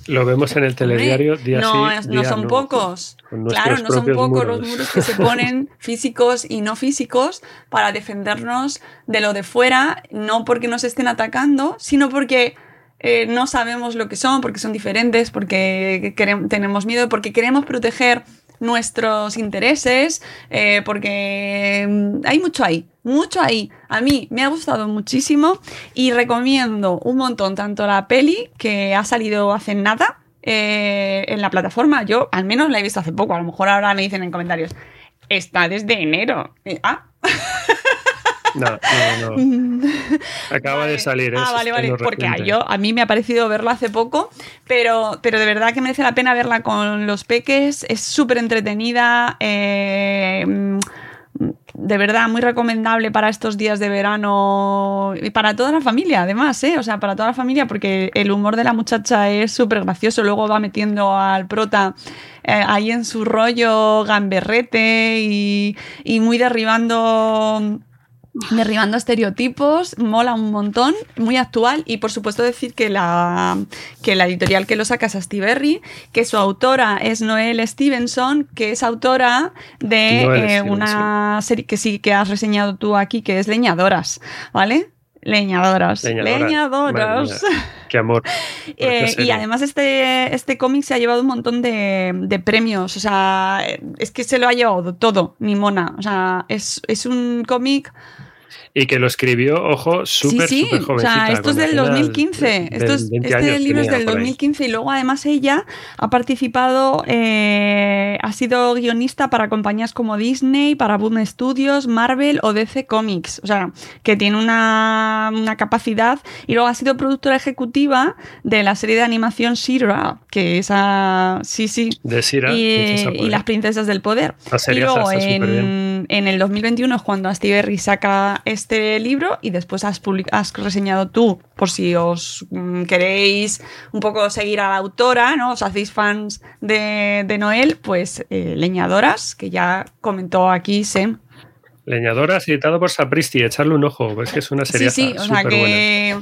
Lo vemos en el telediario día no, sí, es- no día son pocos. Claro, no son pocos los muros. que se ponen físicos y no físicos para defendernos de lo de fuera, no porque nos estén atacando, sino porque eh, no sabemos lo que son, porque son diferentes, porque tenemos miedo, porque queremos proteger nuestros intereses, eh, porque mm, hay mucho ahí, mucho ahí. A mí me ha gustado muchísimo y recomiendo un montón tanto la peli que ha salido hace nada eh, en la plataforma. Yo al menos la he visto hace poco, a lo mejor ahora me dicen en comentarios. Está desde enero. Eh, ah, No, no, no. Acaba Vale. de salir. Ah, es- vale, vale. Porque a, yo, a mí me ha parecido verla hace poco, pero, pero de verdad que merece la pena verla con los peques. Es súper entretenida. eh, de verdad, muy recomendable para estos días de verano y para toda la familia, además, ¿eh? O sea, para toda la familia, porque el humor de la muchacha es súper gracioso. Luego va metiendo al prota eh, ahí en su rollo gamberrete y, y muy derribando derribando estereotipos, mola un montón, muy actual y por supuesto decir que la, que la editorial que lo saca es Astiberri, que su autora es Noel Stevenson, que es autora de eh, una serie que sí que has reseñado tú aquí, que es Leñadoras, ¿vale? Leñadoras. Leñadoras. Leñadoras. Madre mía, Qué amor. Eh, y además este, este cómic se ha llevado un montón de, de premios. O sea, es que se lo ha llevado todo, ni mona. O sea, es, es un cómic Y que lo escribió, ojo, súper, sí, sí. O sea, esto es del apenas 2015. de- Esto es- 20 este libro es del por ahí. 2015 y luego además ella ha participado, eh, ha sido guionista para compañías como Disney, para Boom Studios, Marvel o DC Comics. O sea, que tiene una, una capacidad. Y luego ha sido productora ejecutiva de la serie de animación Shira, que esa, sí, sí. De Sira, y, las princesas del poder. La serie y luego está en, en el 2021 es cuando Asti Berry saca este libro y después has, has reseñado tú, por si os mm, queréis un poco seguir a la autora, ¿no? Os hacéis fans de, de Noel, pues eh, Leñadoras, que ya comentó aquí Sem. Leñadoras, editado por Sapristi, echarle un ojo, es que es una serie Sí, sí, o sea que...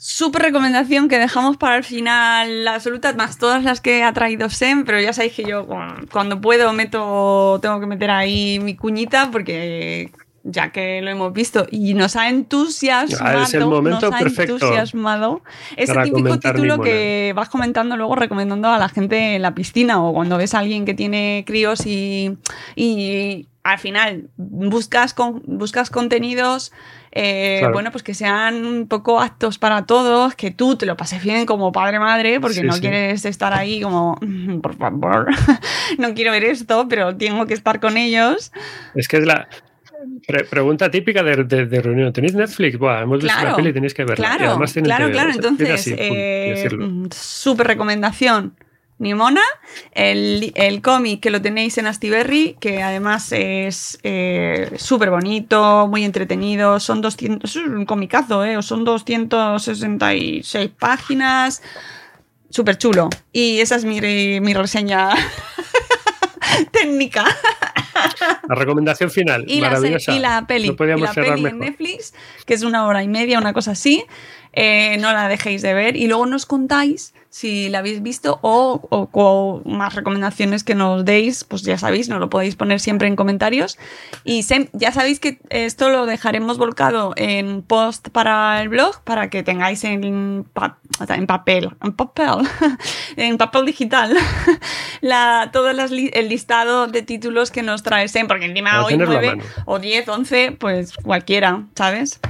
Súper recomendación que dejamos para el final, la absoluta, más todas las que ha traído Sem, pero ya sabéis que yo cuando puedo meto, tengo que meter ahí mi cuñita porque ya que lo hemos visto y nos ha entusiasmado, Ah, es el momento nos ha perfecto entusiasmado. Ese típico título que vas comentando luego recomendando a la gente en la piscina o cuando ves a alguien que tiene críos y, y al final buscas, con, buscas contenidos eh, Claro. bueno, pues que sean un poco aptos para todos, que tú te lo pases bien como padre-madre, porque Sí, no sí. quieres estar ahí como, "Mm, por favor, no quiero ver esto, pero tengo que estar con ellos. Es que es la pre- pregunta típica de, de- de reunión. ¿Tenéis Netflix? Buah, hemos visto Claro, la peli, tenéis que verla. Y Claro, además claro, claro. Entonces, y eh, mm, súper recomendación. Nimona, el, el cómic que lo tenéis en Astiberri, que además es eh, súper bonito, muy entretenido, son 200, es un comicazo, ¿eh? son 266 páginas, súper chulo. Y esa es mi, mi reseña técnica. La recomendación final, Y la, maravillosa. y la peli, No podíamos y la cerrar peli en mejor. Netflix, que es una hora y media, una cosa así. Eh, no la dejéis de ver y luego nos contáis si la habéis visto o, o- o más recomendaciones que nos deis, pues ya sabéis, nos lo podéis poner siempre en comentarios. Y Sem, ya sabéis que esto lo dejaremos volcado en post para el blog para que tengáis en, pa- en papel, en papel, en papel digital, la, todo las el listado de títulos que nos trae Sem, porque encima hoy tenerlo a 9 mano. o 10, 11, pues cualquiera, ¿sabes?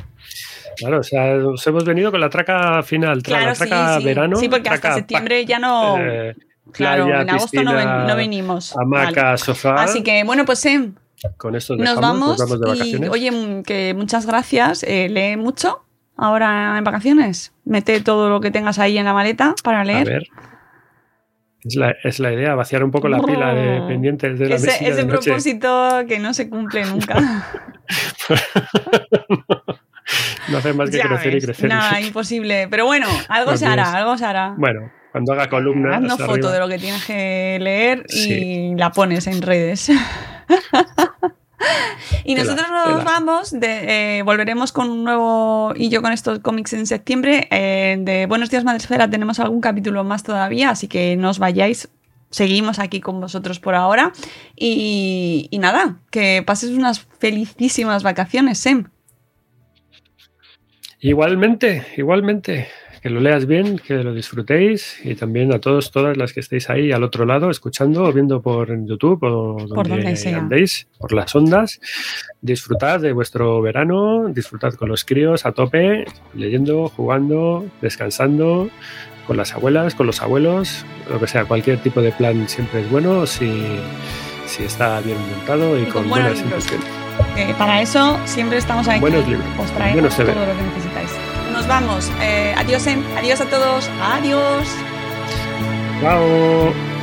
Claro, o sea, os hemos venido con la traca final, tra- Claro, la traca sí. verano. Sí, porque hasta septiembre ya no. eh, claro, playa, en agosto no, ven- no venimos. Hamaca, Vale. sofá. Así que, bueno, pues Sem, con esto nos dejamos, vamos. nos vamos de y, oye, mm, que muchas gracias. eh, lee mucho ahora en vacaciones. Mete todo lo que tengas ahí en la maleta para A leer. ver. Es la, es la idea, vaciar un poco la pila de pendientes de la Ese, ese de propósito que no se cumple nunca. No hace más que Ya crecer y crecer. Nada, imposible. Pero bueno, algo se hará, algo se hará. Bueno, cuando haga columna. Haznos foto arriba. de lo que tienes que leer y Sí. la pones en redes. y Tela, nosotros nos tela. vamos, de, eh, volveremos con un nuevo y yo con estos cómics en septiembre. Eh, de Buenos días Madresfera tenemos algún capítulo más todavía, así que no os vayáis. Seguimos aquí con vosotros por ahora. Y, y nada, que pases unas felicísimas vacaciones, Sem. Igualmente, igualmente. Que lo leas bien, que lo disfrutéis y también a todos, todas las que estéis ahí al otro lado, escuchando o viendo por YouTube o donde, donde sea. andéis, por las ondas. Disfrutad de vuestro verano, disfrutad con los críos a tope, leyendo, jugando, descansando, con las abuelas, con los abuelos, lo que sea, cualquier tipo de plan siempre es bueno si, si está bien montado y, Y con con, buenos buenas libros. Eh, para eso siempre estamos aquí. Buenos libros, Os traemos buenos todo lo que necesitáis. Nos vamos. Eh, adiós, Em. Adiós a todos. Adiós. ¡Chao!